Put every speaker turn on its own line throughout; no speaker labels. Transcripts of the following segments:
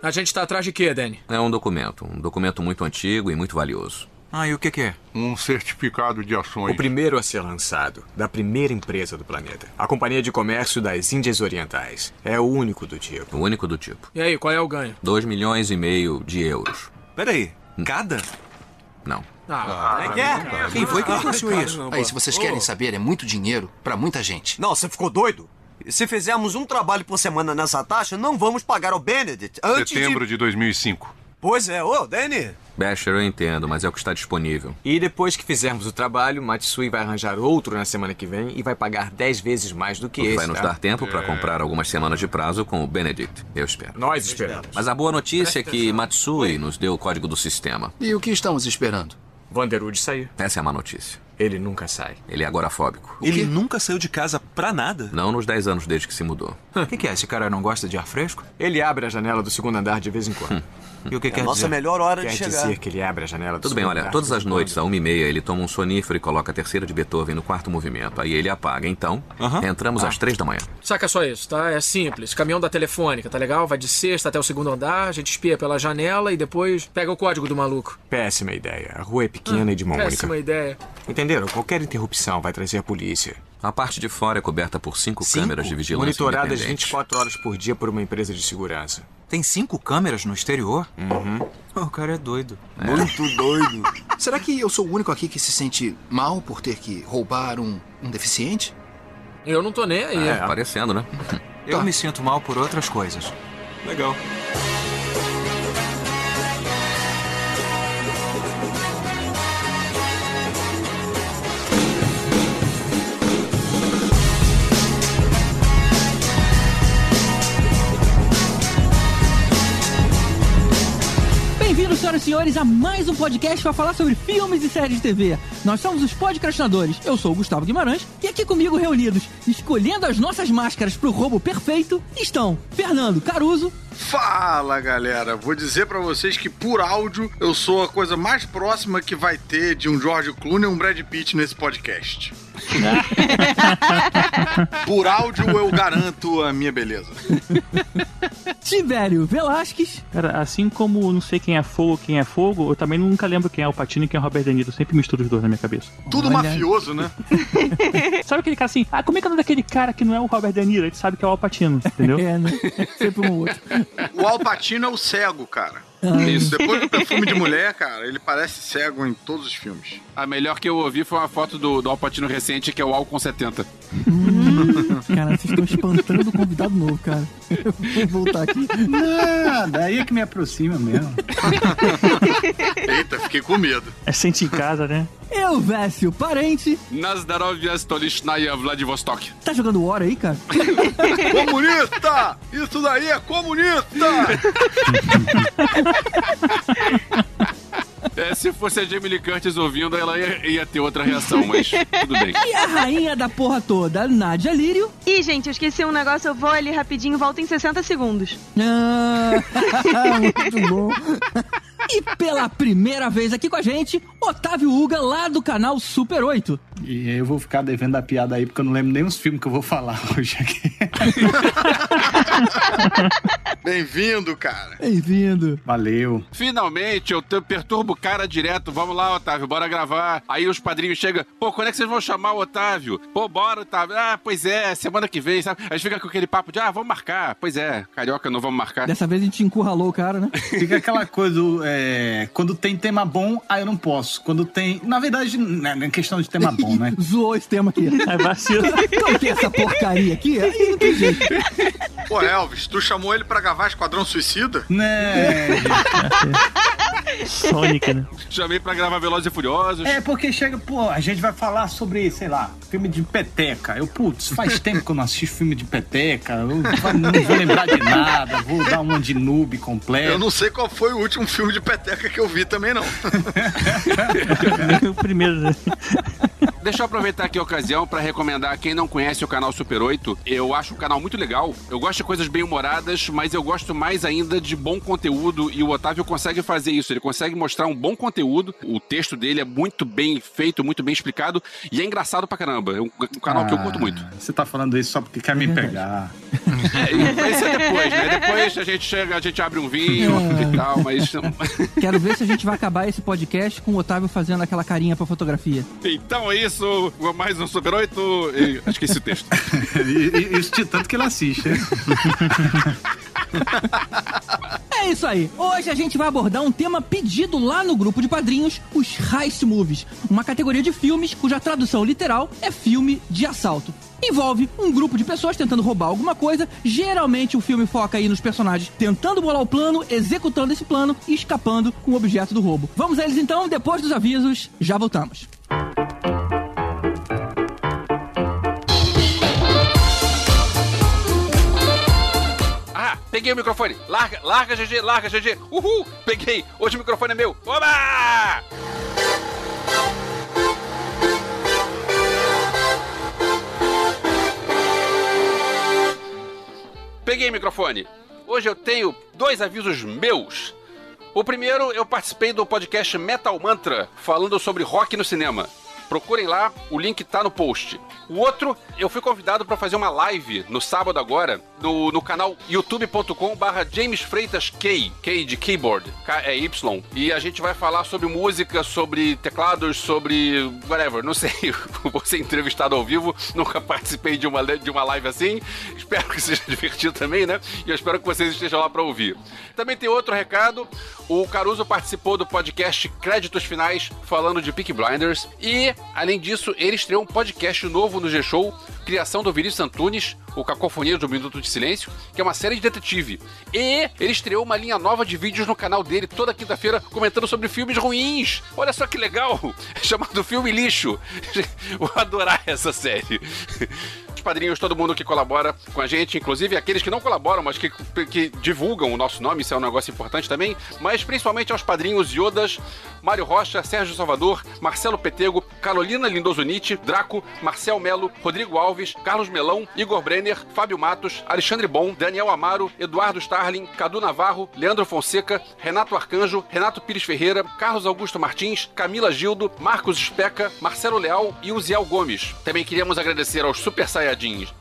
A gente tá atrás de quê, Danny?
É um documento. Um documento muito antigo e muito valioso.
Ah, e o que, que é?
Um certificado de ações.
O primeiro a ser lançado, da primeira empresa do planeta. A Companhia de Comércio das Índias Orientais. É o único do tipo.
O único do tipo.
E aí, qual é o ganho?
2 milhões e meio de euros.
Peraí, cada?
Não.
Ah,
é que é?
Quem foi que negociou isso?
Aí, se vocês querem saber, é muito dinheiro pra muita gente.
Não, você ficou doido? Se fizermos um trabalho por semana nessa taxa, não vamos pagar ao Benedict antes
Setembro
de...
de 2005.
Pois é, ô, Danny.
Basher, eu entendo, mas é o que está disponível.
E depois que fizermos o trabalho, Matsui vai arranjar outro na semana que vem e vai pagar 10 vezes mais do que
O que
esse.
vai nos
tá?
dar tempo para comprar algumas semanas de prazo com o Benedict, eu espero.
Nós esperamos.
Mas a boa notícia é que Matsui nos deu o código do sistema.
E o que estamos esperando?
Vanderwood sair.
Essa é a má notícia.
Ele nunca sai.
Ele é agorafóbico.
Ele nunca saiu de casa pra nada.
Não nos 10 anos desde que se mudou.
O que, que é? Esse cara não gosta de ar fresco? Ele abre a janela do segundo andar de vez em quando. e o que
É
quer
a nossa
dizer?
melhor hora
quer
de chegar.
dizer que ele abre a janela do
Tudo bem, olha, todas as noites, a uma e meia, ele toma um sonífero e coloca a terceira de Beethoven no quarto movimento. Aí ele apaga. Então, entramos às três da manhã.
Saca só isso, tá? É simples. Caminhão da telefônica, tá legal? Vai de sexta até o segundo andar, a gente espia pela janela e depois pega o código do maluco.
Péssima ideia. A rua é pequena e de mão única.
Péssima ideia.
Entenderam? Qualquer interrupção vai trazer a polícia.
A parte de fora é coberta por cinco, câmeras de vigilância
Monitoradas
independente.
24 horas por dia por uma empresa de segurança.
Tem cinco câmeras no exterior?
Uhum.
O cara é doido.
Muito doido.
Será que eu sou o único aqui que se sente mal por ter que roubar um, um deficiente?
Eu não tô nem aí.
É, parecendo, né?
Eu me sinto mal por outras coisas.
Legal.
Bem-vindos, senhoras e senhores, a mais um podcast para falar sobre filmes e séries de TV. Nós somos os podcastinadores. Eu sou o Gustavo Guimarães e aqui comigo reunidos, escolhendo as nossas máscaras pro roubo perfeito, estão Fernando Caruso,
Fala galera, vou dizer pra vocês que por áudio eu sou a coisa mais próxima que vai ter de um George Clooney e um Brad Pitt nesse podcast. por áudio eu garanto a minha beleza.
Tibério Velasquez,
Cara, assim como não sei quem é fogo, quem é fogo, eu também nunca lembro quem é o Patino e quem é o Robert De Niro. Eu sempre misturo os dois na minha cabeça.
Tudo
Olha.
mafioso, né?
Sabe aquele cara assim, ah, como é que é o nome daquele cara que não é o Robert De Niro? Ele sabe que é o Al Pacino, entendeu?
é, né? Sempre um outro.
O Alpatino é o cego, cara.
Isso.
Depois do perfume de mulher, cara, ele parece cego em todos os filmes.
A melhor que eu ouvi foi uma foto do, do Alpatino recente, que é o Alcon 70.
Cara, vocês estão espantando o convidado novo, cara. Eu vou voltar aqui.
Nada, aí é que me aproxima mesmo.
Eita, fiquei com medo.
É sente em casa, né?
Eu, Vécio Parente,
Nazdarovia Stolichnaya Vladivostok.
tá jogando hora aí, cara?
Comunista! Isso daí é comunista!
Se fosse a Jamie Lee Curtis ouvindo, ela ia, ia ter outra reação, mas tudo bem.
E a rainha da porra toda, Nádia Lírio.
Ih, gente, eu esqueci um negócio, eu vou ali rapidinho, volto em 60 segundos.
Ah, muito bom. E pela primeira vez aqui com a gente, Otávio Uga, lá do canal Super 8.
E eu vou ficar devendo a piada aí, porque eu não lembro nem os filmes que eu vou falar hoje aqui.
Bem-vindo, cara.
Bem-vindo.
Valeu.
Finalmente, eu te perturbo o cara direto. Vamos lá, Otávio, bora gravar. Aí os padrinhos chegam, pô, quando é que vocês vão chamar o Otávio? Pô, bora, Otávio. Ah, pois é, semana que vem, sabe? Aí fica com aquele papo de, ah, vamos marcar. Pois é, carioca, não vamos marcar.
Dessa vez a gente encurralou o cara, né?
Fica aquela coisa, é, quando tem tema bom, aí eu não posso. Quando tem. Na verdade, não é questão de tema bom, né?
Zoou esse tema aqui.
É vacilo.
Tem essa porcaria aqui, aí não tem jeito.
Pô, Elvis, tu chamou ele pra gravar Esquadrão Suicida?
Né?
Sonic, né?
Chamei pra gravar Velozes e Furiosos.
É porque chega, pô, a gente vai falar sobre, sei lá, filme de peteca. Eu, putz, faz tempo que eu não assisto filme de peteca. Eu não vou lembrar de nada, vou dar uma de noob completo.
Eu não sei qual foi o último filme de peteca que eu vi também, não.
o primeiro, né?
Deixa eu aproveitar aqui a ocasião pra recomendar quem não conhece o canal Super 8. Eu acho o canal muito legal. Eu gosto de coisas bem humoradas, mas eu gosto mais ainda de bom conteúdo e o Otávio consegue fazer isso. Ele consegue mostrar um bom conteúdo. O texto dele é muito bem feito, muito bem explicado e é engraçado pra caramba. É um, um canal que eu curto muito.
Você tá falando isso só porque quer me pegar.
É, e isso é depois, né? Depois a gente chega, a gente abre um vinho
É.
e tal, mas.
Quero ver se a gente vai acabar esse podcast com o Otávio fazendo aquela carinha pra fotografia.
Então é isso, mais um Super 8. E... Esqueci o texto.
e, e, isso de tanto que ele assiste, né?
É isso aí. Hoje a gente vai abordar um tema pedido lá no grupo de padrinhos, os Heist Movies, uma categoria de filmes cuja tradução literal é filme de assalto. Envolve um grupo de pessoas tentando roubar alguma coisa. Geralmente o filme foca aí nos personagens tentando bolar o plano, executando esse plano e escapando com o objeto do roubo. Vamos a eles então, depois dos avisos, já voltamos.
Ah, peguei o microfone. Larga, larga, GG, larga, GG. Uhul, peguei. Hoje o microfone é meu. Oba! Peguei o microfone. Hoje eu tenho dois avisos meus. O primeiro, eu participei do podcast Metal Mantra, falando sobre rock no cinema. Procurem lá, o link tá no post. O outro, eu fui convidado para fazer uma live no sábado agora, no, no canal youtube.com barra James Freitas K, K de keyboard, K é Y. E a gente vai falar sobre música, sobre teclados, sobre whatever, não sei. Vou ser entrevistado ao vivo, nunca participei de uma, de uma live assim. Espero que seja divertido também, né? E eu espero que vocês estejam lá para ouvir. Também tem outro recado, o Caruso participou do podcast Créditos Finais, falando de Peak Blinders. E, além disso, ele estreou um podcast novo no G-Show, criação do Vinícius Antunes, o Cacofonia do Minuto de Silêncio, que é uma série de detetive. E ele estreou uma linha nova de vídeos no canal dele toda quinta-feira comentando sobre filmes ruins. Olha só que legal! Chamado Filme Lixo. Vou adorar essa série. Os padrinhos, todo mundo que colabora com a gente, inclusive aqueles que não colaboram, mas que, que divulgam o nosso nome, isso é um negócio importante também, mas principalmente aos padrinhos Yodas, Mário Rocha, Sérgio Salvador, Marcelo Petego, Carolina Lindozuniti, Draco, Marcel Melo, Rodrigo Alves, Carlos Melão, Igor Brenner, Fábio Matos, Alexandre Bom, Daniel Amaro, Eduardo Starling, Cadu Navarro, Leandro Fonseca, Renato Arcanjo, Renato Pires Ferreira, Carlos Augusto Martins, Camila Gildo, Marcos Especa, Marcelo Leal e Uziel Gomes. Também queríamos agradecer aos Super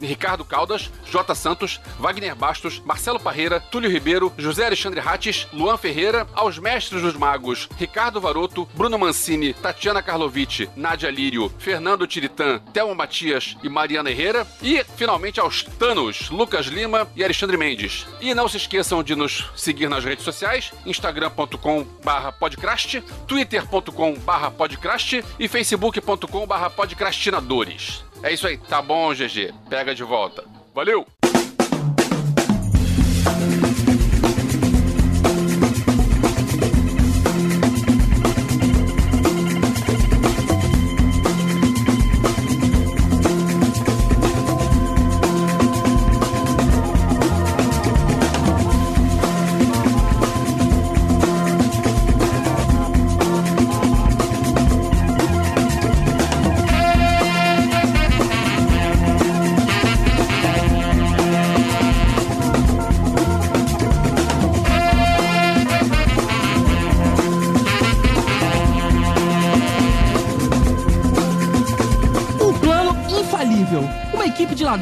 Ricardo Caldas, J. Santos, Wagner Bastos, Marcelo Parreira, Túlio Ribeiro, José Alexandre Rates, Luan Ferreira, aos mestres dos magos Ricardo Varoto, Bruno Mancini, Tatiana Karlovic, Nádia Lírio, Fernando Tiritã, Thelma Matias e Mariana Herrera. E, finalmente, aos Thanos, Lucas Lima e Alexandre Mendes. E não se esqueçam de nos seguir nas redes sociais, instagram.com barra twitter.com barra e facebook.com barra. É isso aí, tá bom, GG? Pega de volta. Valeu!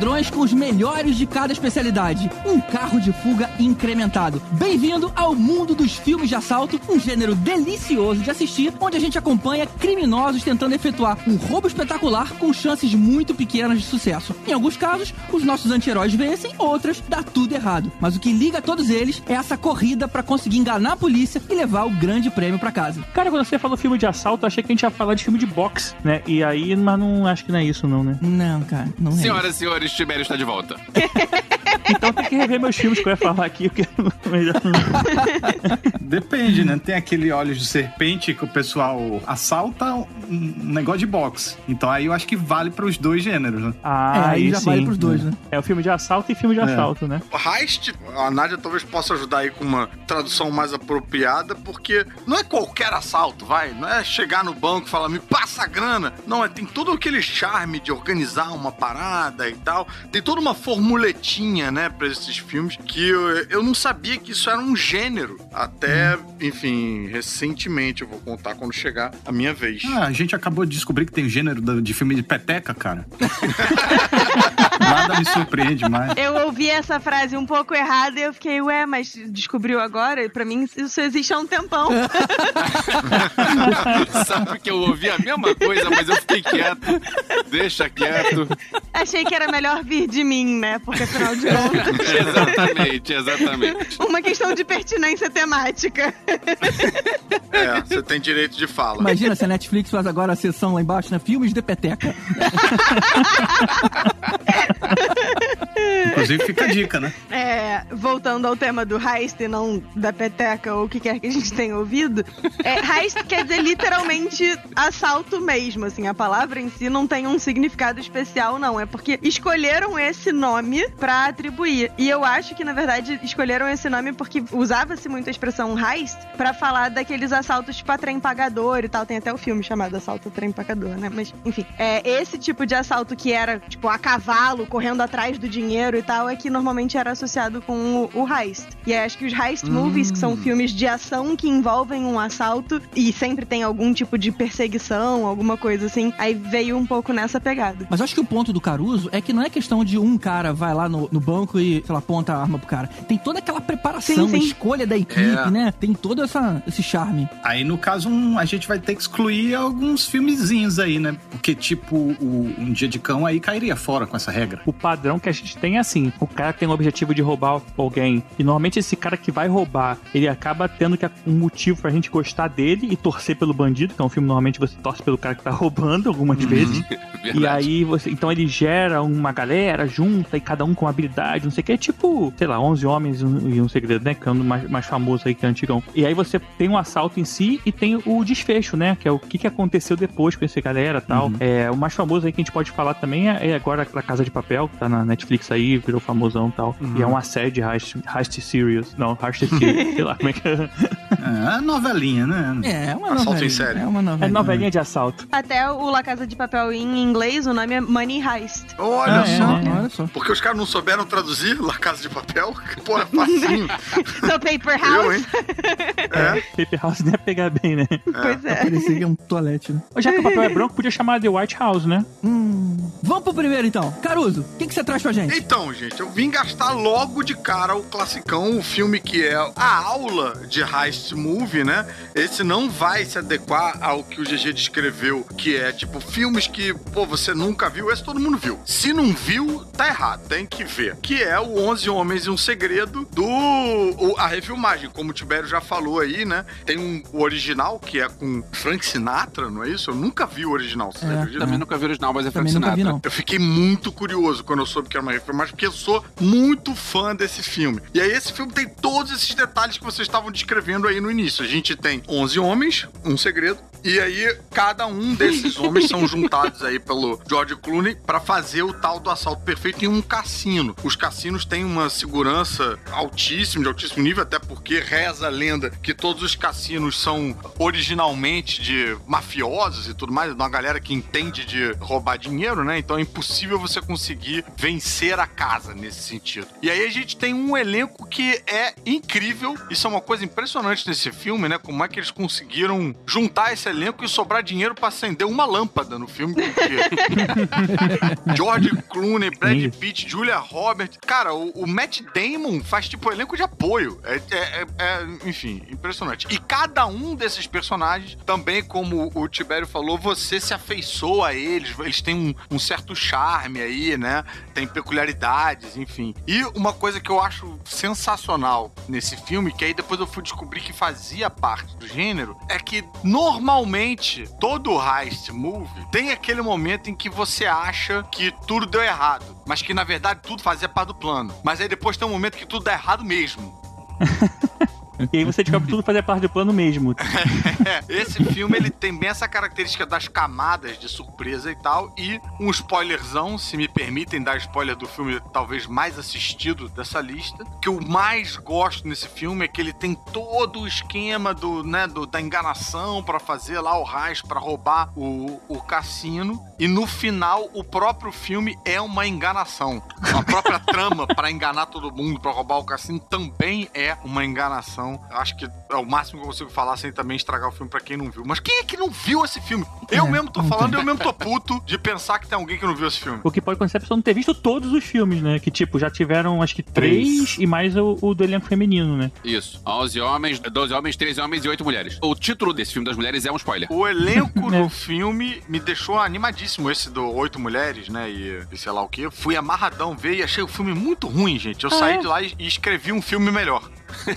Equipe com os melhores de cada especialidade. Um carro de fuga incrementado. Bem-vindo ao mundo dos filmes de assalto, um gênero delicioso de assistir, onde a gente acompanha criminosos tentando efetuar um roubo espetacular com chances muito pequenas de sucesso. Em alguns casos, os nossos anti-heróis vencem, outras dá tudo errado. Mas o que liga a todos eles é essa corrida pra conseguir enganar a polícia e levar o grande prêmio pra casa.
Cara, quando você falou filme de assalto, eu achei que a gente ia falar de filme de boxe, né? E aí, mas não acho que não é isso, não, né?
Não, cara, não é.
Senhoras e senhores, Tibério está de volta.
Então tem que rever meus filmes que eu ia falar aqui, porque
Depende, né? Tem aquele olhos de serpente que o pessoal assalta um negócio de boxe. Então aí eu acho que vale para os dois gêneros, né?
Ah,
aí já
sim.
vale pros dois, né?
É o filme de assalto e filme de
É.
assalto, né?
Heist, a Nádia talvez possa ajudar aí com uma tradução mais apropriada, porque não é qualquer assalto, vai. Não é chegar no banco e falar, me passa a grana. Não, é, tem todo aquele charme de organizar uma parada e tal. Tem toda uma formuletinha, né, pra esses filmes, que eu, eu não sabia que isso era um gênero. Até, enfim, recentemente, eu vou contar quando chegar a minha vez.
Ah, a gente acabou de descobrir que tem gênero de filme de peteca, cara. Nada me surpreende mais.
Eu ouvi essa frase um pouco errada e eu fiquei, ué, mas descobriu agora? Pra mim, isso existe há um tempão.
Sabe que eu ouvi a mesma coisa, mas eu fiquei quieto. Deixa quieto.
Achei que era melhor vir de mim, né? Porque afinal de contas,
Exatamente, exatamente.
uma questão de pertinência temática.
É, você tem direito de fala.
Imagina se a Netflix faz agora a sessão lá embaixo, né? Filmes de peteca.
Inclusive fica a dica, né?
É, voltando ao tema do heist e não da peteca ou o que quer que a gente tenha ouvido, é, heist quer dizer literalmente assalto mesmo, assim, a palavra em si não tem um significado especial, não, é porque escolheram esse nome pra atribuir. E eu acho que, na verdade, escolheram esse nome porque usava-se muito a expressão heist pra falar daqueles assaltos tipo a trem pagador e tal, tem até o filme chamado Assalto a Trem Pagador, né? Mas, enfim, é, esse tipo de assalto que era, tipo, a cavalo, correndo atrás do dinheiro e tal, é que normalmente era associado com o, o heist. E acho que os heist movies, que são filmes de ação que envolvem um assalto e sempre tem algum tipo de perseguição, alguma coisa assim, aí veio um pouco nessa pegada.
Mas acho que o ponto do Caruso é que não é questão de um cara vai lá no, no banco e, sei lá, aponta a arma pro cara. Tem toda aquela preparação,
Sim, sim.
escolha da equipe,
É.
né? Tem todo essa, esse charme.
Aí, no caso, um, a gente vai ter que excluir alguns filmezinhos aí, né? Porque, tipo, o, Um Dia de Cão aí cairia fora com essa regra.
O padrão que a gente tem é assim: o cara tem o objetivo de roubar alguém. E normalmente esse cara que vai roubar, ele acaba tendo que um motivo pra gente gostar dele e torcer pelo bandido, que é um filme normalmente você torce pelo cara que tá roubando algumas vezes. E
Verdade.
aí você. Então ele gera uma galera junta e cada um com habilidade, não sei o que. É tipo, sei lá, 11 homens e um, e um segredo, né? Que é um mais, mais famoso aí que é antigão. E aí você tem um assalto em si e tem o desfecho, né? Que é o que, que aconteceu depois com essa galera e tal. É, o mais famoso aí que a gente pode falar também é, é agora a Casa de Papel, que tá na Netflix aí, virou famosão e tal. E é um assédio heist, heist serious. Não, heist serious. sei lá como é que é.
É, novelinha, né?
É, uma
Assalto
novelinha.
em série.
É uma
É
novelinha.
novelinha de assalto.
Até o La Casa de Papel em inglês, o nome é Money Heist.
Olha
Ah, é,
só.
né? Olha só.
Porque os caras não souberam traduzir La Casa de Papel? Pô, é facinho.
So Paper
Eu,
House.
hein? É,
Paper House nem ia pegar bem, né?
Pois é.
Parecia que é um toalete, né?
Já que o papel é branco, podia chamar The White House, né?
Hum. Vamos pro primeiro, então. Caruso, o que, que você traz pra gente?
Então, gente, eu vim gastar logo de cara o classicão, o filme que é a aula de heist movie, né? Esse não vai se adequar ao que o GG descreveu, que é tipo filmes que, pô, você nunca viu, esse todo mundo viu. Se não viu, tá errado, tem que ver. Que é o 11 Homens e um Segredo do o- a refilmagem, como o Tibério já falou aí, né? Tem um o original que é com Frank Sinatra, não é isso? Eu nunca vi o original, você
É,
acredita?
Também nunca vi o original, mas é Frank
vi,
Sinatra.
não.
Eu fiquei muito curioso quando eu soube que era uma refilmagem, porque eu sou muito fã desse filme. E aí, esse filme tem todos esses detalhes que vocês estavam descrevendo aí no início. A gente tem 11 homens, um segredo, e aí cada um desses homens são juntados aí pelo George Clooney pra fazer o tal do assalto perfeito em um cassino. Os cassinos têm uma segurança altíssima, de altíssimo nível, até porque reza a lenda que todos os cassinos são originalmente de mafiosos e tudo mais, de uma galera que entende de roubar dinheiro, né? Então é impossível você conseguir vencer a casa nesse sentido. E aí a gente tem um elenco que é incrível. Isso é uma coisa impressionante nesse filme, né? Como é que eles conseguiram juntar esse elenco e sobrar dinheiro pra acender uma lâmpada no filme. Porque George Clooney, Brad. Pitt, Julia Roberts. Cara, o, o Matt Damon faz tipo elenco de apoio. É, é- é- é, enfim, impressionante. E cada um desses personagens, também como o Tibério falou, você se afeiçoa a eles. Eles têm um, um certo charme aí, né? Tem peculiaridades, enfim. E uma coisa que eu acho sensacional nesse filme, que aí depois eu fui descobrir que fazia parte do gênero, é que normalmente todo heist movie tem aquele momento em que você acha que tudo deu errado, mas que na verdade tudo fazia parte do plano. Mas aí depois tem um momento que tudo dá errado mesmo.
E aí você descobre tudo fazia parte do plano mesmo.
Esse filme ele tem bem essa característica das camadas de surpresa e tal, e um spoilerzão, se me permitem dar spoiler do filme talvez mais assistido dessa lista. Que eu mais gosto nesse filme é que ele tem todo o esquema do, né, do, da enganação pra fazer lá o raiz pra roubar o, o cassino. E no final, o próprio filme é uma enganação. A própria trama pra enganar todo mundo, pra roubar o cassino, também é uma enganação. Eu acho que é o máximo que eu consigo falar sem também estragar o filme pra quem não viu. Mas quem é que não viu esse filme? Eu
É,
mesmo tô falando, eu mesmo tô puto de pensar que tem alguém que não viu esse filme.
O que pode acontecer é a pessoa não ter visto todos os filmes, né? Que, tipo, já tiveram, acho que, três,
Três.
e mais o, o do elenco feminino, né?
Isso. 11 homens, 12 homens, 13 homens e 8 mulheres. O título desse filme das mulheres é um spoiler.
O elenco do filme me deixou animadíssimo, esse do Oito Mulheres, né? E, e sei lá o quê. Fui amarradão ver e achei o filme muito ruim, gente. Eu
Ah,
saí
é?
de lá e, e escrevi um filme melhor.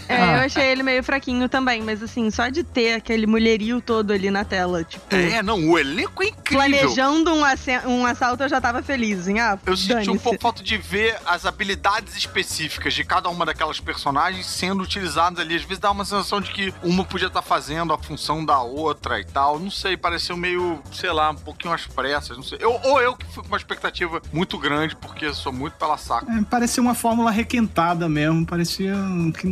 É, eu achei ele meio fraquinho também, mas assim, só de ter aquele mulherio todo ali na tela, tipo.
É, não, o elenco é incrível.
Planejando um, um assalto, eu já tava feliz, assim, ah,
Eu senti um pouco falta de ver as habilidades específicas de cada uma daquelas personagens sendo utilizadas ali. Às vezes dá uma sensação de que uma podia estar fazendo a função da outra e tal. Não sei, pareceu meio, sei lá, um pouquinho às pressas. Não sei. Eu, ou eu que fui com uma expectativa muito grande, porque sou muito pela saco.
É, parecia uma fórmula requentada mesmo. Parecia que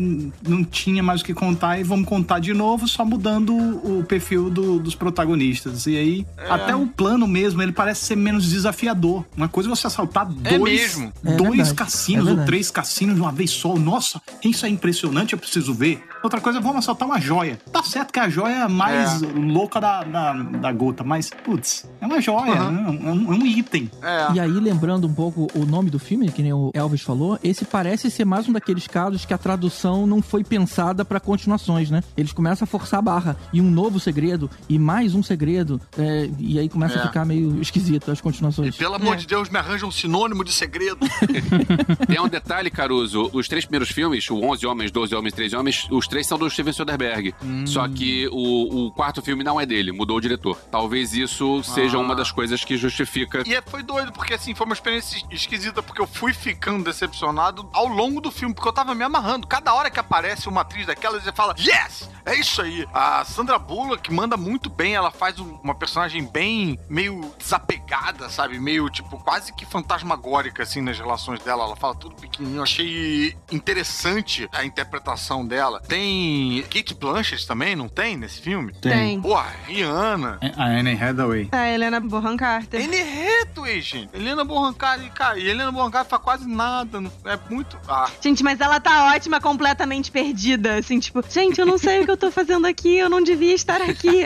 não tinha mais o que contar e vamos contar de novo, só mudando o perfil do- dos protagonistas. E aí,
É.
até o plano mesmo, ele parece ser menos desafiador. Uma coisa é você assaltar
É
dois,
mesmo.
É
dois
verdade,
cassinos
é
ou três cassinos de uma vez só. Nossa, isso é impressionante, eu preciso ver. Outra coisa, vamos assaltar uma joia. Tá certo que a joia é a mais
É.
louca da, da, da gota, mas, putz, é uma joia, né? é, um, é um item.
É.
E aí, lembrando um pouco o nome do filme, que nem o Elvis falou, esse parece ser mais um daqueles casos que a tradução não foi pensada pra continuações, né? Eles começam a forçar a barra e um novo segredo e mais um segredo, é, e aí começa
É.
a ficar meio esquisito as continuações.
Pelo amor de Deus, me arranja um sinônimo de segredo.
Tem um detalhe, Caruso. Os três primeiros filmes, o 11 Homens, 12 Homens, 13 Homens, os três são do Steven Soderbergh. Só que o, o quarto filme não é dele, mudou o diretor. Talvez isso seja
Ah.
uma das coisas que justifica.
E é- foi doido, porque assim, foi uma experiência esquisita, porque eu fui ficando decepcionado ao longo do filme, porque eu tava me amarrando. Cada hora que aparece uma atriz daquelas, você fala, yes! É isso aí. A Sandra Bullock manda muito bem, ela faz um- uma personagem bem, meio desapegada, sabe? Meio, tipo, quase que fantasmagórica, assim, nas relações dela. Ela fala tudo pequenininho. Eu achei interessante a interpretação dela. Tem Kate Blanchett também, não tem, nesse filme?
Tem.
Porra, Rihanna.
A Anne Hathaway.
A Helena Bonham Carter.
Anne Hathaway, gente. Helena Bonham Carter, cara, e Helena Bonham Carter faz quase nada. não- É muito... Ah,
Gente, mas ela tá ótima, completamente perdida. Assim, tipo, gente, eu não sei o que eu tô fazendo aqui, eu não devia estar aqui.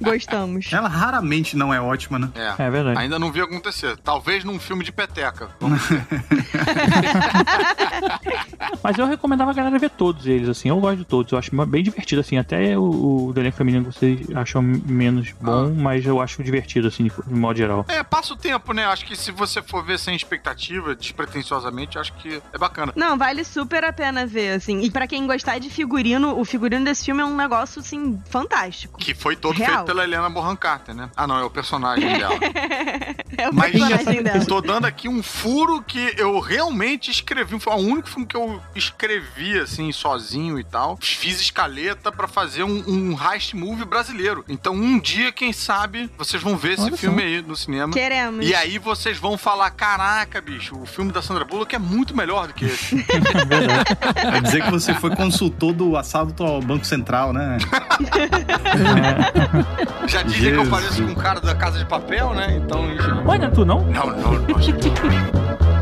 Gostamos.
Ela raramente não é ótima, né?
é.
É verdade.
Ainda não vi acontecer. Talvez num filme de peteca. Vamos ver.
Mas eu recomendava a galera ver todos eles, assim. Eu gosto de todos. Eu acho bem divertido, assim. Até o, o do elenco feminino vocês acham menos bom, mas eu acho divertido, assim, de modo geral.
É, passa o tempo, né? Acho que se você for ver sem expectativa, despretensiosamente, acho que é bacana.
Não, vale super a pena ver, assim. E pra quem gostar de figurino, o figurino desse filme é um negócio, assim, fantástico.
Que foi todo
Real.
feito pela Helena Bonham Carter, né? Ah, não, é o personagem dela.
É o
Mas
personagem dela.
tô dando aqui um furo que eu realmente escrevi. Foi o único filme que eu escrevi, assim, sozinho e tal. Fiz escaleta pra fazer um, um heist movie brasileiro. Então, um dia, quem sabe, vocês vão ver esse
Olha só.
filme aí no cinema.
Queremos.
E aí vocês vão falar: caraca, bicho, o filme da Sandra Bullock é muito melhor do que esse.
Dizer que você foi consultor do assalto ao Banco Central, né?
Já dizem que eu
Jesus.
pareço com um cara da Casa de Papel, né? Então. já-
não é tu, não?
Não, não, não.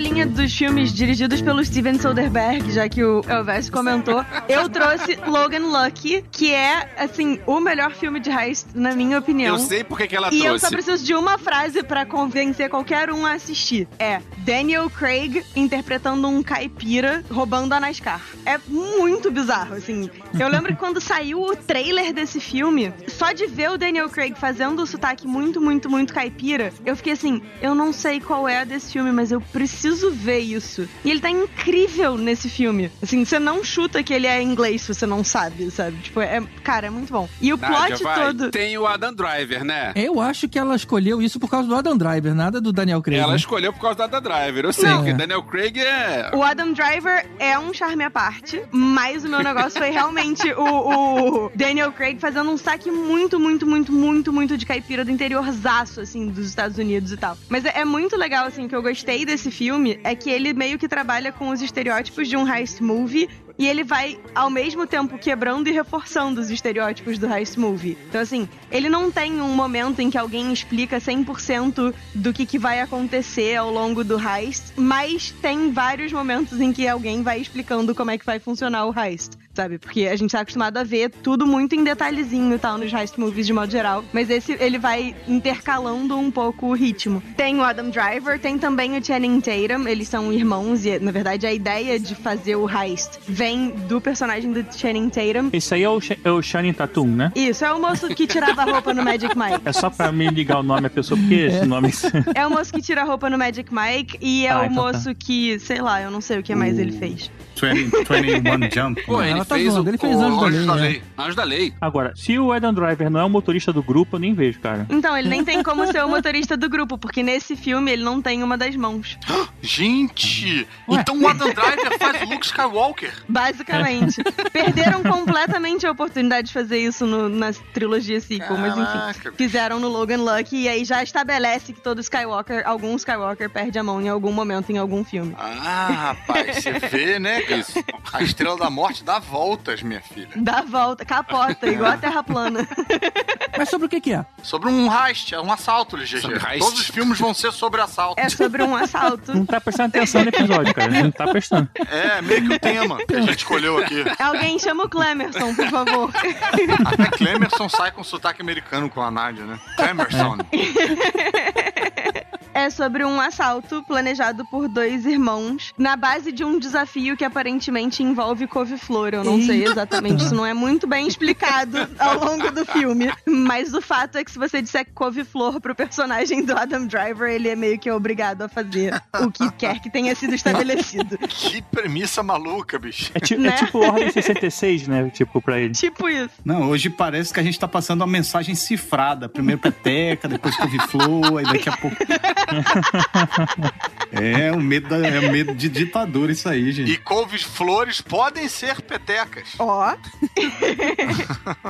linha dos filmes dirigidos pelo Steven Soderbergh, já que o Elvis comentou, eu trouxe Logan Lucky, que é, assim, o melhor filme de heist, na minha opinião.
Eu sei por que ela
E eu
trouxe.
só preciso de uma frase pra convencer qualquer um a assistir. É Daniel Craig interpretando um caipira roubando a NASCAR. É muito bizarro, assim. Eu lembro que quando saiu o trailer desse filme, só de ver o Daniel Craig fazendo o sotaque muito, muito, muito caipira, eu fiquei assim, eu não sei qual é desse filme, mas eu preciso ver isso. E ele tá incrível nesse filme. Assim, você não chuta que ele é inglês se você não sabe, sabe? Tipo, é, cara, é muito bom. E o
Nádia,
plot
vai.
todo.
Tem o Adam Driver, né?
Eu acho que ela escolheu isso por causa do Adam Driver, nada do Daniel Craig.
Ela
né?
escolheu por causa do Adam Driver. Eu sei,
Não.
porque Daniel Craig é.
O Adam Driver é um charme à parte, mas o meu negócio foi realmente o, o Daniel Craig fazendo um saque muito, muito, muito, muito, muito de caipira do interiorzaço, assim, dos Estados Unidos e tal. Mas é, é muito legal, assim, que eu gostei desse filme é que ele meio que trabalha com os estereótipos de um heist movie e ele vai, ao mesmo tempo, quebrando e reforçando os estereótipos do heist movie. Então, assim, ele não tem um momento em que alguém explica 100% do que, que vai acontecer ao longo do heist, mas tem vários momentos em que alguém vai explicando como é que vai funcionar o heist. Sabe? Porque a gente tá acostumado a ver tudo muito em detalhezinho e tal nos heist movies de modo geral. Mas esse ele vai intercalando um pouco o ritmo. Tem o Adam Driver, tem também o Channing Tatum, eles são irmãos e, na verdade, a ideia de fazer o heist vem do personagem do Channing Tatum.
Esse aí é o, Sh- é o Shining Tatum, né?
Isso, é o moço que tirava a roupa no Magic Mike.
É só pra me ligar o nome da pessoa, porque esse nome.
É o moço que tira a roupa no Magic Mike e é
Ah,
o
então tá.
moço que, sei lá, eu não sei o que mais ele fez.
20, 21 Jump.
Pô, ele
Ela tá
fez
zoando,
o,
ele fez
o
Anjos da
Anjos da
Lei,
Lei. Anjos da Lei.
Agora, se o Adam Driver não é o motorista do grupo, eu nem vejo, cara.
Então, ele nem tem como ser o motorista do grupo, porque nesse filme ele não tem uma das mãos.
Gente! Então o Adam Driver faz o Luke Skywalker.
Basicamente. Perderam completamente a oportunidade de fazer isso no- na trilogia sequel, mas enfim.
Caraca,
Fizeram no Logan Lucky e aí já estabelece que todo Skywalker, algum Skywalker perde a mão em algum momento em algum filme.
Ah, rapaz, você vê, né?
Isso.
A Estrela da Morte dá voltas, minha filha.
Dá a volta, capota, igual a Terra plana.
Mas sobre o que que é?
Sobre um heist, é um assalto, GG.
Sobre heist.
Todos os filmes vão ser sobre assalto.
É sobre um assalto.
Não tá prestando atenção no episódio, cara. Não tá prestando.
É, meio que o tema que a gente escolheu aqui.
Alguém chama o Clemerson, por favor.
Até Clemerson sai com sotaque americano com a Nádia, né? Clemerson.
É sobre um assalto planejado por dois irmãos na base de um desafio que aparentemente envolve couve-flor. Eu não sei exatamente, isso não é muito bem explicado ao longo do filme. Mas o fato é que se você disser couve-flor pro personagem do Adam Driver, ele é meio que obrigado a fazer o que quer que tenha sido estabelecido.
Que premissa maluca, bicho.
É, é
Né?
tipo Ordem 66, né? Tipo, pra ele.
Tipo isso.
Não, hoje parece que a gente tá passando uma mensagem cifrada. Primeiro peteca, depois couve-flor, aí daqui a pouco... É, o medo, da- é o medo de ditadura isso aí, gente.
E couves-flores podem ser petecas.
Ó.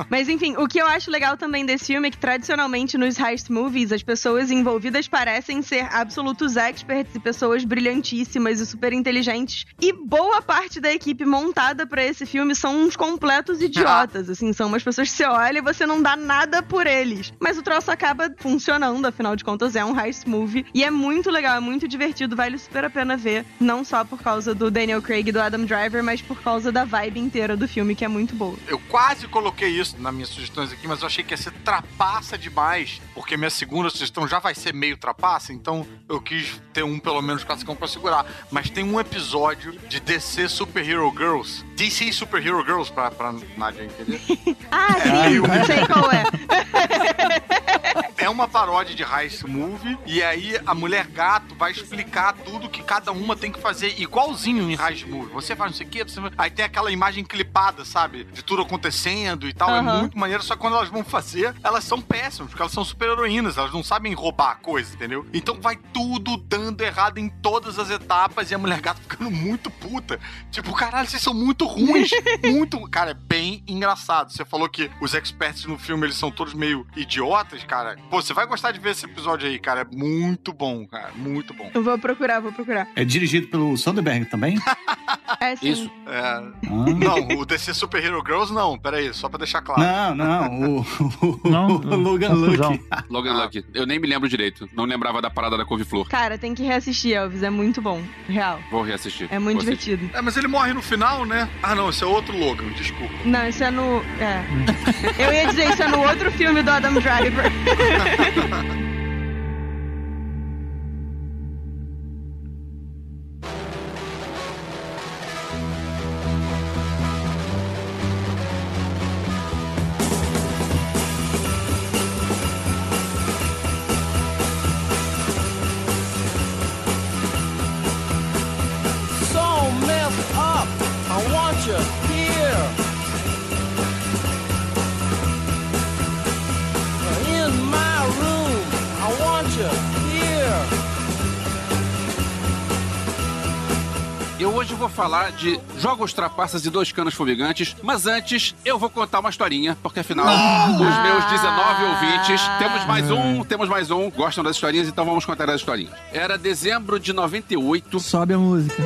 Mas enfim, o que eu acho legal também desse filme é que tradicionalmente nos heist movies as pessoas envolvidas parecem ser absolutos experts e pessoas brilhantíssimas e super inteligentes. E boa parte da equipe montada pra esse filme são uns completos idiotas, assim, são umas pessoas que você olha e você não dá nada por eles. Mas o troço acaba funcionando, afinal de contas é um heist movie e é muito legal, é muito divertido, vale super a pena ver, não só por causa do Daniel Craig e do Adam Driver, mas por causa da vibe inteira do filme que é muito boa.
Eu quase coloquei isso nas minhas sugestões aqui, mas eu achei que ia ser trapaça demais, porque minha segunda sugestão já vai ser meio trapaça, então eu quis ter um pelo menos classicão pra segurar. Mas tem um episódio de DC Superhero Girls, DC Superhero Girls, pra, pra Nádia entender.
Ah, sim,
meio-
sei qual é.
É uma paródia de Heist Movie, e aí a mulher gato vai explicar tudo que cada uma tem que fazer igualzinho em Heist Movie. Você faz não sei o quê, você... aí tem aquela imagem clipada, sabe? De tudo acontecendo e tal. É
Aham.
muito maneiro, só que quando elas vão fazer, elas são péssimas, porque elas são super heroínas, elas não sabem roubar a coisa, entendeu? Então vai tudo dando errado em todas as etapas e a mulher gato ficando muito puta. Tipo, caralho, vocês são muito ruins. muito. Cara, é bem engraçado. Você falou que os experts no filme eles são todos meio idiotas, cara. Pô, você vai gostar de ver esse episódio aí, cara. É muito bom, cara. Muito bom.
Eu vou procurar, vou procurar.
É dirigido pelo Soderbergh também?
É sim.
Isso.
É. Não, o DC Super Hero Girls não, peraí, só pra deixar claro.
Não, não, o, o,
Não,
o Logan. Lucky.
Logan Lucky. Eu nem me lembro direito. Não lembrava da parada da couve-flor.
Cara, tem que reassistir, Elvis. É muito bom. Real.
Vou reassistir.
É muito
Vou assistir.
divertido.
É, mas ele morre no final, né? Ah, não, esse é outro Logan, desculpa.
Não, isso é no. É. Eu ia dizer, isso é no outro filme do Adam Driver.
哈哈
哈哈哈 falar de Jogos Trapaças e Dois Canos Fumigantes, mas antes eu vou contar uma historinha, porque afinal, os meus 19 ouvintes, temos mais um, temos mais um, gostam das historinhas, então vamos contar as historinhas. Era dezembro de 98.
Sobe a música.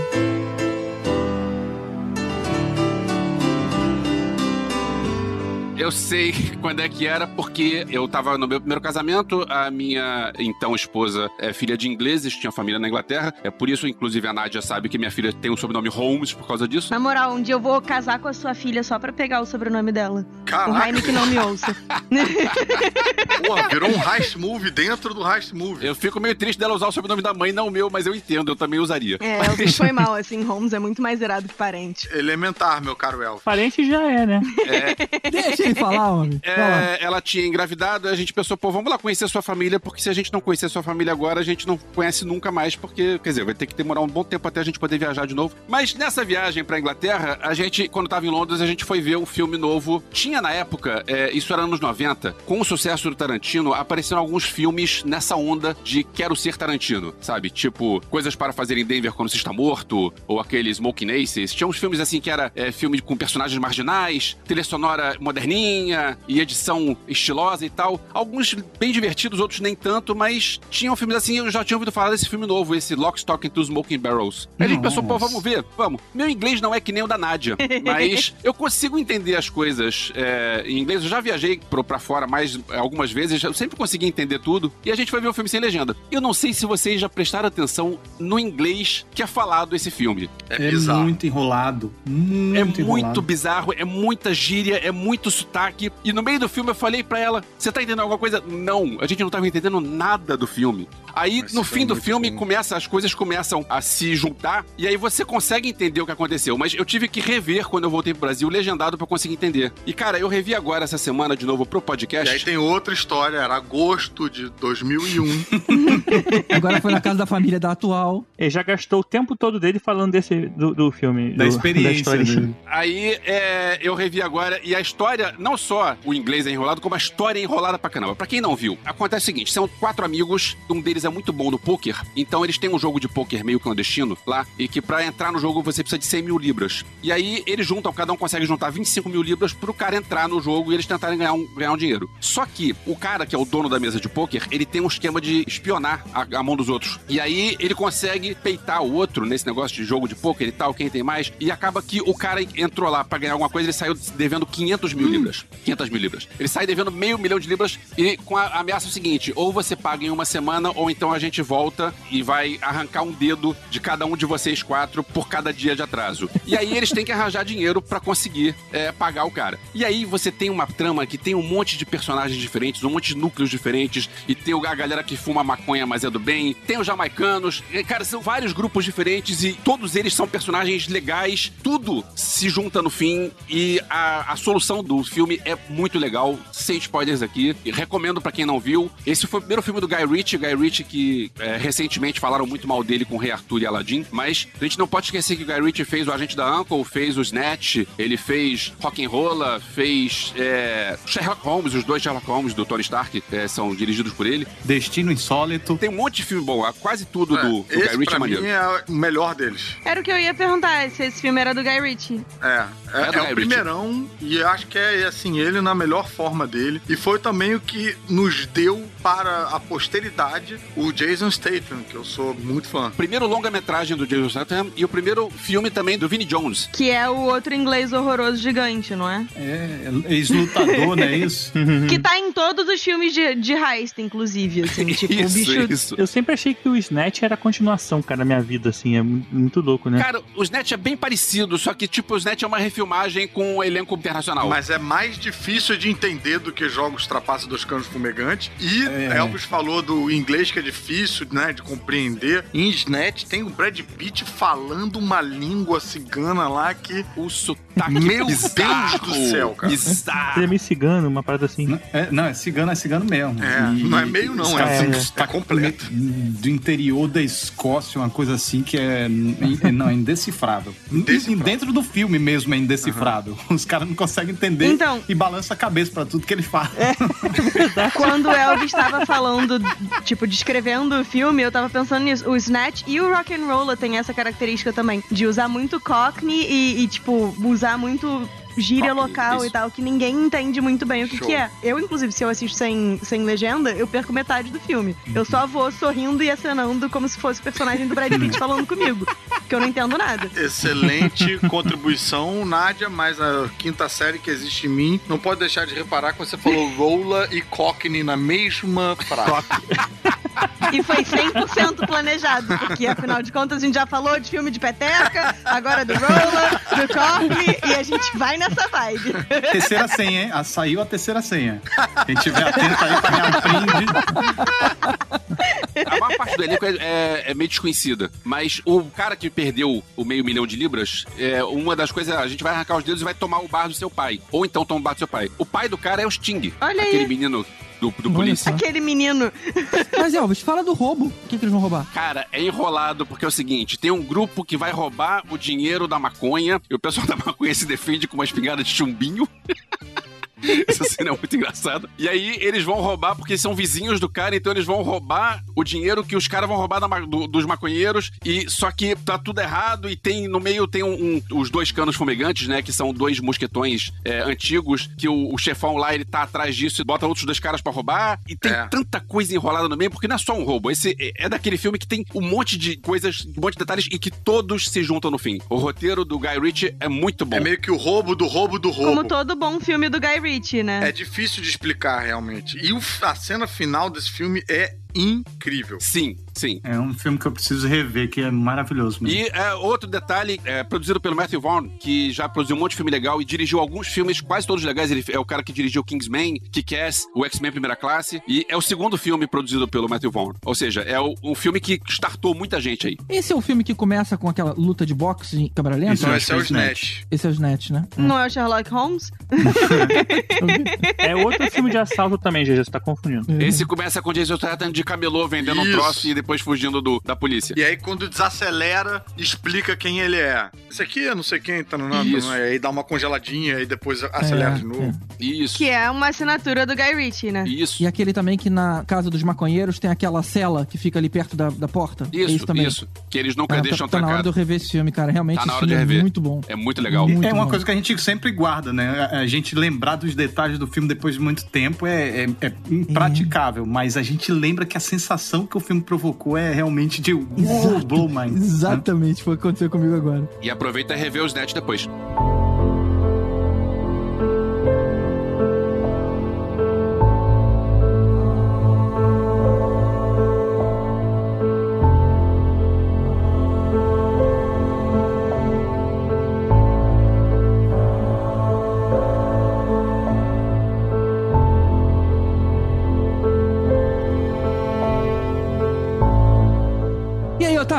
Eu sei quando é que era, porque eu tava no meu primeiro casamento, a minha então esposa é filha de ingleses, tinha família na Inglaterra, é por isso, inclusive, a Nádia sabe que minha filha tem o sobrenome Holmes por causa disso.
Na moral, um dia eu vou casar com a sua filha só pra pegar o sobrenome dela.
Caraca.
O Jaime que não me ouça.
Porra, virou um heist movie dentro do heist movie.
Eu fico meio triste dela usar o sobrenome da mãe, não o meu, mas eu entendo, eu também usaria.
É, Elvis foi mal, assim. Holmes é muito mais irado que parente.
Elementar, meu caro Elvis.
Parente já é, né?
Deixa falar, homem.
É, ela tinha engravidado, a gente pensou, pô, vamos lá conhecer a sua família, porque se a gente não conhecer a sua família agora, a gente não conhece nunca mais, porque, quer dizer, vai ter que demorar um bom tempo até a gente poder viajar de novo. Mas nessa viagem pra Inglaterra, a gente, quando tava em Londres, a gente foi ver um filme novo. Tinha na época, é, isso era anos 90, com o sucesso do Tarantino, apareceram alguns filmes nessa onda de quero ser Tarantino, sabe? Tipo, coisas para fazer em Denver quando se está morto, ou aquele Smoking Aces. Tinha uns filmes assim que era é, filme com personagens marginais, trilha sonora e edição estilosa e tal. Alguns bem divertidos, outros nem tanto, mas tinham filmes assim, eu já tinha ouvido falar desse filme novo, esse Lock, Stock and Two Smoking Barrels. Aí a gente pensou, pô, vamos ver, vamos. Meu inglês não é que nem o da Nádia, mas eu consigo entender as coisas é, em inglês. Eu já viajei pro, pra fora mais algumas vezes, eu sempre consegui entender tudo. E a gente foi ver o filme sem legenda. Eu não sei se vocês já prestaram atenção no inglês que é falado esse filme.
É, muito enrolado. Muito
É
enrolado.
muito bizarro, é muita gíria, é muito sotaque. E no meio do filme eu falei pra ela: Você tá entendendo alguma coisa? Não, a gente não tava entendendo nada do filme. Aí no fim do filme começa, as coisas começam a se juntar e aí você consegue entender o que aconteceu. Mas eu tive que rever quando eu voltei pro Brasil legendado pra conseguir entender. E cara, eu revi agora essa semana de novo pro
E
podcast.
aí tem outra história, era agosto de 2001.
Agora foi na casa da família da atual.
Ele já gastou o tempo todo dele falando desse, do, do filme.
Da
do-
experiência dele.
Aí é, eu revi agora e a história, não só o inglês é enrolado, como a história é enrolada pra caramba. Pra quem não viu, acontece o seguinte: são quatro amigos, um deles é muito bom no poker, então eles têm um jogo de poker meio clandestino lá, e que pra entrar no jogo você precisa de 100 mil libras. E aí eles juntam, cada um consegue juntar 25 mil libras pro cara entrar no jogo e eles tentarem ganhar um, ganhar um dinheiro. Só que o cara que é o dono da mesa de poker, ele tem um esquema de espionar a, a mão dos outros. E aí ele consegue peitar o outro nesse negócio de jogo de poker e tal, quem tem mais, e acaba que o cara entrou lá pra ganhar alguma coisa, ele saiu devendo 500 mil libras. 500 mil libras. Ele sai devendo meio milhão de libras e com a ameaça seguinte: ou você paga em uma semana, ou então a gente volta e vai arrancar um dedo de cada um de vocês quatro por cada dia de atraso. E aí eles têm que arranjar dinheiro pra conseguir é, pagar o cara. E aí você tem uma trama que tem um monte de personagens diferentes, um monte de núcleos diferentes, e tem a galera que fuma maconha, mas é do bem, tem os jamaicanos, e, cara, são vários grupos diferentes e todos eles são personagens legais, tudo se junta no fim e a, a solução do filme é muito legal, sem spoilers aqui, e recomendo pra quem não viu. Esse foi o primeiro filme do Guy Ritchie, Guy Ritchie que é, recentemente falaram muito mal dele com o Rei Arthur e Aladdin, mas a gente não pode esquecer que o Guy Ritchie fez o Agente da Uncle, fez o Snatch, ele fez Rock'n'Rolla, fez é, Sherlock Holmes, os dois Sherlock Holmes do Tony Stark é, são dirigidos por ele.
Destino Insólito.
Tem um monte de filme bom, quase tudo do, do
Esse,
Guy Ritchie
pra
é maneiro.
mim, é o melhor deles.
Era o que eu ia perguntar, se esse filme era do Guy Ritchie.
É, é,
É
é o primeirão e acho que é assim, ele na melhor forma dele. E foi também o que nos deu para a posteridade o Jason Statham, que eu sou muito fã.
Primeiro longa-metragem do Jason Statham e o primeiro filme também do Vinnie Jones.
Que é o outro inglês horroroso gigante, não é?
É, ex-lutador, não é isso?
Que tá em todos os filmes de, de heist, inclusive, assim, tipo, o bicho...
Eu sempre achei que o Snatch era a continuação, cara, da minha vida, assim. É mu- muito louco, né?
Cara, o Snatch é bem parecido, só que, tipo, o Snatch é uma refilmagem com um elenco internacional.
Mas é mais difícil de entender do que Jogos Trapaças dos Canos Fumegantes. E
É.
Elvis falou do inglês que é difícil, né, de compreender. Em Snatch tem o Brad Pitt falando uma língua cigana lá que...
O sotaque
Meu
bizarro,
Deus do céu, cara.
Ele é meio cigano, uma parada assim.
É, não, é cigano, é cigano mesmo.
É, não é meio não, é,
é,
é completo.
Do interior da Escócia, uma coisa assim que é, é- não, é indecifrável. E Dentro do filme mesmo é indecifrável. Os caras não conseguem entender
Então-
e balança a cabeça pra tudo que ele fala.
Quando o Elvis estava falando, tipo, descrevendo o filme, eu tava pensando nisso. O Snatch e o Rock and Roller tem essa característica também, de usar muito cockney e, e, tipo, usar muito gíria local
isso.
e tal, que ninguém entende muito bem o que, que é. Eu, inclusive, se eu assisto sem, sem legenda, eu perco metade do filme. Eu só vou sorrindo e acenando como se fosse o personagem do Brad Pitt falando comigo, que eu não entendo nada.
Excelente contribuição, Nádia, mas a quinta série que existe em mim não pode deixar de reparar que você falou rola e cockney na mesma frase.
E foi 100% planejado, porque afinal de contas a gente já falou de filme de peteca, agora do roller, do cockney, e a gente vai nessa vibe.
Terceira senha, hein? Ah, saiu a terceira senha. Quem tiver atento aí pra ganhar um brinde.
A maior parte do elenco é, é- é meio desconhecida. Mas o cara que perdeu o meio milhão de libras, é, uma das coisas é a gente vai arrancar os dedos e vai tomar o bar do seu pai. Ou então toma o bar do seu pai. O pai do cara é o Sting.
Olha aí.
aquele menino do, do polícia.
Aquele menino.
Mas, Elvis, fala do roubo. O que, que eles vão roubar?
Cara, é enrolado porque é o seguinte: tem um grupo que vai roubar o dinheiro da maconha e o pessoal da maconha se defende com uma espingarda de chumbinho. Essa cena é muito engraçada. E aí eles vão roubar, porque são vizinhos do cara, então eles vão roubar o dinheiro que os caras vão roubar da do- dos maconheiros. E só que tá tudo errado e tem no meio tem um, um- os dois canos fumegantes, né? Que são dois mosquetões é, antigos, que o, o chefão lá ele tá atrás disso e bota outros dois caras pra roubar. E tem
É.
tanta coisa enrolada no meio, porque não é só um roubo. Esse é, é daquele filme que tem um monte de coisas, um monte de detalhes e que todos se juntam no fim. O roteiro do Guy Ritchie é muito bom.
É meio que o roubo do roubo do roubo.
Como todo bom filme do Guy Ritchie, né?
É difícil de explicar realmente. E a cena final desse filme é incrível.
Sim, sim.
É um filme que eu preciso rever, que é maravilhoso mesmo.
E é, outro detalhe, é, produzido pelo Matthew Vaughn, que já produziu um monte de filme legal e dirigiu alguns filmes, quase todos legais. Ele é o cara que dirigiu Kingsman, Kick-Ass, o X-Men Primeira Classe. E é o segundo filme produzido pelo Matthew Vaughn. Ou seja, é o, um filme que startou muita gente aí.
Esse é o filme que começa com aquela luta de boxe em câmera lenta?
Isso, esse é o
Snatch.
Esse é o Snatch, né?
Não é o Sherlock Holmes?
É outro filme de assalto também, GG, você tá confundindo.
Esse começa com Jason Statham de camelô vendendo um
Isso.
troço e depois fugindo do- da polícia.
E aí, quando desacelera, explica quem ele é. Esse aqui é não sei quem, tá no
Isso.
E aí dá uma congeladinha e depois acelera
É,
de novo.
Isso.
Que é uma assinatura do Guy Ritchie, né?
Isso.
E aquele também que na casa dos maconheiros tem aquela cela que fica ali perto da, da porta. é
Isso,
isso também.
isso. Que eles nunca
Ah,
deixam
tá, tá na hora de eu rever esse filme, cara. Realmente,
Tá na
esse
hora de
filme é
rever.
muito bom.
É muito legal.
Muito
é uma
bom.
coisa que a gente sempre guarda, né? A a gente lembrar dos detalhes do filme depois de muito tempo é, é- é impraticável, mas a gente lembra que a sensação que o filme provocou é realmente de wow,
Exato.
blow mind. né?
Exatamente, foi o que aconteceu comigo agora.
E aproveita e rever os net depois.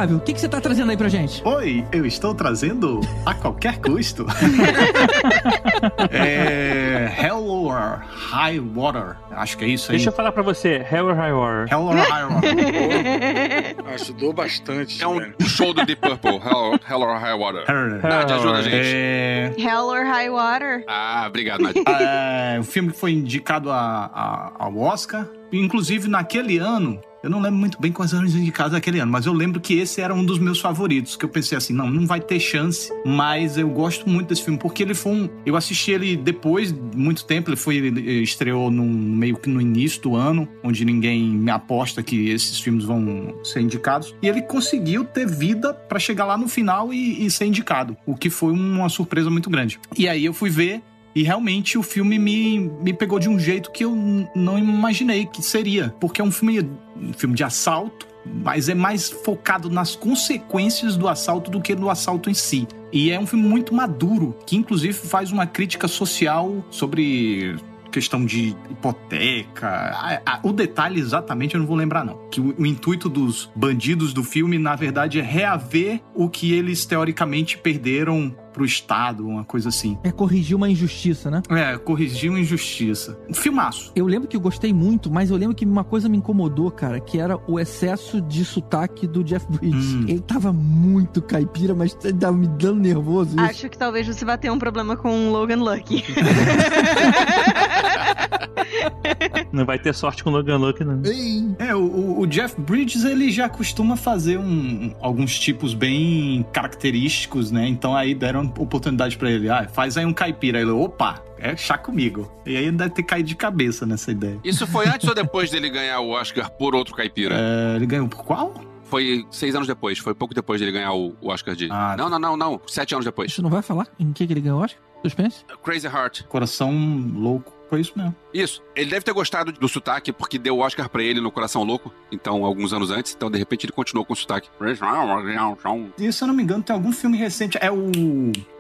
Otávio, o que, que você tá trazendo aí pra gente?
Oi, eu estou trazendo a qualquer custo. é, Hello or High Water. Acho que é isso aí.
Deixa eu falar pra você, Hell or High Water.
Hell or High Water.
Ajudou bastante.
É um show do Deep Purple, Hell, Hell or High Water. Nádia, ajuda a gente.
É...
Hell or High Water.
Ah, obrigado, Nádia.
É, o filme que foi indicado a, a- ao Oscar. Inclusive, naquele ano, eu não lembro muito bem quais eram os indicados naquele ano, mas eu lembro que esse era um dos meus favoritos. Que eu pensei assim, não, não vai ter chance, mas eu gosto muito desse filme, porque ele foi um. Eu assisti ele depois de muito tempo, ele foi. Ele estreou num, meio que no início do ano, onde ninguém me aposta que esses filmes vão ser indicados. E ele conseguiu ter vida pra chegar lá no final e, e ser indicado, o que foi uma surpresa muito grande. E aí eu fui ver. E realmente o filme me, me pegou de um jeito que eu não imaginei que seria. Porque é um filme, um filme de assalto, mas é mais focado nas consequências do assalto do que no assalto em si. E é um filme muito maduro, que inclusive faz uma crítica social sobre questão de hipoteca. O detalhe exatamente eu não vou lembrar, não. Que o, o intuito dos bandidos do filme, na verdade, é reaver o que eles teoricamente perderam pro Estado, uma coisa assim.
É corrigir uma injustiça, né?
É, corrigir uma injustiça. Um filmaço.
Eu lembro que eu gostei muito, mas eu lembro que uma coisa me incomodou, cara, que era o excesso de sotaque do Jeff Bridges.
Hum.
Ele tava muito caipira, mas tava me dando nervoso isso.
Acho que talvez você vá ter um problema com o Logan Lucky.
Não vai ter sorte com o Logan Lucky, não.
É, o- o, o Jeff Bridges, ele já costuma fazer um- alguns tipos bem característicos, né? Então aí deram oportunidade pra ele. Ah, faz aí um caipira. Aí ele, opa, é chá comigo. E aí ele deve ter caído de cabeça nessa ideia.
Isso foi antes ou depois dele ganhar o Oscar por outro caipira?
É, ele ganhou por qual?
Foi seis anos depois, foi pouco depois dele ganhar o, o Oscar de.
Ah,
não, não, não, não. Sete anos depois.
Você não vai falar em que, que ele ganhou, acho? Suspense?
Crazy Heart.
Coração louco. Foi isso mesmo.
Isso. Ele deve ter gostado do sotaque, porque deu o Oscar pra ele no Coração Louco, então, alguns anos antes. Então, de repente, ele continuou com o sotaque.
E se eu não me engano, tem algum filme recente. É o.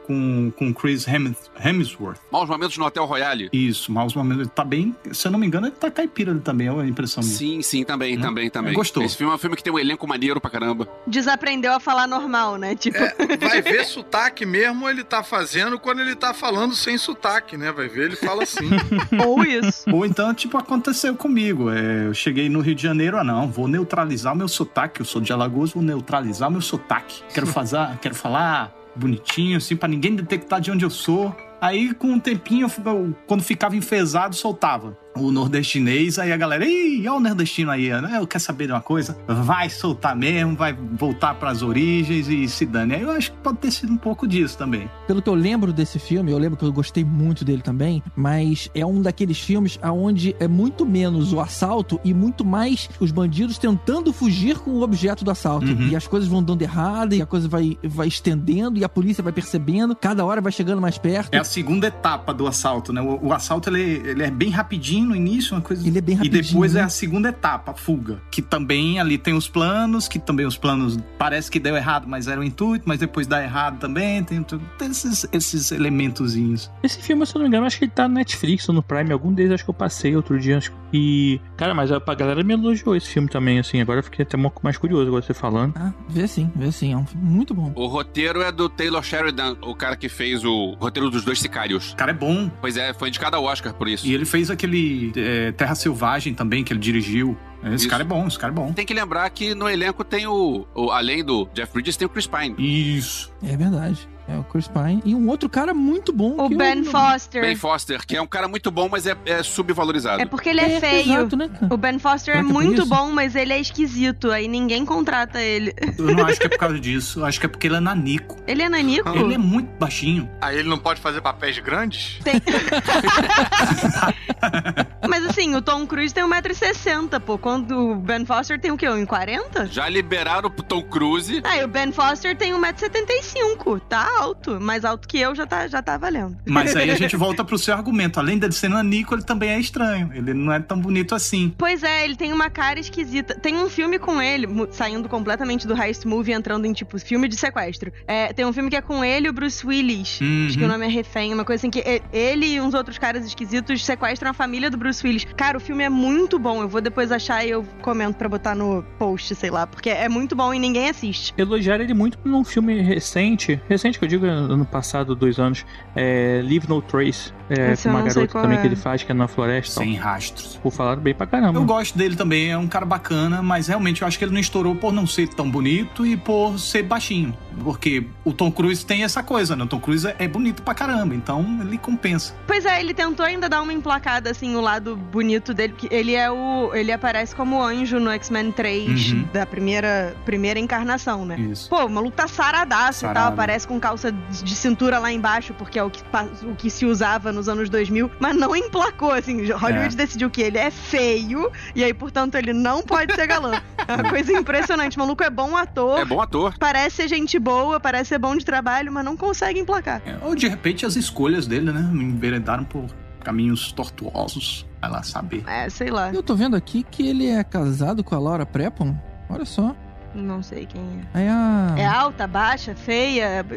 Com, com Chris Hems- Hemsworth.
Maus Momentos no Hotel Royale.
Isso, Maus Momentos. Ele tá bem. Se eu não me engano, ele tá caipira também, é a impressão minha.
Sim, sim, também,
Hum?
também, também.
Gostou.
Esse filme é um filme que tem um elenco maneiro pra caramba.
Desaprendeu a falar normal, né? Tipo.
Vai ver sotaque mesmo ele tá fazendo quando ele tá falando sem sotaque, né? Vai ver, ele fala assim.
Ou isso.
Ou então, tipo, aconteceu comigo. É, eu cheguei no Rio de Janeiro, ah não, vou neutralizar o meu sotaque. Eu sou de Alagoas, vou neutralizar o meu sotaque. Quero fazer, quero falar bonitinho, assim, pra ninguém detectar de onde eu sou. Aí, com um tempinho, eu- quando ficava enfesado, soltava o nordestinês. Aí a galera, ih, olha o nordestino aí, né? Eu quero saber de uma coisa. Vai soltar mesmo, vai voltar pras origens e se dane. Aí eu acho que pode ter sido um pouco disso também.
Pelo que eu lembro desse filme, eu lembro que eu gostei muito dele também, mas é um daqueles filmes aonde é muito menos o assalto e muito mais os bandidos tentando fugir com o objeto do assalto.
Uhum.
E as coisas vão dando errado, e a coisa vai, vai estendendo, e a polícia vai percebendo, cada hora vai chegando mais perto.
É a segunda etapa do assalto, né? O, o assalto ele, ele é bem rapidinho no início, uma coisa.
Ele é bem
E
rapidinho.
depois é
né?
a segunda etapa, a fuga. Que também ali tem os planos, que também os planos parece que deu errado, mas era o intuito, mas depois dá errado também. Tem, tem esses, esses elementozinhos.
Esse filme, se eu não me engano, acho que ele tá no Netflix ou no Prime. Algum deles acho que eu passei outro dia. acho E, cara, mas a, a galera me elogiou esse filme também, assim. Agora eu fiquei até um pouco mais curioso agora você falando.
Ah, vê sim, vê sim. É um filme muito bom.
O roteiro é do Taylor Sheridan, o cara que fez o roteiro dos dois Sicários.
O cara é bom.
Pois é, foi indicado ao Oscar por isso.
E ele fez aquele é, Terra Selvagem também, que ele dirigiu. Esse
Isso.
cara é bom, esse cara é bom.
Tem que lembrar que no elenco tem o, o- Além do Jeff Bridges, tem o Chris Pine.
Isso.
É verdade. É o Chris Pine. E um outro cara muito bom.
O
que
Ben
eu-
Foster.
Ben Foster, que é um cara muito bom, mas é, é subvalorizado.
É porque ele é,
É,
feio.
exato, né, cara?
O Ben Foster
Será
é
é
muito
isso?
bom, mas ele é esquisito. Aí ninguém contrata ele.
Eu não acho que é por causa disso. Eu acho que é porque ele é nanico.
Ele é nanico?
Ele é muito baixinho.
Aí ele não pode fazer papéis grandes?
Tem- Mas assim, o Tom Cruise tem 1,60m, pô. Quando o Ben Foster tem o quê? 1,40m?
Já liberaram pro Tom Cruise.
Ah, e o Ben Foster tem 1,75m. Tá alto. Mais alto que eu já tá, já tá valendo.
Mas aí a gente volta pro seu argumento. Além dele ser nanico, ele também é estranho. Ele não é tão bonito assim.
Pois é, ele tem uma cara esquisita. Tem um filme com ele, saindo completamente do heist movie, entrando em, tipo, filme de sequestro. É, tem um filme que é com ele e o Bruce Willis.
Uhum.
Acho que o nome é Refém, uma coisa assim que ele e uns outros caras esquisitos sequestram a família do Bruce Bruce Willis. Cara, o filme é muito bom. Eu vou depois achar e eu comento pra botar no post, sei lá, porque é muito bom e ninguém assiste.
Elogiaram ele muito num filme recente, recente que eu digo ano passado, dois anos, é Leave No Trace, é,
Esse
com uma garota também
é.
que ele faz, que é na floresta.
Sem rastros.
Pô, falaram bem pra caramba.
Eu gosto dele também, é um cara bacana, mas realmente eu acho que ele não estourou por não ser tão bonito e por ser baixinho. Porque o Tom Cruise tem essa coisa, né? O Tom Cruise é bonito pra caramba, então ele compensa.
Pois é, ele tentou ainda dar uma emplacada, assim, o lado bonito dele, que ele é o. Ele aparece como anjo no X-Men 3
Uhum.
da primeira, primeira encarnação, né?
Isso.
Pô, o maluco tá saradaço e tal, aparece com calça de cintura lá embaixo, porque é o que, o que se usava nos anos 2000, mas não emplacou, assim. Hollywood
É.
decidiu que ele é feio, e aí, portanto, ele não pode ser galã. É uma coisa impressionante. O maluco é bom ator.
É bom ator.
Parece ser gente boa, parece ser bom de trabalho, mas não consegue emplacar.
É, Ou de repente as escolhas dele, né? Me enveredaram por caminhos tortuosos. Vai lá saber.
É, sei lá.
Eu tô vendo aqui que ele é casado com a Laura Prepon. Olha só.
Não sei quem é.
Aí a.
É alta, baixa, feia?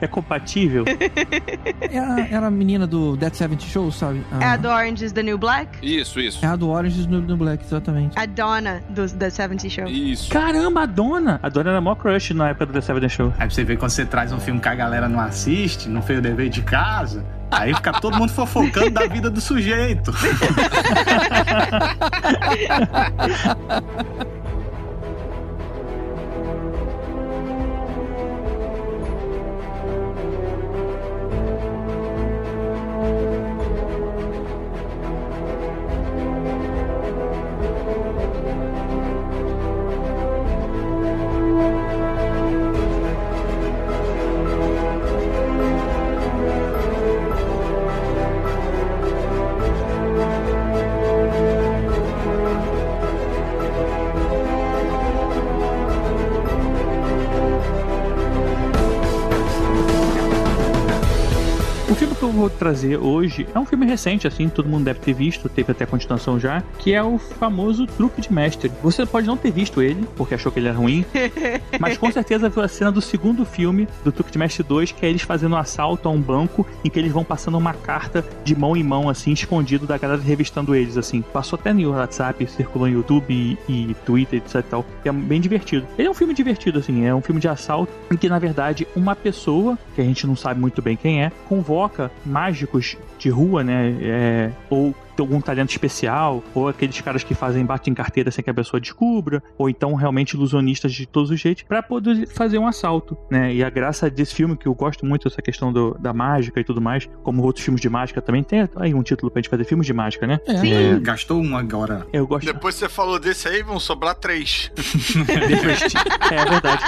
É compatível?
É a, era a menina do Dead 70 Show, sabe?
É a do Orange is the New Black?
Isso, isso.
É a do Orange no, no Black, exatamente.
A Donna do The 70 Show.
Isso.
Caramba, a dona! A dona era mó crush na época do The Seven Show.
Aí você vê quando você traz um filme que a galera não assiste, não fez o dever de casa. Aí fica todo mundo fofocando da vida do sujeito.
filme que eu vou trazer hoje é um filme recente, assim, todo mundo deve ter visto, teve até continuação já, que é o famoso Truque de Mestre. Você pode não ter visto ele, porque achou que ele era ruim, mas com certeza viu a cena do segundo filme do Truque de Mestre 2, que é eles fazendo um assalto a um banco em que eles vão passando uma carta de mão em mão, assim, escondido da galera revistando eles, assim. Passou até no WhatsApp, circulou no YouTube e, e Twitter, etc e tal. É bem divertido. Ele é um filme divertido, assim, é um filme de assalto em que, na verdade, uma pessoa, que a gente não sabe muito bem quem é, convoca mágicos de rua, né, é, ou tem algum talento especial, ou aqueles caras que fazem bate em carteira sem que a pessoa descubra, ou então realmente ilusionistas de todos os jeitos, para poder fazer um assalto, né? E a graça desse filme, que eu gosto muito dessa questão do- da mágica e tudo mais, como outros filmes de mágica também, tem aí um título pra gente fazer filmes de mágica, né?
É.
Sim. Gastou um agora.
Eu gosto.
Depois que você falou desse aí, vão sobrar três.
The Prestige. É verdade.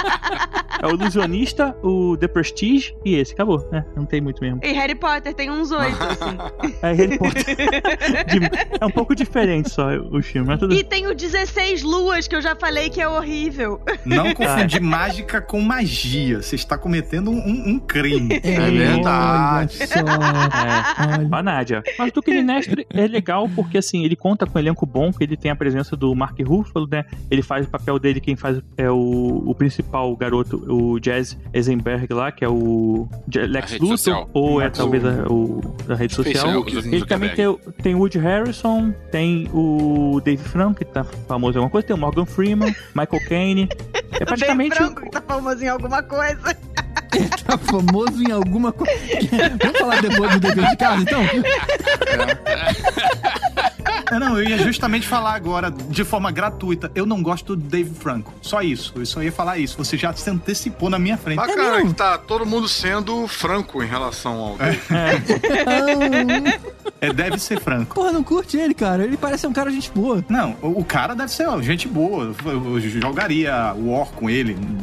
É o ilusionista, o The Prestige e esse. Acabou, né? Não tem muito mesmo.
E Harry Potter tem uns oito, assim.
É Harry Potter. De- é um pouco diferente só o filme, mas tudo
E tem o 16 Luas, que eu já falei que é horrível.
Não confundir mágica com magia. Você está cometendo um, um- crime.
É
verdade.
Olha só.
É, a Nádia. Mas o Duque de Mestre é legal porque, assim, ele conta com um elenco bom, que ele tem a presença do Mark Ruffalo, né? Ele faz o papel dele, quem faz é o, o principal garoto, o Jazz Eisenberg lá, que é o Lex Luthor,
social.
ou é talvez a, o, da rede social.
Facebook,
Ele também tem, o- tem o Woody Harrison, tem o Dave Franco, que tá famoso em alguma coisa, tem o Morgan Freeman, Michael Caine. É praticamente...
Bem branco, que tá famoso em alguma coisa.
Tá famoso em alguma coisa. Vamos falar depois do dever de casa, então?
É, não, eu ia justamente falar agora, de forma gratuita. Eu não gosto do Dave Franco. Só isso. Eu só ia falar isso. Você já se antecipou na minha frente.
Bacana
mesmo?
que tá todo mundo sendo franco em relação ao.
É, deve ser franco.
Porra, não curte ele, cara. Ele parece ser um cara gente boa.
Não, o o cara deve ser ó, gente boa. Eu eu jogaria War com ele.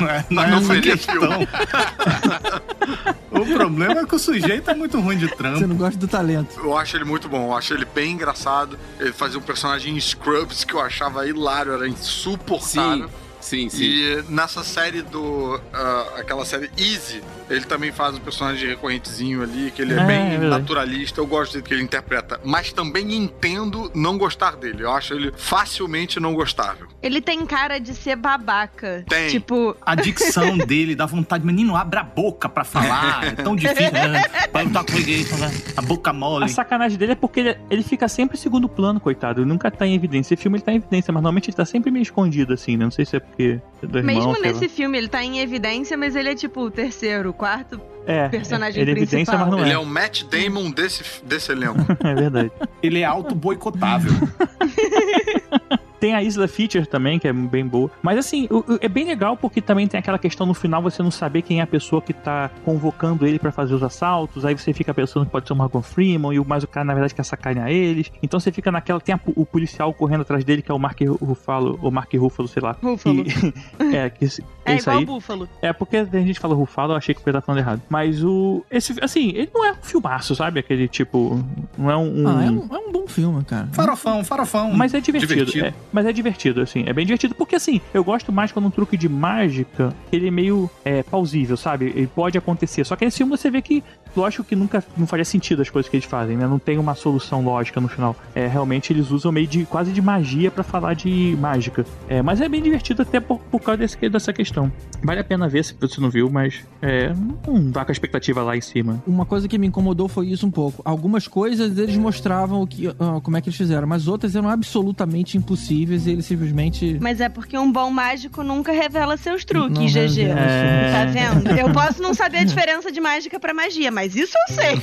Não é, não é
Não
essa questão. o problema é que o sujeito é muito ruim de
Você
trampo.
não gosta do talento.
Eu acho ele muito bom, eu acho ele bem engraçado. Ele fazia um personagem em Scrubs que eu achava hilário, era insuportável.
Sim. Sim, sim.
E nessa série do. ah, aquela série Easy, ele também faz um personagem recorrentezinho ali, que ele é,
É,
bem
é
naturalista. Eu gosto do que ele interpreta. Mas também entendo não gostar dele. Eu acho ele facilmente não gostável.
Ele tem cara de ser babaca.
Tem.
Tipo,
A dicção dele dá vontade, menino, abre a boca pra falar. É tão difícil, né? Pra não tá com preguiça, né? A boca mole.
A sacanagem dele é porque ele, ele fica sempre em segundo plano, coitado. Ele nunca tá em evidência. Esse filme ele tá em evidência, mas normalmente ele tá sempre meio escondido, assim, né? Não sei se é porque é do irmão,
mesmo nesse
lá.
filme, ele tá em evidência, mas ele é tipo o terceiro, quarto
É,
personagem
ele é evidência,
principal.
mas não
ele
é.
é o Matt Damon desse, desse elenco.
É verdade.
Ele é auto-boicotável.
Tem a Isla Feature também, que é bem boa. Mas assim, o- o- é bem legal porque também tem aquela questão no final você não saber quem é a pessoa que tá convocando ele pra fazer os assaltos. Aí você fica pensando que pode ser o Morgan Freeman, e o mas o cara na verdade quer sacanear eles. Então você fica naquela. Tem a- o policial correndo atrás dele, que é o Mark Ruffalo, ou Mark Ruffalo, sei lá.
Ruffalo.
E- é, que, esse-
É
isso
igual
aí.
o Búfalo.
É, porque a gente fala Ruffalo, eu achei que eu tava falando errado. Mas o. Esse, assim, ele não é um filmaço, sabe? Aquele tipo. Não é um.
Ah, é um, é um bom filme, cara.
Farofão, farofão.
Mas é divertido.
Divertido.
é. Mas é divertido, assim. É bem divertido. Porque, assim, eu gosto mais quando um truque de mágica, ele é meio é, plausível, sabe? Ele pode acontecer. Só que nesse filme você vê que, lógico que nunca não faria sentido as coisas que eles fazem, né? Não tem uma solução lógica no final. É, realmente eles usam meio de quase de magia pra falar de mágica. É, mas é bem divertido até por, por causa desse, dessa questão. Vale a pena ver se você não viu, mas é, não dá com a expectativa lá em cima.
Uma coisa que me incomodou foi isso um pouco. Algumas coisas eles mostravam o que, ah, como é que eles fizeram, mas outras eram absolutamente impossíveis e eles simplesmente.
Mas é porque um bom mágico nunca revela seus truques,
Não
GG.
revela,
É.
Tá vendo? Eu posso não saber a diferença de mágica pra magia, mas isso eu sei.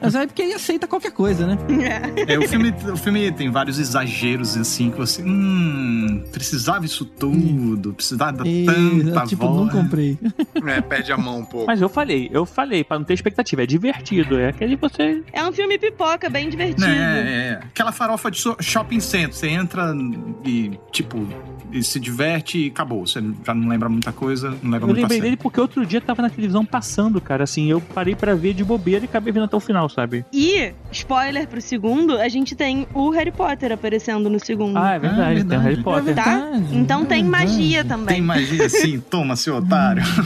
Mas aí porque aí aceita qualquer coisa, né?
É, o filme, o filme tem vários exageros, assim, que você. Hum, precisava isso tudo, precisava
E,
tanta
tipo,
voz.
não comprei.
É, perde a mão um pouco.
Mas eu falei, eu falei, pra não ter expectativa, é divertido. É aquele você.
É um filme pipoca, bem divertido.
Né, é, aquela farofa de shopping center. Você entra e, tipo, e se diverte e acabou. Você já não lembra muita coisa, não leva
Eu
muito a
lembrei dele porque outro dia tava na televisão passando, cara. Assim, eu parei pra ver de bobeira e acabei vendo até o final, sabe?
E, spoiler pro segundo, a gente tem o Harry Potter aparecendo no segundo.
Ah, é verdade, tem o Harry Potter.
Tá? Então tem magia também.
Tem magia assim, toma, seu otário.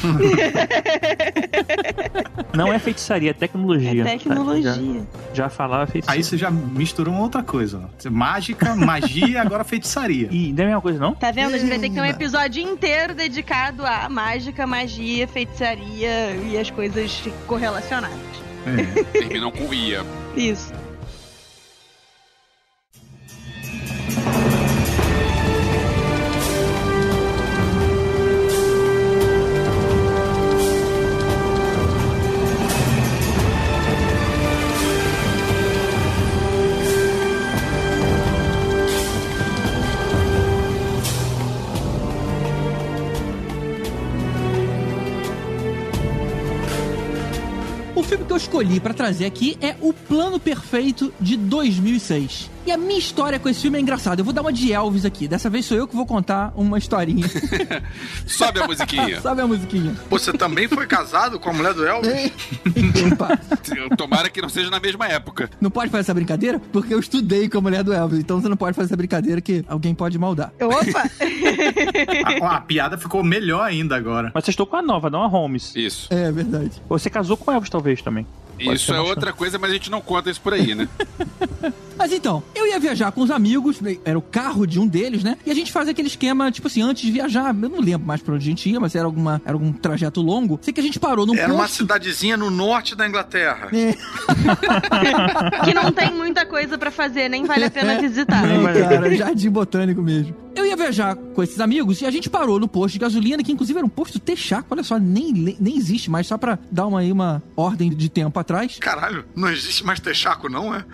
Não é feitiçaria, é tecnologia.
É tecnologia.
Já, já falava feitiçaria.
Aí você já misturou uma outra coisa. Mágica, magia, agora feitiçaria.
E não é a mesma coisa, não?
Tá vendo? A gente vai ter que ter um episódio inteiro dedicado a mágica, magia, feitiçaria e as coisas correlacionadas.
É.
Terminam com ia.
Isso.
Escolhi pra trazer aqui é O Plano Perfeito de 2006. E a minha história com esse filme é engraçada. Eu vou dar uma de Elvis aqui. Dessa vez sou eu que vou contar uma historinha.
Sobe a musiquinha.
Sabe a musiquinha?
Você também foi casado com a mulher do Elvis?
Opa,
Tomara que não seja na mesma época.
não pode fazer essa brincadeira? Porque eu estudei com a mulher do Elvis. Então você não pode fazer essa brincadeira que alguém pode maldar.
Opa!
A, a piada ficou melhor ainda agora.
Mas você estou com a nova, não a Holmes.
Isso.
É verdade.
Você casou com Elvis, talvez, também.
Isso é
uma
outra coisa, mas a gente não conta isso por aí, né?
Mas então, eu ia viajar com os amigos, era o carro de um deles, né? E a gente faz aquele esquema, tipo assim, antes de viajar, eu não lembro mais pra onde a gente ia, mas era, alguma, era algum trajeto longo. Sei que a gente parou num
Era uma
posto.
cidadezinha no norte da Inglaterra.
É.
que não tem muita coisa pra fazer, nem vale a pena visitar.
Não, cara, jardim botânico mesmo. Eu ia viajar com esses amigos e a gente parou no posto de gasolina, que inclusive era um posto Texaco, olha só, nem, nem existe mais, só pra dar uma, aí uma ordem de tempo atrás.
Caralho, não existe mais Texaco, não, é?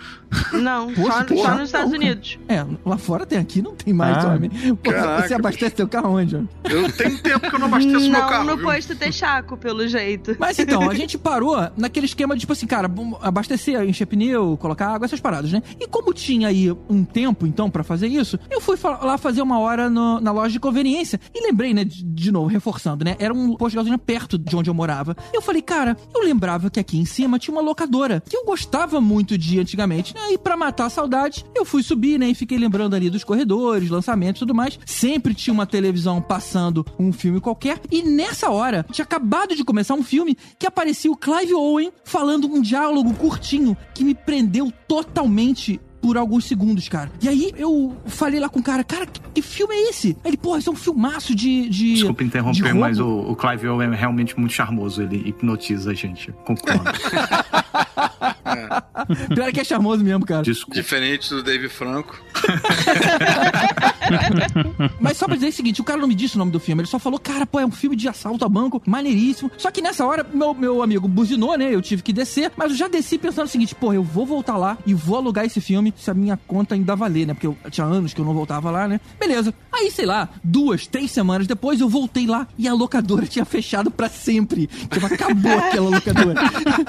Não,
Poxa,
só,
porra,
só nos Estados
não,
Unidos.
É, lá fora tem aqui, não tem mais,
Ah.
homem. Pô, você abastece teu carro onde, homem?
Eu tenho tempo que eu não abasteço meu
Não
carro,
no
viu?
posto Texaco, pelo jeito.
Mas então, a gente parou naquele esquema de, tipo assim, cara, abastecer, encher pneu, colocar água, essas paradas, né? E como tinha aí um tempo, então, pra fazer isso, eu fui lá fazer uma hora no- na loja de conveniência. E lembrei, né, de, de novo, reforçando, né? Era um posto de gasolina perto de onde eu morava. Eu falei, cara, eu lembrava que aqui em cima tinha uma locadora que eu gostava muito de antigamente, né? E pra matar a saudade, eu fui subir, né? E fiquei lembrando ali dos corredores, lançamentos e tudo mais. Sempre tinha uma televisão passando um filme qualquer. E nessa hora, tinha acabado de começar um filme que aparecia o Clive Owen falando um diálogo curtinho que me prendeu totalmente por alguns segundos, cara. E aí eu falei lá com o cara, cara, que, que filme é esse? Aí ele, pô, isso é um filmaço de. de
Desculpa
de
interromper,
roubo."
mas o, o Clive Owen é realmente muito charmoso. Ele hipnotiza a gente. Concordo.
Pior que é charmoso mesmo, cara.
Diferente do Dave Franco.
Mas só pra dizer o seguinte, o cara não me disse o nome do filme, ele só falou, cara, pô, é um filme de assalto a banco, maneiríssimo. Só que nessa hora, meu, meu amigo buzinou, né? Eu tive que descer, mas eu já desci pensando o seguinte, pô, eu vou voltar lá e vou alugar esse filme se a minha conta ainda valer, né? Porque eu tinha anos que eu não voltava lá, né? Beleza. Aí, sei lá, duas, três semanas depois, eu voltei lá e a locadora tinha fechado pra sempre. Tipo, acabou aquela locadora.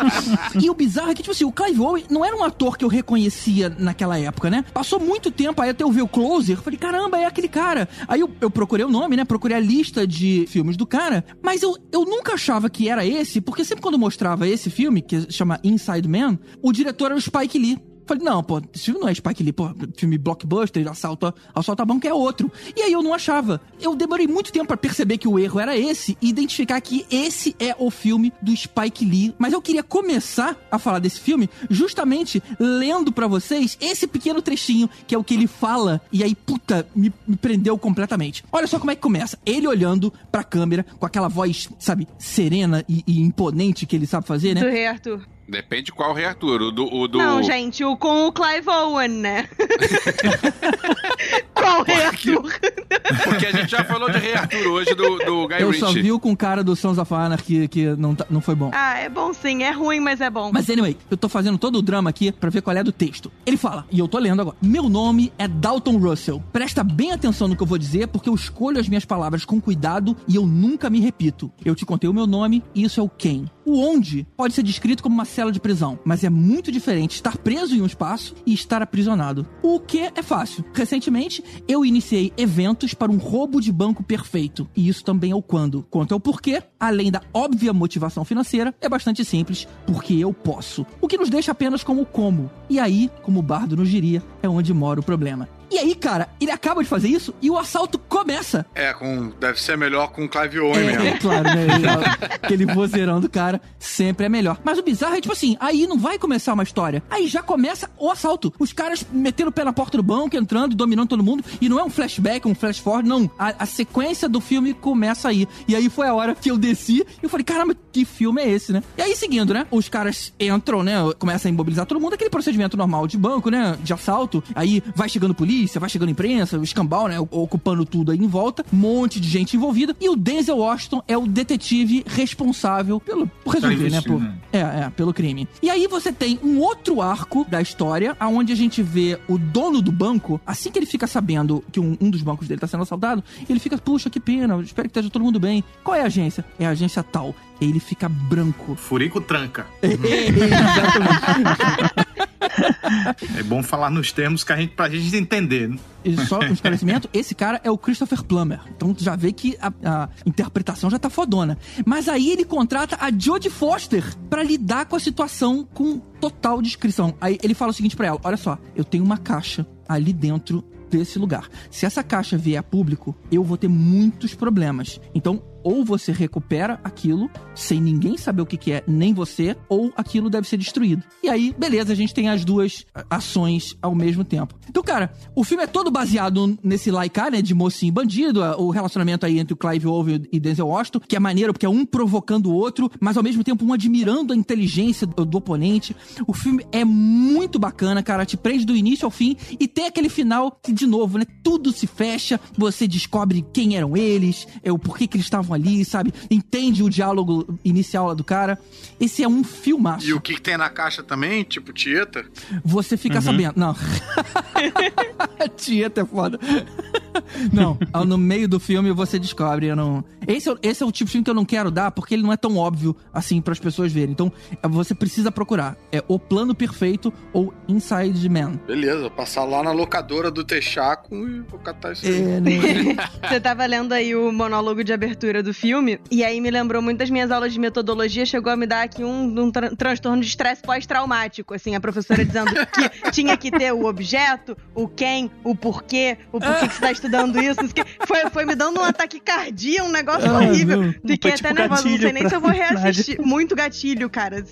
e o bizarro é que, tipo assim, o Clive Owen não era um ator que eu reconhecia naquela época, né? Passou muito tempo aí até eu ver o Closer, falei, caramba, é aquele cara. Aí eu, eu procurei o nome, né? Procurei a lista de filmes do cara, mas eu, eu nunca achava que era esse, porque sempre quando mostrava esse filme, que chama Inside Man, o diretor era o Spike Lee. Falei, não, pô, esse filme não é Spike Lee, pô, filme blockbuster, assalto, assalto a banco é outro. E aí eu não achava. Eu demorei muito tempo pra perceber que o erro era esse e identificar que esse é o filme do Spike Lee. Mas eu queria começar a falar desse filme justamente lendo pra vocês esse pequeno trechinho, que é o que ele fala, e aí, puta, me, me prendeu completamente. Olha só como é que começa. Ele olhando pra câmera, com aquela voz, sabe, serena e, e imponente que ele sabe fazer, né?
Do Rei Arthur.
Depende qual rei Arthur. O do. O do...
Não, gente, o com o Clive Owen, né? Qual Rei Arthur?
Porque a gente já falou de rei Arthur hoje do, do Guy
Eu
Ritchie.
só vi o com o cara do Sons of Anarchy que não, tá- não foi bom.
Ah, é bom sim, é ruim, mas é bom.
Mas anyway, eu tô fazendo todo o drama aqui pra ver qual é do texto. Ele fala, e eu tô lendo agora. Meu nome é Dalton Russell. Presta bem atenção no que eu vou dizer, porque eu escolho as minhas palavras com cuidado e eu nunca me repito. Eu te contei o meu nome e isso é o quem. O onde pode ser descrito como uma cela de prisão, mas é muito diferente estar preso em um espaço e estar aprisionado. O que é fácil. Recentemente, eu iniciei eventos para um roubo de banco perfeito. E isso também é o quando. Quanto ao porquê, além da óbvia motivação financeira, é bastante simples, porque eu posso. O que nos deixa apenas como o como. E aí, como o bardo nos diria, é onde mora o problema. E aí, cara, ele acaba de fazer isso e o assalto começa.
É, com, deve ser melhor com o Clive Owen
É,
mesmo.
é claro, né? Ele- Aquele vozeirão do cara sempre é melhor. Mas o bizarro é tipo assim, aí não vai começar uma história. Aí já começa o assalto. Os caras metendo o pé na porta do banco, entrando e dominando todo mundo. E não é um flashback, um flash forward, não. A, a sequência do filme começa aí. E aí foi a hora que eu desci e eu falei, caramba, que filme é esse, né? E aí seguindo, né? Os caras entram, né? Começam a imobilizar todo mundo. Aquele procedimento normal de banco, né? De assalto. Aí vai chegando polícia, vai chegando imprensa, o escambau, né? Ocupando tudo aí em volta. Um monte de gente envolvida. E o Denzel Washington é o detetive responsável pelo por resolver, né? Por,
né?
é, é, pelo crime. E aí você tem um outro arco da história, aonde a gente vê o dono do banco, assim que ele fica sabendo que um, um dos bancos dele tá sendo assaltado, ele fica, puxa, que pena, espero que esteja todo mundo bem. Qual é a agência? É a agência tal. E ele fica branco.
Furico tranca.
Exatamente.
É bom falar nos termos que a gente, pra gente entender. né?
E só um esclarecimento, esse cara é o Christopher Plummer. Então tu já vê que a, a interpretação já tá fodona. Mas aí ele contrata a Jodie Foster pra lidar com a situação com total descrição. Aí ele fala o seguinte pra ela: olha só, eu tenho uma caixa ali dentro desse lugar. Se essa caixa vier a público, eu vou ter muitos problemas. Então, ou você recupera aquilo sem ninguém saber o que, que é, nem você, ou aquilo deve ser destruído. E aí, beleza, a gente tem as duas ações ao mesmo tempo. Então, cara, o filme é todo baseado nesse laicar, né, de mocinho e bandido, o relacionamento aí entre o Clive Owen e Denzel Washington, que é maneiro porque é um provocando o outro, mas ao mesmo tempo um admirando a inteligência do, do oponente. O filme é muito bacana, cara, te prende do início ao fim e tem aquele final que, de novo, né, tudo se fecha, você descobre quem eram eles, é o porquê que eles estavam ali, sabe? Entende o diálogo inicial lá do cara. Esse é um filmaço.
E o que, que tem na caixa também, tipo Tieta?
Você fica
Uhum.
sabendo. Não. Tieta é foda. Não, no meio do filme você descobre. Eu não... esse, é, o- esse é o tipo de filme que eu não quero dar, porque ele não é tão óbvio assim para as pessoas verem. Então é, você precisa procurar. É O Plano Perfeito ou Inside Man.
Beleza, passar lá na locadora do Texaco e vou catar isso aí.
É, né?
Você tava lendo aí o monólogo de abertura do filme, e aí me lembrou muito das minhas aulas de metodologia, chegou a me dar aqui um, um tran- transtorno de estresse pós-traumático, assim, a professora dizendo que tinha que ter o objeto, o quem, o porquê, o porquê que você tá estudando isso, não sei o quê. foi, foi me dando um ataque cardíaco, um negócio
Ah,
horrível.
não.
Fiquei
Foi
até
tipo
nervosa, não sei nem se eu vou reassistir. Muito gatilho, cara.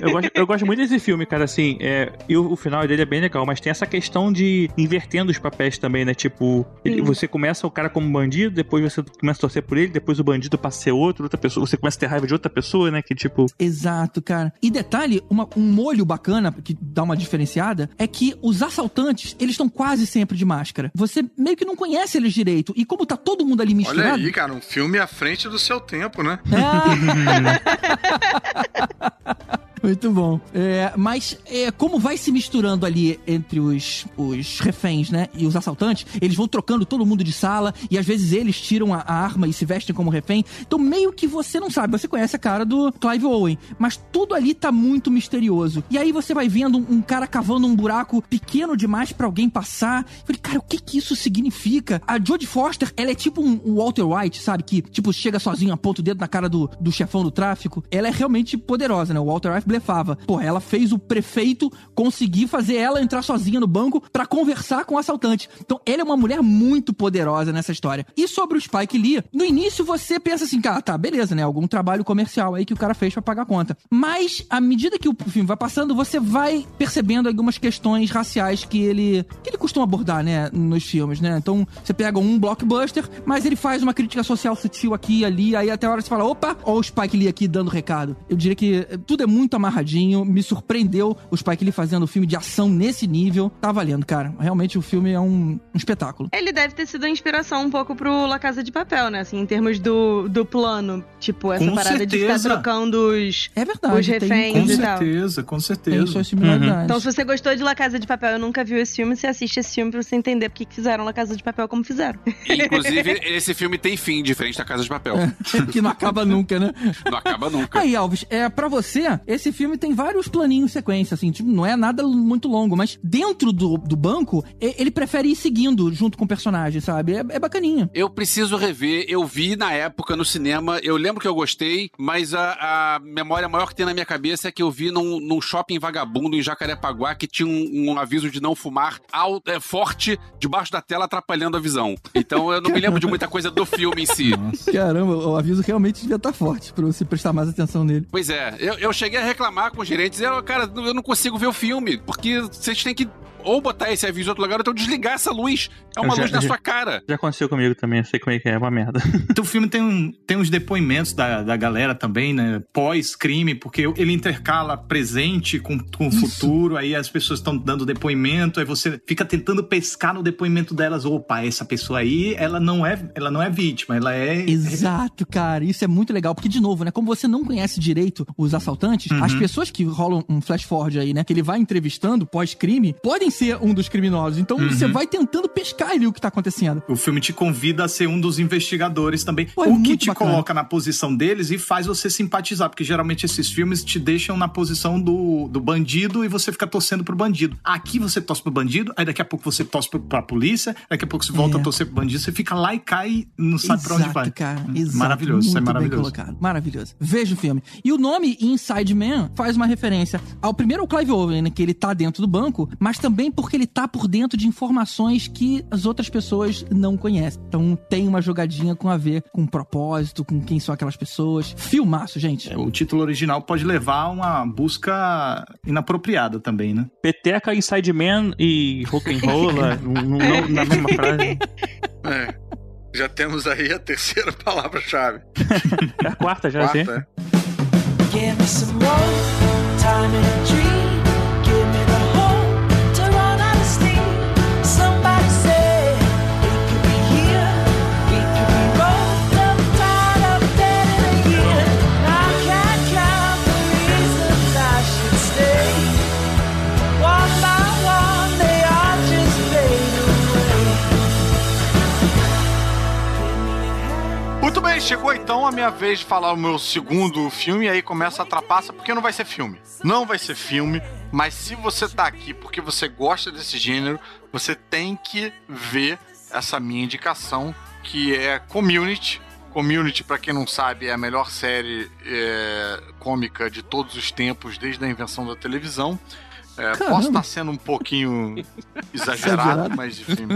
Eu gosto, eu gosto muito desse filme, cara, assim, é, e o, o final dele é bem legal, mas tem essa questão de invertendo os papéis também, né? Tipo, ele- você começa o cara como bandido, depois você começa a torcer por ele, depois o bandido passa a ser outro, outra pessoa, você começa a ter raiva de outra pessoa, né? Que tipo.
Exato, cara. E detalhe, uma- um molho bacana que dá uma diferenciada é que os assaltantes, eles estão quase sempre de máscara. Você meio que não conhece eles direito. E como tá todo mundo ali
Olha
misturado.
aí, cara, um filme à frente do seu tempo, né?
Muito bom. É, mas é, como vai se misturando ali entre os, os reféns, né? E os assaltantes, eles vão trocando todo mundo de sala e às vezes eles tiram a, a arma e se vestem como refém. Então meio que você não sabe. Você conhece a cara do Clive Owen, mas tudo ali tá muito misterioso. E aí você vai vendo um, um cara cavando um buraco pequeno demais pra alguém passar. Eu falei, cara, o que que isso significa? A Jodie Foster, ela é tipo um, um Walter White, sabe? Que, tipo, chega sozinho, aponta o dedo na cara do, do chefão do tráfico. Ela é realmente poderosa, né? O Walter White blefava. Porra, ela fez o prefeito conseguir fazer ela entrar sozinha no banco pra conversar com o assaltante. Então, ela é uma mulher muito poderosa nessa história. E sobre o Spike Lee, no início você pensa assim, cara, tá, beleza, né? Algum trabalho comercial aí que o cara fez pra pagar a conta. Mas, à medida que o filme vai passando, você vai percebendo algumas questões raciais que ele, que ele costuma abordar, né, nos filmes, né? Então, você pega um blockbuster, mas ele faz uma crítica social sutil aqui e ali, aí até a hora você fala, opa, ó o Spike Lee aqui dando recado. Eu diria que eh, tudo é muito amarradinho, me surpreendeu o Spike Lee fazendo um filme de ação nesse nível. Tá valendo, cara. Realmente o filme é um, um espetáculo.
Ele deve ter sido a inspiração um pouco pro La Casa de Papel, né? Assim, em termos do, do plano. Tipo, essa
Com
parada de ficar
certeza.
trocando os,
É verdade,
os
tem-
reféns
Com
e tal.
certeza, com certeza.
Tem suas similaridades.
Então, se você gostou de La Casa de Papel e nunca viu esse filme, você assiste esse filme pra você entender porque que fizeram La Casa de Papel como fizeram.
Inclusive, esse filme tem fim, diferente da Casa de Papel.
que não acaba nunca, né?
Não acaba nunca.
Aí, Alves, é, pra você, esse filme tem vários planinhos sequência, assim, tipo, não é nada muito longo, mas dentro do, do banco, ele prefere ir seguindo junto com o personagem, sabe? É, é bacaninha.
Eu preciso rever. Eu vi na época no cinema. Eu lembro que eu gostei, mas a, a memória maior que tem na minha cabeça é que eu vi num, num shopping vagabundo em Jacarepaguá que tinha um, um aviso de não fumar alto, é, forte debaixo da tela, atrapalhando a visão. Então eu não me lembro de muita coisa do filme em si.
Caramba, o aviso realmente devia estar forte pra você prestar mais atenção nele.
Pois é, eu, eu cheguei a reclamar com os gerentes e eu, cara, eu não consigo ver o filme, porque vocês têm que ou botar esse aviso em outro lugar, ou então desligar essa luz. É uma
já-
luz na
já-
sua cara.
Já aconteceu comigo também, eu sei como é que é, é uma merda.
Então o filme tem, um, tem uns depoimentos da, da galera também, né? Pós-crime, porque ele intercala presente com, com o futuro, aí as pessoas estão dando depoimento, aí você fica tentando pescar no depoimento delas. Opa, essa pessoa aí, ela não é, ela não é vítima, ela é.
Exato, cara. Isso é muito legal. Porque, de novo, né? Como você não conhece direito os assaltantes,
Uhum.
As pessoas que rolam um flash forward aí, né? Que ele vai entrevistando pós-crime, podem ser um dos criminosos. Então
Uhum.
você vai tentando pescar ali o que tá acontecendo.
O filme te convida a ser um dos investigadores também.
Pô, é
o que te
bacana.
coloca na posição deles e faz você simpatizar, porque geralmente esses filmes te deixam na posição do, do bandido e você fica torcendo pro bandido. Aqui você torce pro bandido, aí daqui a pouco você torce pro, pra polícia, daqui a pouco você volta
É.
a torcer pro bandido, você fica lá e cai e não sabe pra onde
Exato,
vai.
cara.
Hum,
Exato.
Maravilhoso, isso é maravilhoso.
Maravilhoso. Veja o filme. E o nome Inside Man faz uma referência ao primeiro ao Clive Owen, né, que ele tá dentro do banco, mas também porque ele tá por dentro de informações que as outras pessoas não conhecem. Então tem uma jogadinha com a ver com propósito, com quem são aquelas pessoas. Filmaço, gente.
É, O título original pode levar a uma busca inapropriada também, né?
Peteca, Inside Man e Rock'n'Rolla na mesma frase.
É. Já temos aí a terceira palavra-chave.
É a quarta já,
Quarta,
sim.
é.
Give me some more time in a dream.
Então a minha vez de falar o meu segundo filme, e aí começa a trapaça, porque não vai ser filme. Não vai ser filme, mas se você tá aqui porque você gosta desse gênero, você tem que ver essa minha indicação, que é Community. Community, pra quem não sabe, é a melhor série é, cômica de todos os tempos, desde a invenção da televisão. É, posso estar sendo um pouquinho exagerado,
Exagerado.
mas enfim.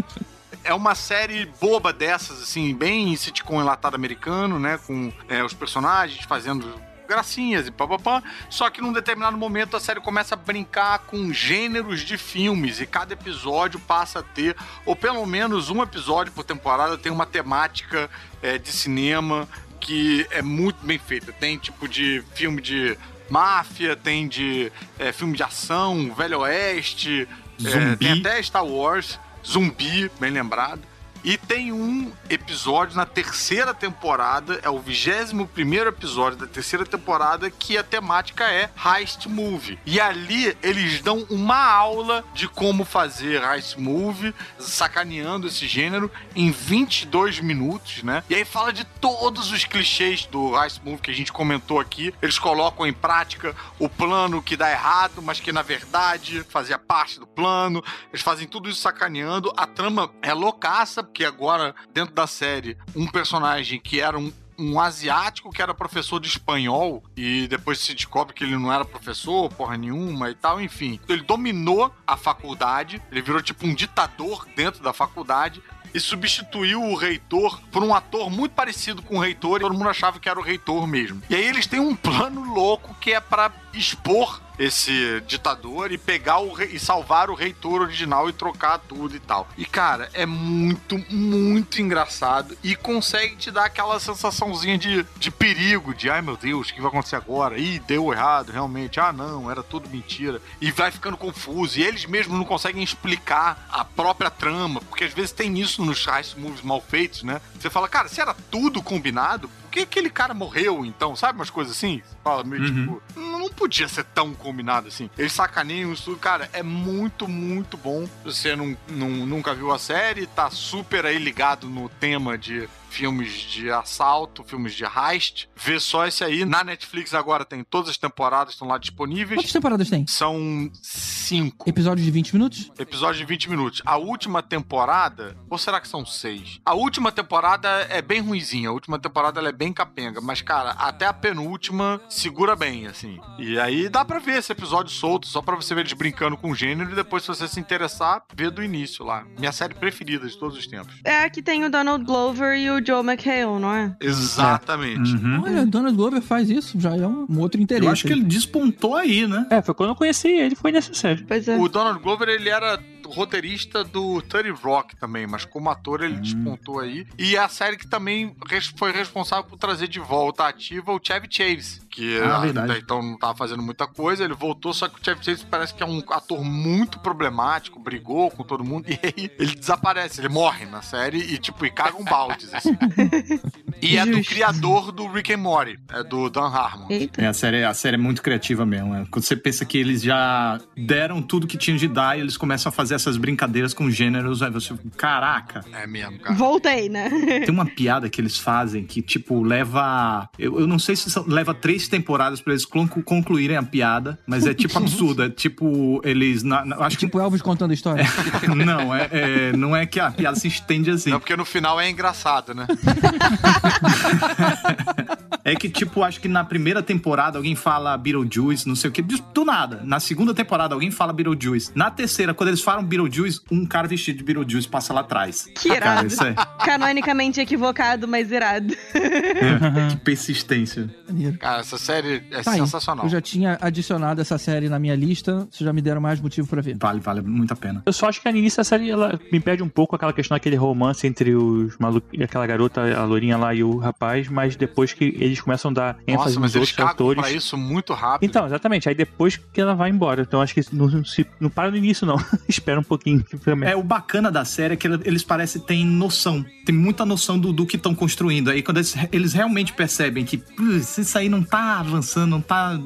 É uma série boba dessas, assim, bem sitcom enlatado americano, né? Com é, os personagens fazendo gracinhas e papapá. Só que num determinado momento a série começa a brincar com gêneros de filmes e cada episódio passa a ter, ou pelo menos um episódio por temporada tem uma temática é, de cinema que é muito bem feita. Tem tipo de filme de máfia, tem de é, filme de ação, Velho Oeste, é, tem até Star Wars, zumbi, bem lembrado. E tem um episódio na terceira temporada, é o 21 primeiro episódio da terceira temporada, que a temática é Heist Movie. E ali eles dão uma aula de como fazer Heist Movie, sacaneando esse gênero, em 22 minutos, né? E aí fala de todos os clichês do Heist Movie que a gente comentou aqui. Eles colocam em prática o plano que dá errado, mas que na verdade fazia parte do plano. Eles fazem tudo isso sacaneando. A trama é loucaça, porque agora, dentro da série, um personagem que era um um asiático que era professor de espanhol e depois se descobre que ele não era professor, porra nenhuma e tal, enfim. Ele dominou a faculdade, ele virou tipo um ditador dentro da faculdade e substituiu o reitor por um ator muito parecido com o reitor e todo mundo achava que era o reitor mesmo. E aí eles têm um plano louco que é pra expor esse ditador e pegar o rei, e salvar o reitor original e trocar tudo e tal. E cara, é muito, muito engraçado e consegue te dar aquela sensaçãozinha de, de perigo, de ai meu Deus, o que vai acontecer agora? Ih, deu errado, realmente. Ah, não, era tudo mentira. E vai ficando confuso. E eles mesmos não conseguem explicar a própria trama, porque às vezes tem isso nos heist movies mal feitos, né? Você fala, cara, se era tudo combinado, que aquele cara morreu então? Sabe umas coisas assim? Fala meio tipo, não podia ser tão combinado assim. Eles sacaneiam isso tudo. Cara, é muito, muito bom. Se você não, não, nunca viu a série, tá super aí ligado no tema de filmes de assalto, filmes de heist. Vê só esse aí. Na Netflix agora tem todas as temporadas, estão lá disponíveis.
Quantas temporadas tem?
São cinco.
Episódios de 20 minutos?
Episódio de 20 minutos. A última temporada, ou será que são seis? A última temporada é bem ruizinha. A última temporada ela é bem capenga. Mas, cara, até a penúltima segura bem, assim. E aí dá pra ver esse episódio solto, só pra você ver eles brincando com o gênero e depois, se você se interessar, ver do início lá. Minha série preferida de todos os tempos.
É, aqui tem o Donald Glover e o Joe McHale, não é?
Exatamente.
Olha, Donald Glover faz isso, já é um, um outro interesse.
Eu acho que ele despontou aí, né?
É, foi quando eu conheci ele, foi nessa série.
Pois é.
O Donald Glover, ele era roteirista do 30 Rock também, mas como ator ele despontou aí. E é a série que também foi responsável por trazer de volta ativa o Chevy Chase, que
Ah,
até então não tava fazendo muita coisa, ele voltou, só que o Chevy Chase parece que é um ator muito problemático, brigou com todo mundo, e aí ele desaparece, ele morre na série e tipo, e cagam baldes, assim. E é do criador do Rick and Morty, é do Dan Harmon.
Eita.
É, a série, a série é muito criativa mesmo. é. Quando você pensa que eles já deram tudo que tinham de dar e eles começam a fazer essas brincadeiras com gêneros, aí você. Caraca!
É mesmo, cara.
Voltei, né?
Tem uma piada que eles fazem que, tipo, leva. Eu, eu não sei se são- leva três temporadas pra eles conclu- concluírem a piada, mas é tipo absurdo. É tipo, eles. na- na- acho que.
Tipo Elvis contando a história.
Não, é, é- não é que a piada se estende assim.
Não, porque no final é engraçado, né?
É que, tipo, acho que na primeira temporada alguém fala Beetlejuice, não sei o que, do nada. Na segunda temporada alguém fala Beetlejuice. Na terceira, quando eles falam Beetlejuice, um cara vestido de Beetlejuice passa lá atrás.
Que
Cara,
irado.
isso é
Canonicamente equivocado, mas irado.
que persistência.
Cara, essa série é
Tá aí.
sensacional.
Eu já tinha adicionado essa série na minha lista, vocês já me deram mais motivo pra ver.
Vale, vale muito a pena.
Eu só acho que no início da série ela me perde um pouco aquela questão daquele romance entre os malucos, aquela garota, a lourinha lá e o rapaz, mas depois que eles começam a dar ênfase
Nossa, mas
nos
eles
outros atores.
pra isso muito rápido.
Então, exatamente. Aí depois que ela vai embora. Então acho que não, não se- não para no início, não. Espera um pouquinho.
É, o bacana da série é que eles parecem ter noção. Tem muita noção do, do que estão construindo. Aí quando eles, eles realmente percebem que "Putz, isso aí não tá avançando, não tá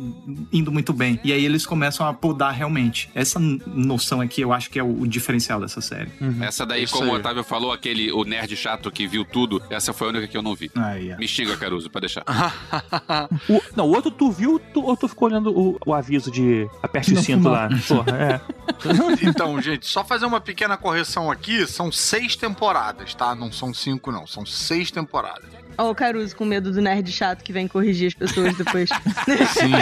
indo muito bem. E aí eles começam a podar realmente. Essa noção aqui eu acho que é o, o diferencial dessa série.
Essa daí,
Isso
como o
aí.
Otávio falou, aquele o nerd chato que viu tudo, essa foi a única que eu não vi.
Aí, ó.
Me xinga, Caruso, pra deixar.
O, não, o outro tu viu tu, ou tu ficou olhando o, o aviso de aperte o cinto
fumar.
lá? Porra, é.
Então, gente, só fazer uma pequena correção aqui. São seis temporadas, tá? Não são cinco, não. São seis temporadas.
Ó, o Caruso com medo do nerd chato que vem corrigir as pessoas depois.
Sim.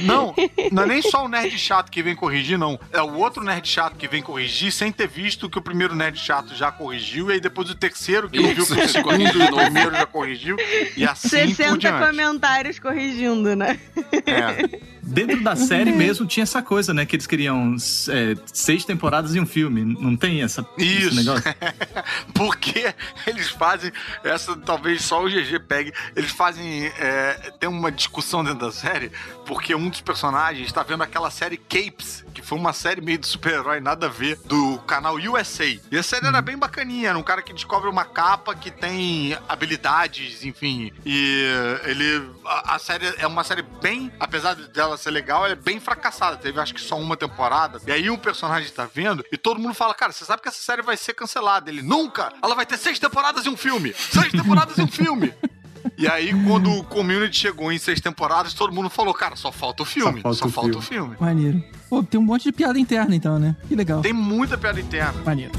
Não, não é nem só o nerd chato que vem corrigir, não. É o outro nerd chato que vem corrigir sem ter visto que o primeiro nerd chato já corrigiu, e aí depois o terceiro que não viu que o segundo e o primeiro já corrigiu, e assim por
60
diante.
comentários corrigindo, né?
É.
Dentro da série mesmo tinha essa coisa, né? Que eles queriam é, seis temporadas e um filme. Não tem essa, esse
Isso.
negócio?
Porque eles fazem, essa talvez só o GG pegue, eles fazem, é, tem uma discussão dentro da série, porque um dos personagens está vendo aquela série Capes, que foi uma série meio de super-herói, nada a ver, do canal USA. E a série era bem bacaninha, era um cara que descobre uma capa que tem habilidades, enfim, e ele, a, a série é uma série bem, apesar dela ser legal, ela é bem fracassada, teve acho que só uma temporada, e aí o personagem tá vendo, e todo mundo fala, cara, você sabe que essa série vai ser cancelada. Ele, nunca! Ela vai ter seis temporadas e um filme! Seis temporadas e um filme! E aí, quando o Community chegou em seis temporadas, todo mundo falou, cara, só falta o filme, só falta, o filme.
Maneiro. Pô, tem um monte de piada interna então, né? Que legal.
Tem muita piada interna.
Maneiro.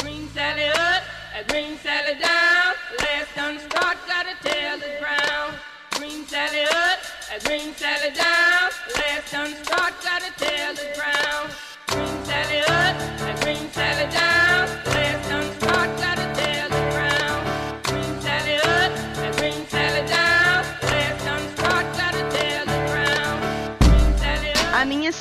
Green Sally up, a green Sally down. Last done start, got a tail is brown. Green Sally up, a green Sally down. Last done start, got a tail is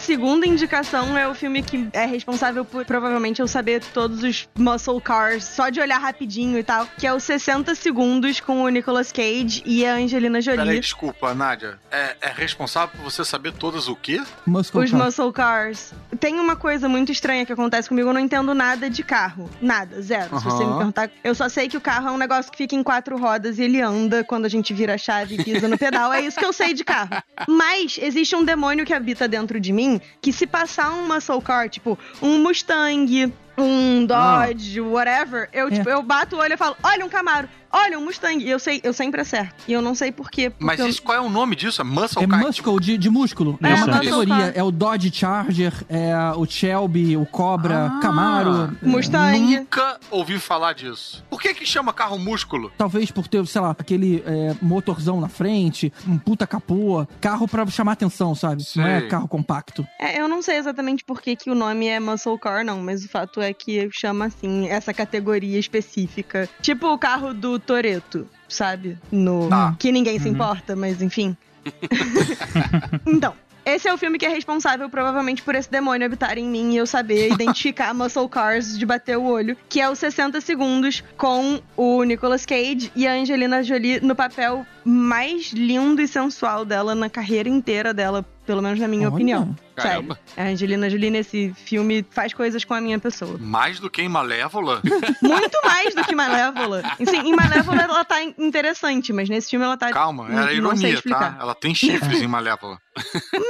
segunda indicação é o filme que é responsável por provavelmente eu saber todos os muscle cars só de olhar rapidinho e tal, que é o 60 segundos com o Nicolas Cage e a Angelina Jolie.
Peraí, desculpa, Nádia. É, é responsável por você saber todas o quê?
Muscle
Os
Car.
muscle cars. Tem uma coisa muito estranha que acontece comigo, eu não entendo nada de carro. Nada, zero. Se você me perguntar, eu só sei que o carro é um negócio que fica em quatro rodas e ele anda quando a gente vira a chave e pisa no pedal. É isso que eu sei de carro. Mas existe um demônio que habita dentro de mim que se passar um muscle car, tipo um Mustang, um Dodge, whatever, eu, tipo, eu bato o olho e falo, olha um Camaro, olha um Mustang. E eu sei, eu sempre acerto. E eu não sei porquê.
Mas
eu-
isso, qual é o nome disso? É Muscle
É
Car?
muscle, de, de músculo. É,
É,
uma categoria. É o Dodge Charger, é o Shelby, o Cobra,
Ah.
Camaro.
Mustang.
Nunca ouvi falar disso. Por que que chama carro músculo?
Talvez por ter, sei lá, aquele é, motorzão na frente, um puta capô, carro pra chamar atenção, sabe? Não é
Sei.
carro compacto.
É, eu não sei exatamente por que, que o nome é Muscle Car, não, mas o fato é que chama assim, essa categoria específica. Tipo o carro do Toreto, sabe? No.
Tá.
Que ninguém se importa, mas enfim. então. Esse é o filme que é responsável, provavelmente, por esse demônio habitar em mim e eu saber identificar muscle cars de bater o olho, que é o 60 segundos com o Nicolas Cage e a Angelina Jolie no papel mais lindo e sensual dela na carreira inteira dela, pelo menos na minha
Olha.
opinião.
Caramba.
Sério. A Angelina Jolie nesse filme faz coisas com a minha pessoa.
Mais do que em Malévola?
Muito mais do que Malévola. Sim, em Malévola ela tá in- interessante, mas nesse filme ela tá.
Calma,
não-
era ironia, tá? Ela tem chifres em Malévola.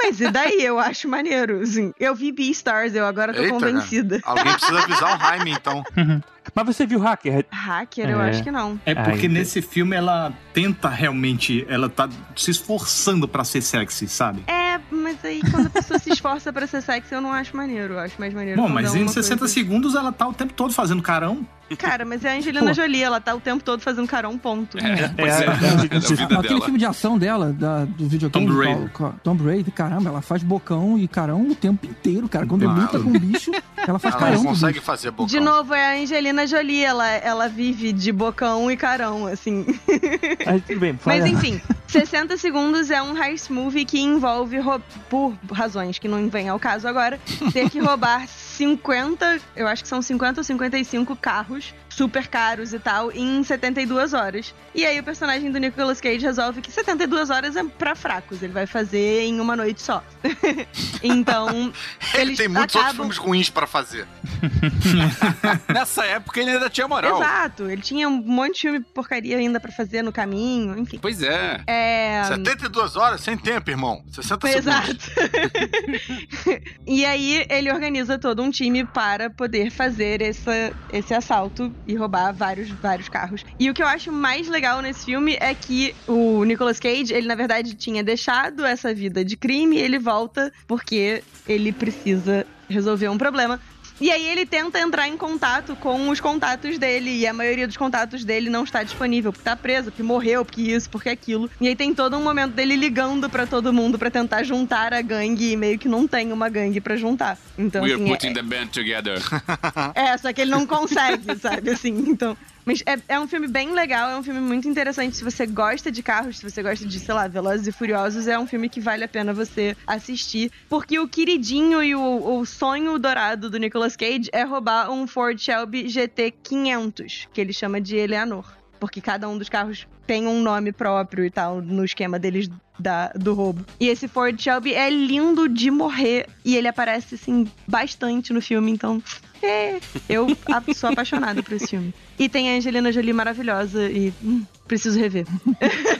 Mas e daí? Eu acho maneiro. Assim, eu vi Beastars, eu agora tô
Eita,
convencida.
cara. Alguém precisa avisar o Jaime, então.
Mas você viu Hacker?
Hacker, eu
É.
acho que não.
É porque
Ai,
nesse filme ela tenta realmente, ela tá se esforçando pra ser sexy, sabe?
É, mas aí quando a pessoa se esforça pra ser sexy, eu não acho maneiro. Eu acho mais maneiro.
Bom, mas
é
em
uma
60
coisa-
segundos ela tá o tempo todo fazendo carão.
Cara, mas é a Angelina
Pô.
Jolie, ela tá o tempo todo fazendo carão, ponto.
Pois é,
É,
é, da vida
Aquele
dela.
filme de ação dela, da- do videogame.
Tomb Raider.
Tomb Raider, caramba, ela faz bocão e carão o tempo inteiro, cara. Quando
Não.
luta com o bicho, ela faz
Ela
carão. o
consegue fazer bocão.
De novo, é a Angelina Jolie, ela, ela vive de bocão e carão, assim.
Aí, tudo bem.
Mas enfim, 60 segundos é um heist movie que envolve, por razões que não vem ao caso agora, ter que roubar 50, eu acho que são 50 ou 55 carros super caros e tal, em 72 horas. E aí o personagem do Nicolas Cage resolve que 72 horas é pra fracos, ele vai fazer em uma noite só. então,
Ele
eles
tem muitos outros
acabam...
filmes ruins pra fazer.
Nessa época ele ainda tinha moral.
Exato, ele tinha um monte de filme porcaria ainda pra fazer no caminho, enfim.
Pois é.
É...
72 horas sem tempo, irmão. 60
Exato.
segundos.
e aí ele organiza todo um time para poder fazer essa, esse assalto e roubar vários, vários carros. E o que eu acho mais legal nesse filme é que o Nicolas Cage, ele na verdade tinha deixado essa vida de crime e ele volta porque ele precisa resolver um problema. E aí ele tenta entrar em contato com os contatos dele, e a maioria dos contatos dele não está disponível, porque tá preso, porque morreu, porque isso, porque aquilo. E aí tem todo um momento dele ligando pra todo mundo pra tentar juntar a gangue, e meio que não tem uma gangue pra juntar. Então,
We are
assim,
putting
é,
the band together.
é, só que ele não consegue, sabe, assim, então... Mas é, é um filme bem legal, é um filme muito interessante. Se você gosta de carros, se você gosta de, sei lá, Velozes e Furiosos, é um filme que vale a pena você assistir. Porque o queridinho e o, o sonho dourado do Nicolas Cage é roubar um Ford Shelby GT 500, que ele chama de Eleanor. Porque cada um dos carros tem um nome próprio e tal, no esquema deles da, do roubo. E esse Ford Shelby é lindo de morrer. E ele aparece, assim, bastante no filme, então. É, eu a- sou apaixonada por esse filme. E tem a Angelina Jolie maravilhosa e hum, preciso rever.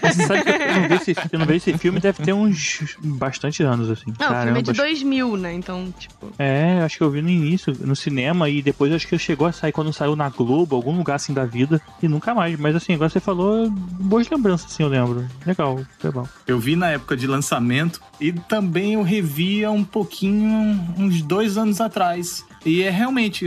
Você sabe que eu não, vi esse, eu não vi esse filme deve ter uns bastante anos, assim.
Não, o filme é de
Caramba,
2000, né? Então, tipo.
É, acho que eu vi no início, no cinema, e depois acho que chegou a sair quando saiu na Globo, algum lugar assim da vida, e nunca mais. Mas assim, agora você falou, boas lembranças, assim, eu lembro. Legal, legal.
Eu vi na época de lançamento e também eu revia um pouquinho, uns dois anos atrás. E é realmente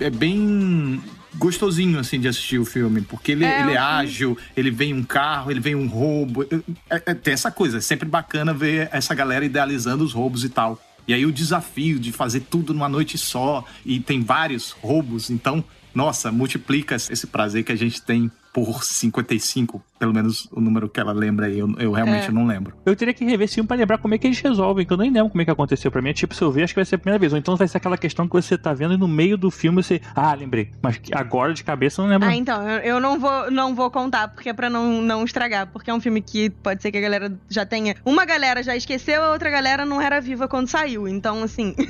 é, é bem gostosinho assim de assistir o filme, porque ele
É,
ele é
o filme-
ágil, ele vem um carro, ele vem um roubo. É- é- tem essa coisa, é sempre bacana ver essa galera idealizando os roubos e tal. E aí o desafio de fazer tudo numa noite só e tem vários roubos, então, nossa, multiplica esse prazer que a gente tem por 55, pelo menos o número que ela lembra aí, eu, eu realmente
É.
não lembro.
Eu teria que rever esse filme pra lembrar como é que eles resolvem, que eu nem lembro como é que aconteceu pra mim. É tipo, se eu ver, acho que vai ser a primeira vez. Ou então vai ser aquela questão que você tá vendo e no meio do filme você. Ah, lembrei. Mas agora de cabeça eu não lembro.
Ah, então, eu, eu não, vou, não vou contar, porque é pra não, não estragar. Porque é um filme que pode ser que a galera já tenha. Uma galera já esqueceu, a outra galera não era viva quando saiu. Então, assim.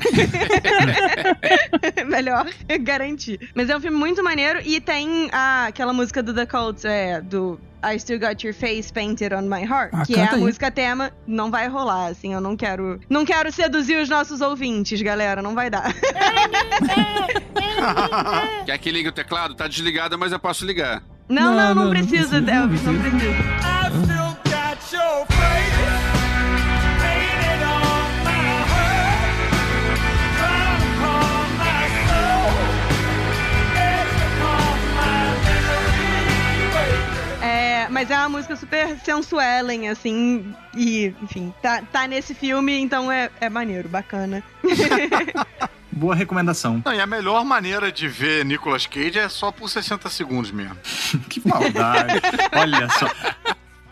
Melhor garantir. Mas é um filme muito maneiro e tem a, aquela música do The Colts, é, do. I Still Got Your Face Painted on My Heart,
Ah,
que é a
aí.
música tema, não vai rolar, assim, eu não quero, não quero seduzir os nossos ouvintes, galera, não vai dar.
Quer que ligue o teclado? Tá desligado, mas eu posso ligar.
Não, não, não,
não, não
precisa,
precisa,
Elvis,
não
precisa. É, mas é uma música super sensuelen, assim, e, enfim, tá, tá nesse filme, então é, é maneiro, bacana.
Boa recomendação.
Não, e a melhor maneira de ver Nicolas Cage é só por 60 segundos mesmo.
Que maldade. Olha só.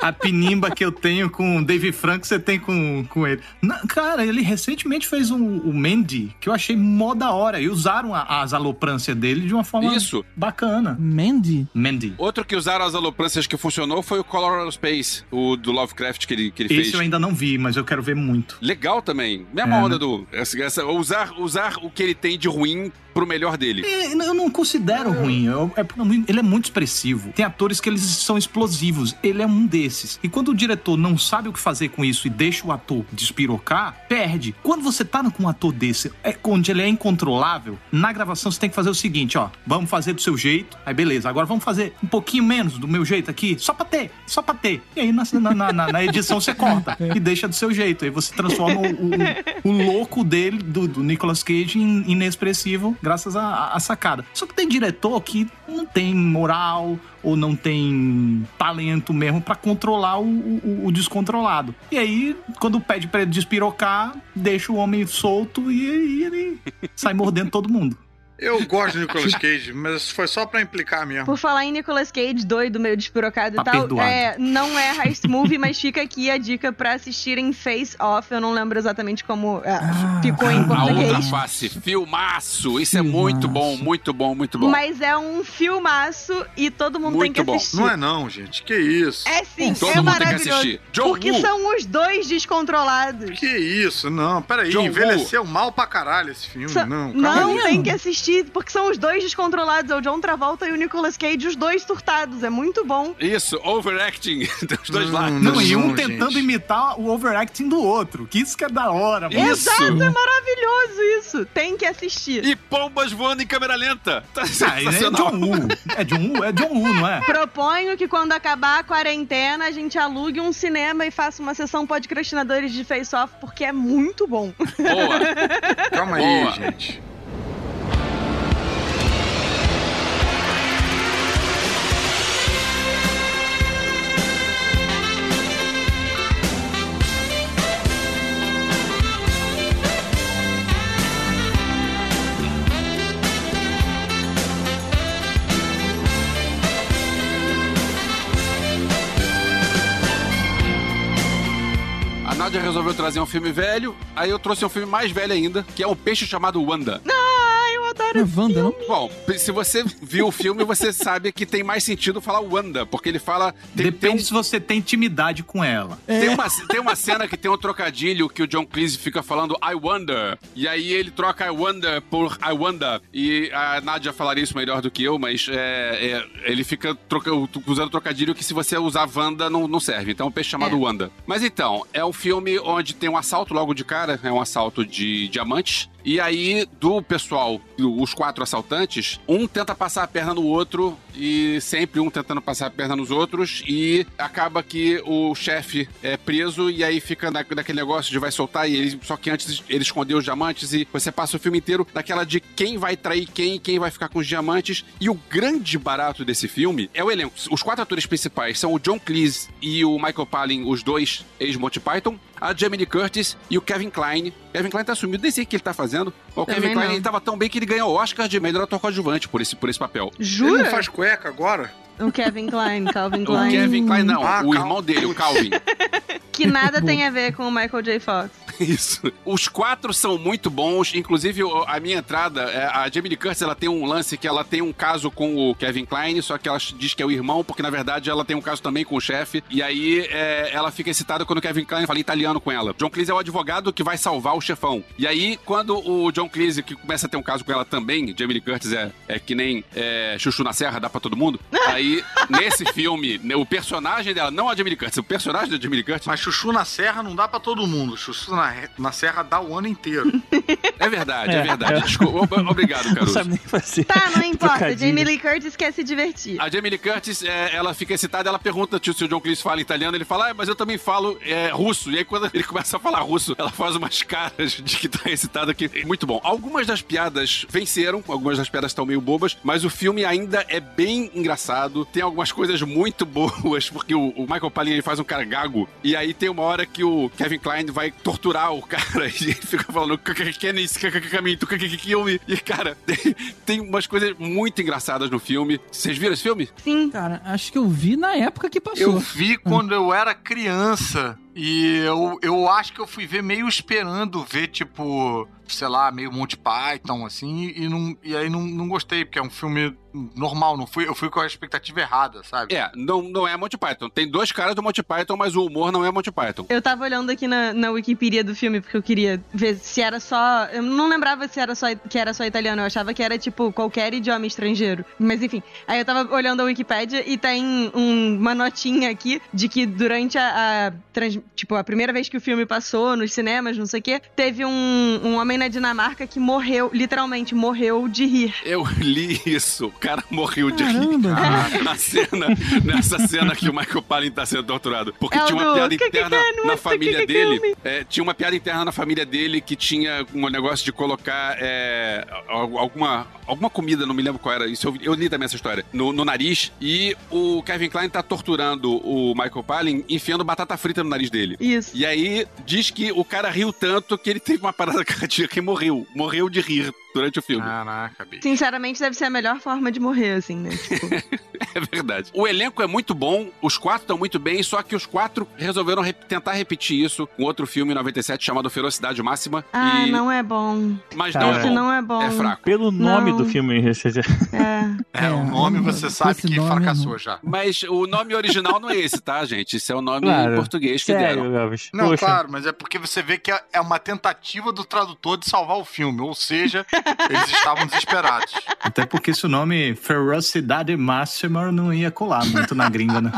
A pinimba que eu tenho com o Dave Franco, você tem com, com ele. Na- cara, ele recentemente fez um, o Mandy, que eu achei mó da hora. E usaram a- as aloprâncias dele de uma forma
Isso.
bacana.
Mandy?
Mandy.
Outro que usaram as aloprâncias que funcionou foi o Colorado Space, o do Lovecraft que ele, que ele
Esse
fez.
eu ainda não vi, mas eu quero ver muito.
Legal também. Mesma
É,
onda
né?
do. Essa, essa- usar, usar o que ele tem de ruim pro melhor dele.
É, Eu não considero ruim. eu- é ele é muito expressivo. Tem atores que eles são explosivos. Ele é um desses. E quando o diretor não sabe o que fazer com isso e deixa o ator despirocar, perde. Quando você tá com um ator desse, é, onde ele é incontrolável, na gravação você tem que fazer o seguinte, ó. Vamos fazer do seu jeito. Aí beleza. Agora vamos fazer um pouquinho menos do meu jeito aqui. Só pra ter. Só pra ter. E aí na, na- na- na edição você corta e deixa do seu jeito. Aí você transforma o, o- o louco dele, do, do Nicolas Cage, em inexpressivo, graças à, à sacada. Só que tem diretor que não tem moral ou não tem talento mesmo pra controlar o, o- o descontrolado. E aí, quando pede pra ele despirocar, deixa o homem solto e, e ele sai mordendo todo mundo.
Eu gosto do Nicolas Cage, mas foi só pra implicar mesmo.
Por falar em Nicolas Cage, doido, meio despirocado
Tá
e tal,
perdoado.
é, não é heist movie, mas fica aqui a dica pra assistirem Face Off. Eu não lembro exatamente como é, ficou em
A outra
português.
face, filmaço. Isso é muito bom, muito bom, muito bom.
Mas é um filmaço e todo mundo tem
Muito
que
bom.
assistir.
Não é não, gente. Que isso?
É sim,
Todo
é
mundo tem que
maravilhoso.
assistir. John
porque
Woo.
são os dois descontrolados.
Que isso? Não, peraí.
John
envelheceu mal pra caralho esse filme.
Sa-
Não,
Não,
aí.
tem que assistir, porque são os dois descontrolados. É o John Travolta e o Nicolas Cage, os dois surtados. É muito bom.
Isso, overacting dos dois lados.
Não, e um tentando imitar o overacting do outro. Que isso que é da hora, mano.
Isso.
Exato, é maravilhoso. isso. Tem que assistir.
E pombas voando em câmera lenta. Tá
Ah, é
sensacional.
John Woo. É John Woo, é John Woo, não é?
Proponho que quando acabar a quarentena, a gente alugue um cinema e faça uma sessão podcastinadores de face-off, porque é muito bom.
Boa.
Calma aí,
Boa.
gente.
Resolveu trazer um filme velho, aí eu trouxe um filme mais velho ainda, que é um peixe chamado Wanda.
Eu adoro
É Wanda, não?
Bom, se você viu o filme, você sabe que tem mais sentido falar Wanda, porque ele fala. Tem, tem,
Depende se você tem intimidade com ela.
tem uma, tem uma cena que tem um trocadilho que o John Cleese fica falando I wonder. E aí ele troca I wonder por I wonder. E a Nádia falaria isso melhor do que eu, mas é, é, ele fica troca, usando trocadilho que se você usar Wanda não, não serve. Então é um peixe chamado
É.
Wanda. Mas então, é um filme onde tem um assalto logo de cara, é um assalto de diamantes. E aí, do pessoal, os quatro assaltantes, um tenta passar a perna no outro e sempre um tentando passar a perna nos outros e acaba que o chefe é preso e aí fica na, naquele negócio de vai soltar e ele, só que antes ele escondeu os diamantes e você passa o filme inteiro naquela de quem vai trair quem, quem vai ficar com os diamantes. E o grande barato desse filme é o elenco. Os quatro atores principais são o John Cleese e o Michael Palin, os dois ex-Monty Python, a Jamie Lee Curtis e o Kevin Klein. Kevin Klein tá sumido, nem sei o que ele tá fazendo. O
Também
Kevin Klein
não.
ele tava tão bem que ele ganhou o Oscar de melhor ator coadjuvante por esse, por esse papel.
Ele
Jura?
não faz cueca agora?
O Kevin Klein, Calvin
O
Klein.
Kevin Klein não,
Ah,
o
Cal-
irmão dele, o Calvin.
Que nada tem a ver com o Michael J. Fox.
Isso. Os quatro são muito bons, inclusive o- a minha entrada, é, a Jamie Lee Curtis, ela tem um lance que ela tem um caso com o Kevin Klein, só que ela diz que é o irmão, porque na verdade ela tem um caso também com o chefe, e aí é, ela fica excitada quando o Kevin Klein fala italiano com ela. John Cleese é o advogado que vai salvar o chefão. E aí, quando o John Cleese, que começa a ter um caso com ela também, Jamie Lee Curtis é, é que nem é, Chuchu na Serra, dá pra todo mundo, aí, nesse filme, né, o personagem dela, não a Jamie Lee Curtis, o personagem da Jamie Lee Curtis,
Mas chuchu na serra não dá pra todo mundo. Chuchu na, na serra dá o ano inteiro.
é verdade, é,
É,
verdade.
é.
Desculpa, obrigado,
Não
Caruso.
sabe nem fazer.
Tá, não importa.
Trocadilho.
Jamie Lee Curtis quer se divertir.
A Jamie Lee Curtis, é, ela fica excitada, ela pergunta se o John Cleese fala italiano, ele fala, ah, mas eu também falo é, russo. E aí quando ele começa a falar russo, ela faz umas caras de que tá excitada aqui. Muito bom. Algumas das piadas venceram, algumas das piadas estão meio bobas, mas o filme ainda é bem engraçado. Tem algumas coisas muito boas, porque o, o Michael Palin ele faz um cara gago, e aí tem uma hora que o Kevin Klein vai torturar o cara e ele fica falando Kenis, caminho, e cara, tem, tem umas coisas muito engraçadas no filme. Vocês viram esse filme?
Sim.
Cara, acho que eu vi na época que passou.
Eu vi quando eu era criança. E eu, eu acho que eu fui ver meio esperando ver, tipo, sei lá, meio Monty Python, assim, e, não, e aí não, não gostei, porque é um filme normal, não fui, eu fui com a expectativa errada, sabe?
É, não, não é Monty Python. Tem dois caras do Monty Python, mas o humor não é Monty Python.
Eu tava olhando aqui na, na Wikipedia do filme, porque eu queria ver se era só. Eu não lembrava se era só que era só italiano, eu achava que era tipo qualquer idioma estrangeiro. Mas enfim, aí eu tava olhando a Wikipédia e tem um- uma notinha aqui de que durante a, a trans- tipo, a primeira vez que o filme passou nos cinemas, não sei o quê, teve um, um homem na Dinamarca que morreu, literalmente morreu de rir.
Eu li isso. O cara morreu de
Caramba.
rir na cena, nessa cena que o Michael Palin tá sendo torturado. Porque
É
tinha uma piada
que
interna
que é,
na
não
família
que
dele. É, tinha uma piada interna na família dele que tinha um negócio de colocar é, al- alguma, alguma comida, não me lembro qual era. Isso eu, eu li também essa história. No, no nariz. E o Kevin Klein tá torturando o Michael Palin, enfiando batata frita no nariz dele.
Isso.
E aí diz que o cara riu tanto que ele teve uma parada cardíaca e morreu. Morreu de rir durante o filme.
Caraca, bicho.
Sinceramente, deve ser a melhor forma de morrer, assim, né? Tipo,
É verdade. O elenco é muito bom, os quatro estão muito bem, só que os quatro resolveram rep- tentar repetir isso com outro filme em 97 chamado Ferocidade Máxima.
ah,
e...
não é bom.
Mas
Cara,
não é
Esse
bom.
não é bom.
É fraco.
Pelo nome
Não.
do filme, você já-
É.
É, o nome você sabe que fracassou
não.
já.
Mas o nome original não é esse, tá, gente? Esse é o nome
Claro.
em português que
Sério,
deram.
Elvis.
Não,
Poxa.
claro, mas é porque você vê que é uma tentativa do tradutor de salvar o filme, ou seja, eles estavam desesperados.
Até porque se o nome Ferocidade Máxima não ia colar muito na gringa, né?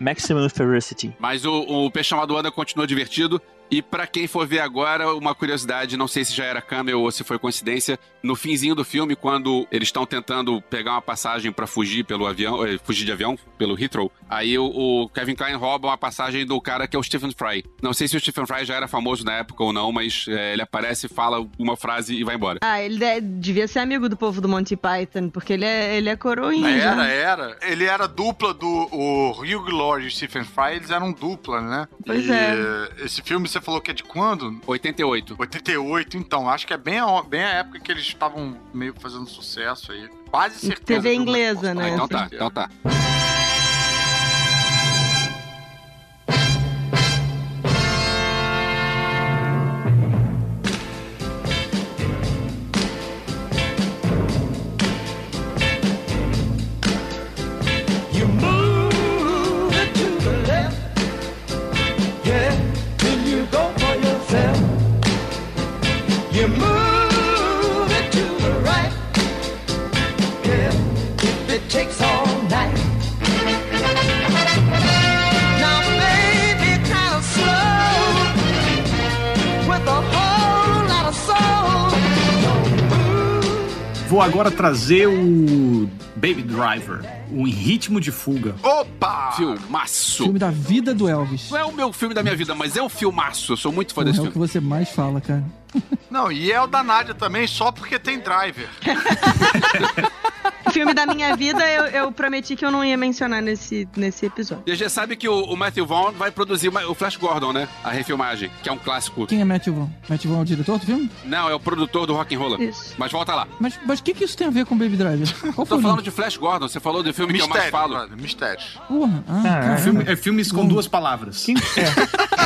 Maximum Ferocity.
Mas o, o Peixe Chamado Wanda continua divertido. E pra quem for ver agora, uma curiosidade, não sei se já era cameo ou se foi coincidência, no finzinho do filme, quando eles estão tentando pegar uma passagem pra fugir pelo avião, eh, fugir de avião, pelo Heathrow, aí o, o Kevin Klein rouba uma passagem do cara que é o Stephen Fry. Não sei se o Stephen Fry já era famoso na época ou não, mas eh, ele aparece, fala uma frase e vai embora.
Ah, ele de- devia ser amigo do povo do Monty Python, porque ele é, ele é coroinha.
Era,
já.
era. Ele era dupla do o Hugh Laurie e Stephen Fry, eles eram dupla, né?
Pois
e
é.
esse filme você falou que é de quando?
88.
88, então. Acho que é bem a, bem a época que eles estavam meio fazendo sucesso aí. Quase certeza.
TV inglesa, né?
Ah, então tá, então tá.
Vou agora trazer o Baby Driver, o Em Ritmo de Fuga.
Opa!
Filmaço!
Filme da vida do Elvis.
Não é o meu filme da minha vida, mas é um filmaço. Eu sou muito fã
Porra,
desse
é o que
filme.
você mais fala, cara.
Não, e é o da Nádia também, só porque tem driver.
Filme da minha vida, eu, eu prometi que eu não ia mencionar nesse, nesse episódio.
E a gente sabe que o, o Matthew Vaughn vai produzir uma- o Flash Gordon, né? A refilmagem, que é um clássico.
Quem é Matthew Vaughn? Matthew Vaughn é o diretor do filme?
Não, é o produtor do Rock and Roll.
Isso.
Mas volta lá.
Mas mas o que, que isso tem a ver com Baby Driver? Qual
Tô falando de Flash Gordon. Você falou do filme que eu mais
Mistério,
falo.
brother, mistérios.
Porra, ah,
É,
caramba.
filme- é filmes com duas palavras.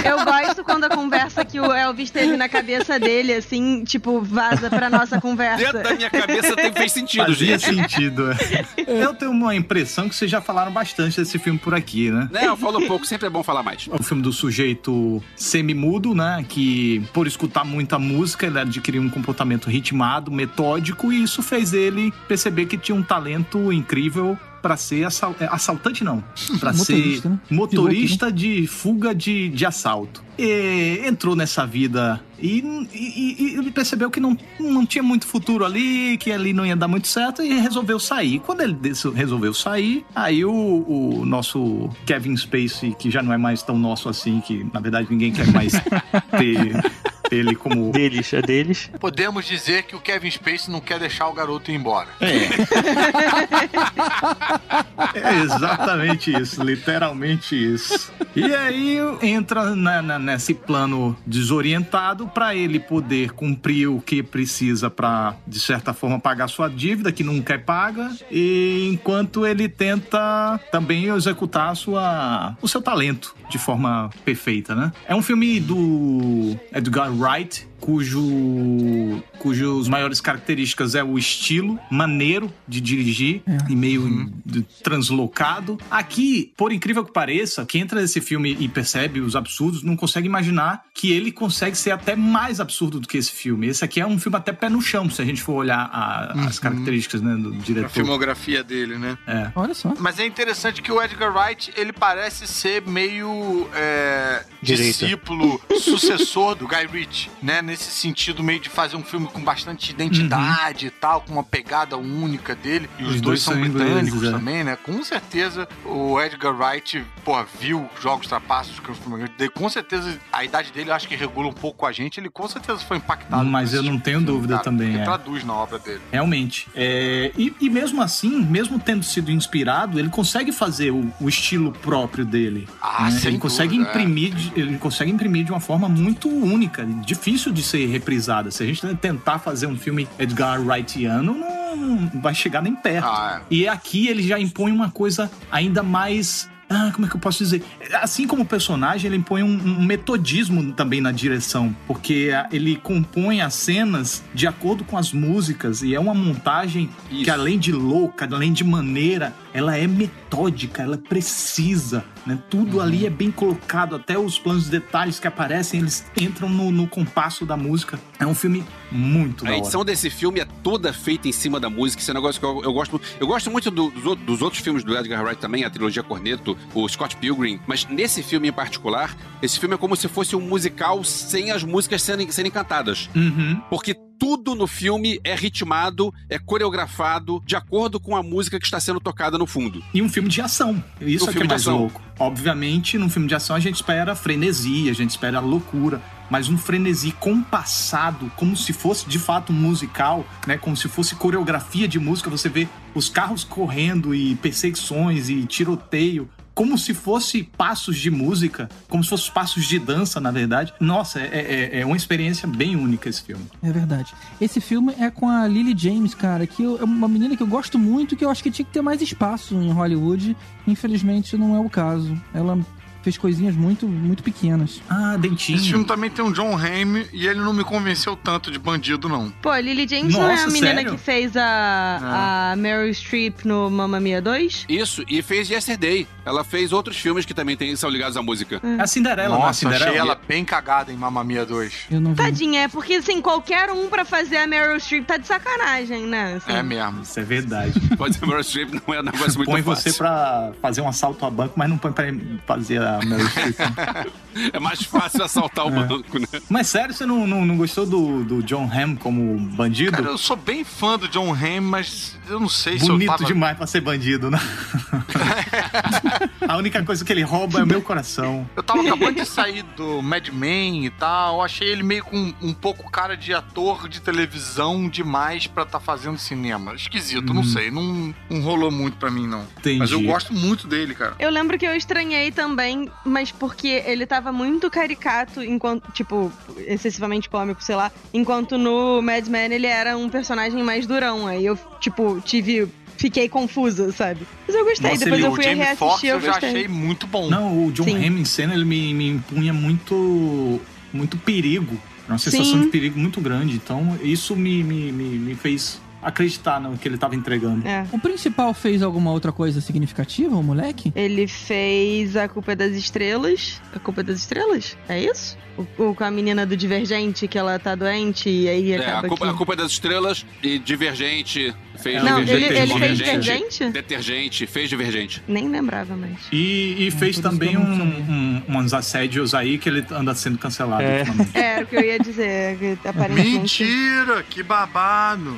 Eu gosto quando a conversa que o Elvis teve na cabeça dele, assim, tipo, vaza pra nossa conversa.
Dentro da minha cabeça tem, fez sentido,
Fazia
gente.
sentido. É. Eu tenho uma impressão que vocês já falaram bastante desse filme por aqui, né?
Não, falou pouco, sempre é bom falar mais.
É o filme do sujeito semi-mudo, né? Que, por escutar muita música, ele adquiriu um comportamento ritmado, metódico, e isso fez ele perceber que tinha um talento incrível para ser assal- é, assaltante, não. Para ser
Motorista, né?
motorista de fuga de, de assalto. E entrou nessa vida e, e- e- e percebeu que não, não tinha muito futuro ali, que ali não ia dar muito certo e resolveu sair. Quando ele resolveu sair, aí o, o nosso Kevin Spacey, que já não é mais tão nosso assim, que na verdade ninguém quer mais ter ele como.
Deles, é deles.
Podemos dizer que o Kevin Spacey não quer deixar o garoto ir embora.
É exatamente isso, literalmente isso. E aí entra na- na- nesse plano desorientado para ele poder cumprir o que precisa para de certa forma pagar sua dívida que nunca é paga e enquanto ele tenta também executar sua o seu talento de forma perfeita, né? É um filme do Edgar Wright cujo cujos maiores características é o estilo maneiro de dirigir e meio de- translocado. Aqui, por incrível que pareça, quem entra nesse filme e percebe os absurdos não consegue imaginar que ele consegue ser até mais absurdo do que esse filme. Esse aqui é um filme até pé no chão, se a gente for olhar a- as características né, do
A
diretor.
filmografia dele, né?
É.
Olha só.
Mas é interessante que o Edgar Wright, ele parece ser meio é, discípulo, sucessor do Guy Ritchie, né? Nesse sentido meio de fazer um filme com bastante identidade e tal, com uma pegada única dele. E os,
Os
dois,
dois
são
são
britânicos
ingleses, é.
também, né? Com certeza o Edgar Wright, pô, viu Jogos Trapaços, que é um com certeza a idade dele eu acho que regula um pouco a gente, ele com certeza foi impactado.
Mas eu não
tipo
tenho
filme,
dúvida
cara,
também,
porque
é.
traduz na obra dele.
Realmente. É, e, e mesmo assim, mesmo tendo sido inspirado, ele consegue fazer o, o estilo próprio dele.
Ah,
né?
sem
Ele consegue
dúvida, é.
imprimir, de- ele consegue imprimir de uma forma muito única, difícil de ser reprisada. Se a gente tentar fazer um filme Edgar Wrightiano, não, não vai chegar nem perto.
Ah,
E aqui ele já impõe uma coisa ainda mais. Ah, como é que eu posso dizer? Assim como o personagem, ele impõe um, um metodismo também na direção, porque ele compõe as cenas de acordo com as músicas e é uma montagem que além de louca, além de maneira, ela é metódica, ela é precisa, né? Tudo ali é bem colocado, até os planos de detalhes que aparecem, eles entram no, no compasso da música. É um filme muito
A edição desse filme é toda feita em cima da música. Esse é um negócio que eu, eu gosto. Eu gosto muito do- dos, outros- dos outros filmes do Edgar Wright também, a trilogia Corneto, o Scott Pilgrim. Mas nesse filme em particular, esse filme é como se fosse um musical sem as músicas serem, serem cantadas.
Uhum.
Porque tudo no filme é ritmado, é coreografado, de acordo com a música que está sendo tocada no fundo.
E um filme de ação. Isso
Um
é que é mais louco. Obviamente, num filme de ação a gente espera frenesia, a gente espera loucura. Mas um frenesi compassado, como se fosse de fato um musical, né? Como se fosse coreografia de música. Você vê os carros correndo e perseguições e tiroteio. Como se fosse passos de música, como se fosse passos de dança, na verdade. Nossa, é, é- é uma experiência bem única esse filme.
É verdade. Esse filme é com a Lily James, cara, que eu- é uma menina que eu gosto muito, que eu acho que tinha que ter mais espaço em Hollywood. Infelizmente não é o caso. Ela fez coisinhas muito, muito pequenas.
Ah, dentinho.
Esse filme também tem um John Hamm e ele não me convenceu tanto de bandido, não.
Pô, Lily James não é a
Nossa,
menina
sério?
que fez a, a Meryl Streep no Mamma Mia 2?
Isso, e fez Yesterday. Ela fez outros filmes que também tem, são ligados à música.
É a Cinderela,
Nossa,
não é a Cinderela?
achei ela bem cagada em Mamma Mia 2.
Eu não
Tadinha, é porque assim, qualquer um pra fazer a Meryl Streep tá de sacanagem, né? Assim.
É mesmo.
Isso é verdade.
Pode ser Meryl Streep, não é um negócio muito
põe
fácil.
você pra fazer um assalto a banco, mas não põe pra fazer a Meryl Streep.
É mais fácil assaltar o
É.
banco, né?
Mas sério, você não, não, não gostou do, do John Hamm como bandido?
Cara, eu sou bem fã do John Hamm, mas eu não sei se eu
Bonito
tava...
demais pra ser bandido, né? a única coisa que ele rouba é o meu coração.
Eu tava acabando de sair do Mad Men e tal, eu achei ele meio com um pouco cara de ator de televisão demais pra tá fazendo cinema. Esquisito, não
Hum.
sei, não, não rolou muito pra mim, não.
Entendi.
Mas eu gosto muito dele, cara.
Eu lembro que eu estranhei também, mas porque ele tava muito caricato, enquanto, tipo, excessivamente cômico, sei lá. Enquanto no Mad Men ele era um personagem mais durão. Aí eu, tipo, tive. Fiquei confusa, sabe? Mas eu gostei,
Nossa,
depois
ele-
eu
o
fui reassistir eu
eu já
gostei.
achei
muito bom.
Não, o John
Sim.
Hamm em cena, ele me, me impunha muito, muito perigo. Uma sensação
Sim.
de perigo muito grande. Então, isso me, me, me, me fez acreditar no que ele tava entregando.
É.
O principal fez alguma outra coisa significativa, o moleque?
Ele fez A Culpa é das Estrelas. A Culpa é das Estrelas? É isso? O, o- com a menina do Divergente, que ela tá doente e aí
É,
acaba
a culpa,
que...
a culpa é das estrelas e Divergente fez
Não,
Divergente.
ele- ele fez
Divergente? Detergente, fez Divergente.
Nem lembrava mais.
E, e fez também um, um- uns assédios aí que ele anda sendo cancelado.
É.
ultimamente.
É, era o que eu ia dizer. que Aparentemente...
Mentira, que babado.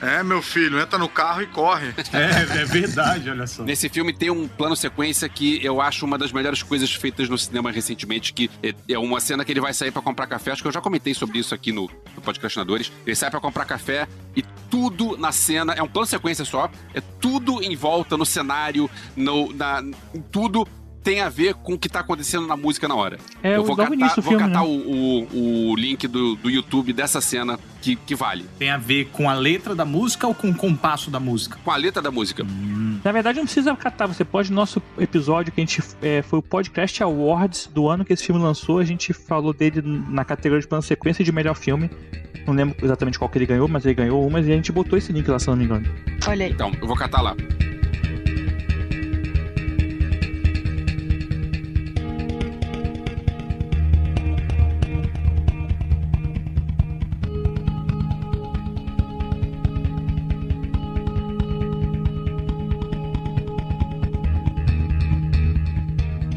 É, meu filho, entra no carro e corre.
É, é verdade, olha só.
Nesse filme tem um plano sequência que eu acho uma das melhores coisas feitas no cinema recentemente, que é- é uma cena que ele vai sair pra comprar café. Acho que eu já comentei sobre isso aqui no, no Podcastinadores. Ele sai pra comprar café e tudo na cena é um plano sequência só. É tudo em volta no cenário, no, na, em tudo tem a ver com o que tá acontecendo na música na hora.
É,
eu
o-
vou catar,
início
vou
filme,
catar
né?
o, o, o link do, do YouTube dessa cena que, que vale.
Tem a ver com a letra da música ou com o compasso da música?
Com a letra da música.
Na verdade, não precisa catar. Você pode, no nosso episódio que a gente. é, foi o Podcast Awards do ano que esse filme lançou. A gente falou dele na categoria de plano sequência de melhor filme. Não lembro exatamente qual que ele ganhou, mas ele ganhou uma e a gente botou esse link lá, se não me engano.
Olha aí.
Então, eu vou catar lá.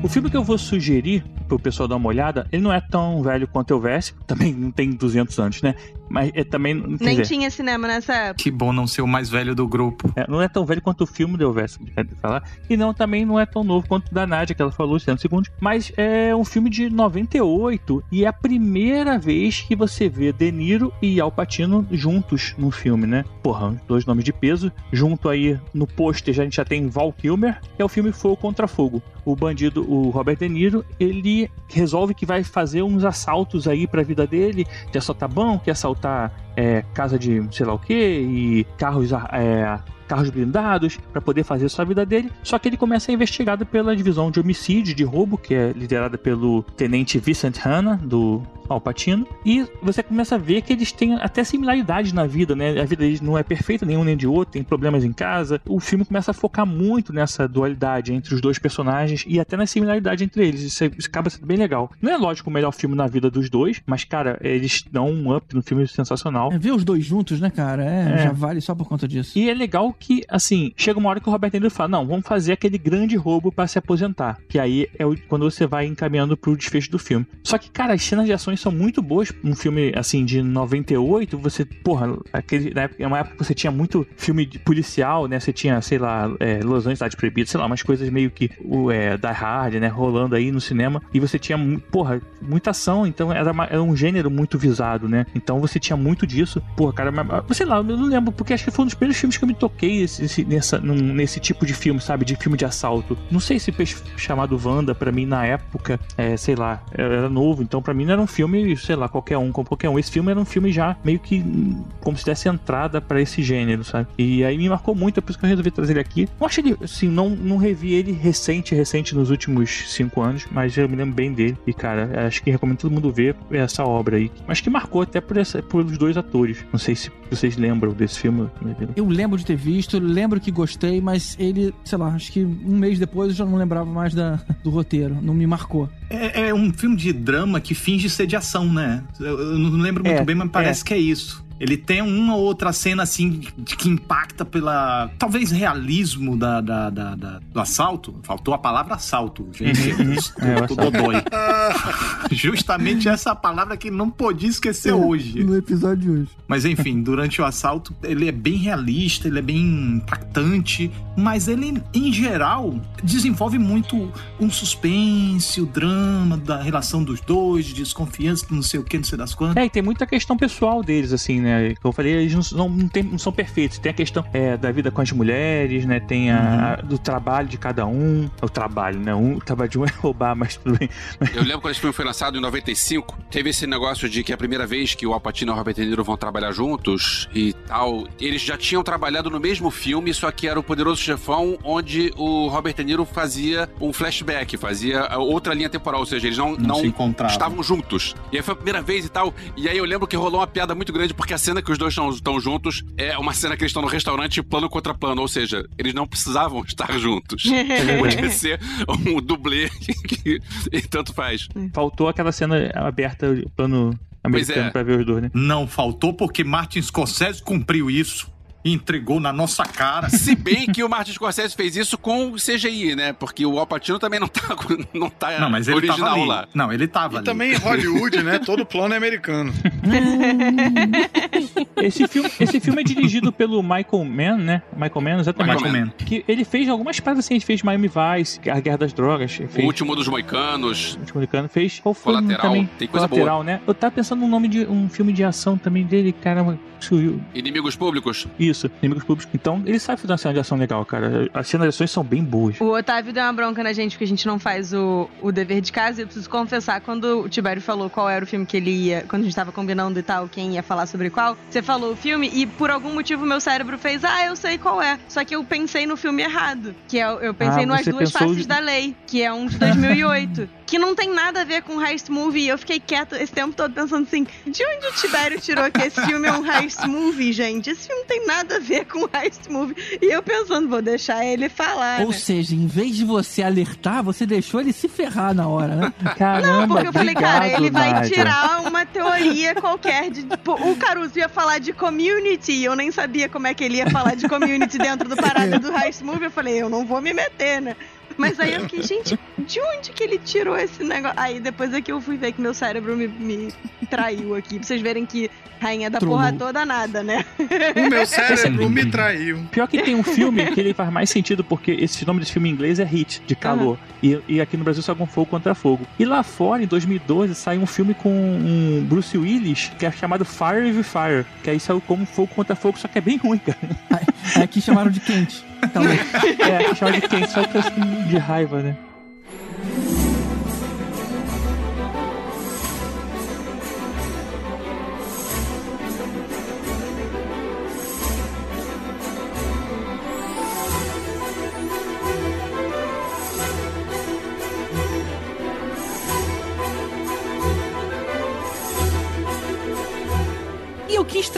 O filme que eu vou sugerir pro pessoal dar uma olhada, ele não é tão velho quanto eu Vesse, também não tem 200 anos, né? Mas é também.
Nem
dizer,
tinha cinema nessa época.
Que bom não ser o mais velho do grupo.
É, não é tão velho quanto o filme do Elvis, falar. E não, também não é tão novo quanto o da Nádia, que ela falou, Luciano Segundos. Mas é um filme de 98 e é a primeira vez que você vê De Niro e Al Pacino juntos no filme, né? Porra, dois nomes de peso. Junto aí no pôster já- a gente já tem Val Kilmer, que é o filme Fogo contra Fogo. O bandido, o Robert De Niro, ele resolve que vai fazer uns assaltos aí pra vida dele, de assaltar banco, quer assaltar é, casa de sei lá o que, e carros é, carros blindados para poder fazer sua vida dele. Só que ele começa a ser investigado pela divisão de homicídio de roubo, que é liderada pelo tenente Vincent Hanna, do Al Pacino. E você começa a ver que eles têm até similaridades na vida, né? A vida deles não é perfeita nenhum nem de outro, tem problemas em casa. O filme começa a focar muito nessa dualidade entre os dois personagens e até na similaridade entre eles. Isso, é- isso acaba sendo bem legal. Não é lógico o melhor filme na vida dos dois, mas, cara, eles dão um up no filme sensacional.
É, ver os dois juntos, né, cara? É,
É.
já vale só por conta disso.
E é legal que, assim, chega uma hora que o Robert Niro fala: não, vamos fazer aquele grande roubo pra se aposentar. Que aí é quando você vai encaminhando pro desfecho do filme. Só que, cara, as cenas de ações são muito boas. Um filme, assim, de 98, você, porra, aquele, na época, é uma época que você tinha muito filme de policial, né? Você tinha, sei lá, é, Los Angeles Cidade Proibida, sei lá, umas coisas meio que o é, Die Hard, né? Rolando aí no cinema. E você tinha, porra, muita ação. Então era, uma- era um gênero muito visado, né? Então você tinha muito disso. Porra, cara, mas, sei lá, eu não lembro, porque acho que foi um dos primeiros filmes que eu me toquei esse, esse- nessa, num- nesse tipo de filme, sabe? De filme de assalto. Não sei se peixe chamado Wanda, pra mim, na época, é, sei lá, era, novo. Então, pra mim, não era um filme, sei lá, qualquer um, como qualquer um. Esse filme era um filme já meio que como se desse entrada pra esse gênero, sabe? E aí me marcou muito, é por isso que eu resolvi trazer ele aqui. Não acho ele, assim, não, não revi ele recente, recente nos últimos cinco anos, mas eu me lembro bem dele. E, cara, acho que recomendo todo mundo ver essa obra aí. Mas que marcou até por, essa, por os dois atores. Não sei se vocês lembram desse filme.
Eu lembro de ter visto, lembro que gostei, mas ele, sei lá, acho que um mês depois eu já não lembrava mais da, do roteiro. Não me marcou.
É, é um filme de drama que finge ser de ação, né? Eu, eu não lembro muito
É,
bem, mas parece
é.
que é isso. Ele tem uma ou outra cena, assim, de- que impacta pela. Talvez realismo da, da- da- da- do assalto. Faltou a palavra assalto, gente.
É, o
Tô
assalto.
dodói. Justamente essa palavra que não podia esquecer hoje.
No episódio de hoje.
Mas enfim, durante o assalto, ele é bem realista, ele é bem impactante, mas ele, em geral, desenvolve muito um suspense, o drama da relação dos dois, de desconfiança, não sei o que, não sei das quantas.
É, e tem muita questão pessoal deles, assim, né? Como eu falei, eles não, não, tem- não são perfeitos. Tem a questão é, da vida com as mulheres, né? Tem a, do trabalho de cada um. O trabalho, né? Um, o trabalho de um é roubar, mas tudo bem.
Eu lembro quando esse filme foi lançado em 95, teve esse negócio de que é a primeira vez que o Al Pacino e o Robert De Niro vão trabalhar juntos e tal. Eles já tinham trabalhado no mesmo filme, só que era o Poderoso Chefão, onde o Robert De Niro fazia um flashback, fazia outra linha temporal, ou seja, eles não,
Não
não estavam juntos. E aí foi a primeira vez e tal. E aí eu lembro que rolou uma piada muito grande, porque a cena que os dois estão juntos é uma cena que eles estão no restaurante plano contra plano, ou seja, eles não precisavam estar juntos. Podia ser um dublê que, e tanto faz.
Faltou aquela cena aberta, plano americano
é.
pra ver os dois, né?
Não faltou porque Martin Scorsese cumpriu isso e entregou na nossa cara.
Se bem que o Martin Scorsese fez isso com CGI, né? Porque o Al Pacino também não tá, não tá
Não, mas ele
original
tava ali.
lá.
Não, ele tava
E
ali.
também em Hollywood, né? Todo plano é americano.
Esse filme, esse filme é dirigido pelo Michael Mann, né? Michael Mann, exatamente.
Michael Mann.
Que ele fez algumas paradas assim, ele fez Miami Vice, A Guerra das Drogas.
O
Fez,
último dos Moicanos.
O último americano fez. Qual foi
Colateral.
também?
Tem coisa
Colateral,
boa.
né? Eu tava pensando num nome de um filme de ação também dele, caramba. surgiu.
Inimigos públicos.
Isso, inimigos públicos. Então, ele sabe fazer uma cena de ação legal, cara. As cenas de ações são bem boas.
O Otávio deu uma bronca na gente porque a gente não faz o, o dever de casa. E eu preciso confessar, quando o Tibério falou qual era o filme que ele ia, quando a gente tava combinando e tal, quem ia falar sobre qual, você falou o filme e por algum motivo meu cérebro fez, ah, eu sei qual é. Só que eu pensei no filme errado. Que é, eu pensei
Ah,
no As Duas Faces
de-
da Lei, que é um de 2008. Que não tem nada a ver com Heist Movie. E eu fiquei quieto esse tempo todo pensando assim, de onde o Tibério tirou que esse filme é um Heist Movie, gente? Esse filme não tem nada a ver com Heist Movie. E eu pensando, vou deixar ele falar,
Ou
né?
seja, em vez de você alertar, você deixou ele se ferrar na hora, né?
Caramba,
Não, porque eu falei, cara, ele vai
Nádia.
tirar uma teoria qualquer de. tipo, o Caruso ia falar de community, e eu nem sabia como é que ele ia falar de community dentro do parada do Heist Movie. Eu falei, eu não vou me meter, né? Mas aí eu fiquei, gente, de onde que ele tirou esse negócio? Aí depois é que eu fui ver que meu cérebro me, me traiu aqui. Pra vocês verem que rainha da
Trollou.
porra toda nada, né?
O meu cérebro me traiu.
Pior que tem um filme que ele faz mais sentido, porque esse nome desse filme em inglês é Hit, de calor. E, e aqui no Brasil só com fogo contra fogo. E lá fora, em 2012, saiu um filme com um Bruce Willis, que é chamado Fire with Fire. Que aí saiu como fogo contra fogo, só que é bem ruim, cara.
Aqui chamaram de quente. Calor.
É, aqui chama de quente, só que que de raiva, né?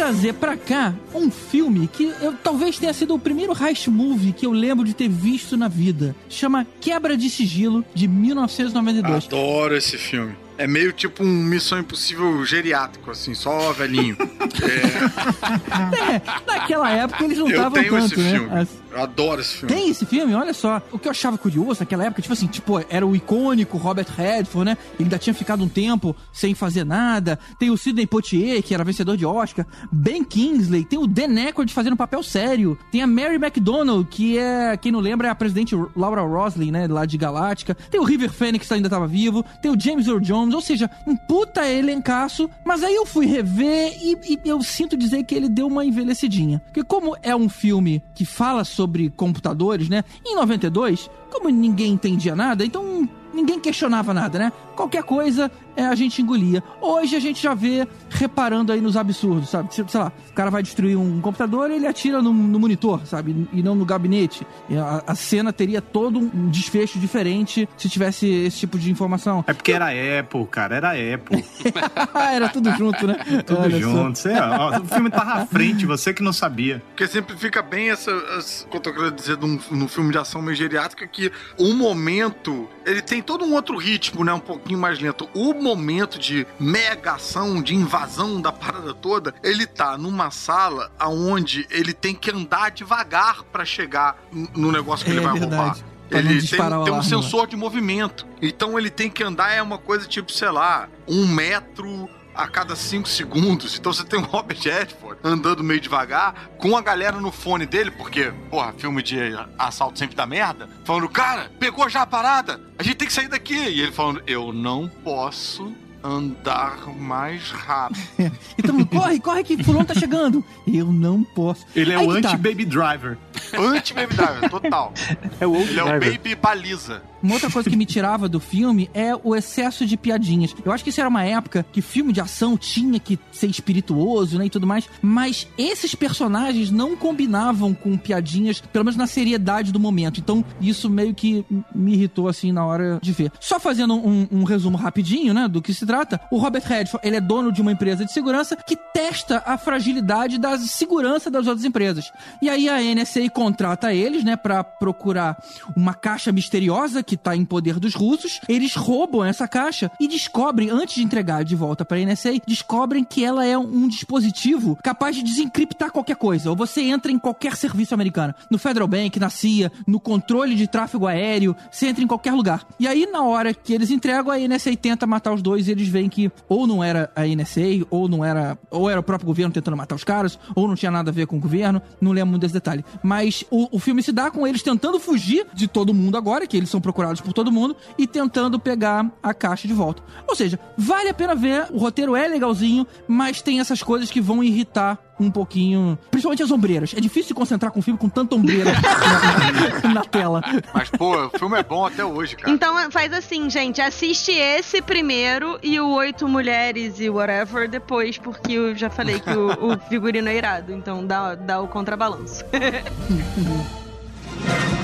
Trazer pra cá um filme que eu talvez tenha sido o primeiro heist movie que eu lembro de ter visto na vida. Chama Quebra de Sigilo, de 1992.
Adoro esse filme. É meio tipo um Missão Impossível geriátrico, assim, só velhinho.
É, naquela época eles não estavam tanto,
esse
né?
filme.
As-
Eu adoro esse filme.
Tem esse filme? Olha só. O que eu achava curioso naquela época, tipo assim, tipo, era o icônico Robert Redford, né? Ele ainda tinha ficado um tempo sem fazer nada. Tem o Sidney Poitier, que era vencedor de Oscar. Ben Kingsley. Tem o Dan Aykroyd fazendo papel sério. Tem a Mary McDonnell, que é, quem não lembra, é a presidente Laura Roslin, né? Lá de Galáctica. Tem o River Phoenix, que ainda tava vivo. Tem o James Earl Jones. Ou seja, um puta elencaço. Mas aí eu fui rever e, e eu sinto dizer que ele deu uma envelhecidinha. Porque como é um filme que fala sobre computadores, né? Em 92, como ninguém entendia nada, então ninguém questionava nada, né? Qualquer coisa é, a gente engolia. Hoje a gente já vê reparando aí nos absurdos, sabe? Tipo, Sei lá, o cara vai destruir um computador e ele atira no, no monitor, sabe? E não no gabinete. E a, a cena teria todo um desfecho diferente se tivesse esse tipo de informação.
É porque era Apple, cara, era Apple.
Era tudo junto, né?
Tudo
Olha
junto. Você, ó, o filme tava à frente, você que não sabia.
Porque sempre fica bem essa. essa o que eu tô querendo dizer num, num filme de ação meio geriátrica que o momento. Ele tem todo um outro ritmo, né? Um pouquinho mais lento. O momento de mega ação, de invasão da parada toda, ele tá numa sala aonde ele tem que andar devagar pra chegar no negócio que
É
ele vai
verdade.
roubar.
Pra
Ele tem, tem um sensor de movimento. Então ele tem que andar, é uma coisa tipo, sei lá, um metro a cada cinco segundos. Então você tem o Robert Redford andando meio devagar, com a galera no fone dele, porque, porra, filme de assalto sempre dá merda, falando, cara, pegou já a parada, a gente tem que sair daqui. E ele falando, eu não posso andar mais rápido.
Então, corre, corre que fulano tá chegando. Eu não posso.
Ele é
Aí
o
tá.
anti-baby driver.
Anti-baby driver, total.
É o
Ele é o
driver.
baby baliza.
Uma outra coisa que me tirava do filme é o excesso de piadinhas. Eu acho que isso era uma época que filme de ação tinha que ser espirituoso, né, e tudo mais, mas esses personagens não combinavam com piadinhas, pelo menos na seriedade do momento. Então, isso meio que me irritou, assim, na hora de ver. Só fazendo um, um resumo rapidinho, né, do que se trata, o Robert Redford, ele é dono de uma empresa de segurança que testa a fragilidade da segurança das outras empresas. E aí a NSA contrata eles, né, pra procurar uma caixa misteriosa que tá em poder dos russos. Eles roubam essa caixa e descobrem, antes de entregar de volta pra NSA, descobrem que ela é um dispositivo capaz de desencriptar qualquer coisa. Ou você entra em qualquer serviço americano. No Federal Bank, na CIA, no controle de tráfego aéreo, você entra em qualquer lugar. E aí, na hora que eles entregam, a NSA tenta matar os dois e eles veem que ou não era a NSA, ou não era. ou era o próprio governo tentando matar os caras, ou não tinha nada a ver com o governo. Não lembro muito desse detalhe. Mas o, o filme se dá com eles tentando fugir de todo mundo agora, que eles são procurados por todo mundo, e tentando pegar a caixa de volta. Ou seja, vale a pena ver, o roteiro é legalzinho, mas tem essas coisas que vão irritar um pouquinho. Principalmente as ombreiras. É difícil se concentrar com um filme com tanta ombreira na, na- na tela.
Mas, pô, o filme é bom até hoje, cara.
Então faz assim, gente, assiste esse primeiro e o Oito Mulheres e whatever depois, porque eu já falei que o, o figurino é irado, então dá, dá o contrabalanço.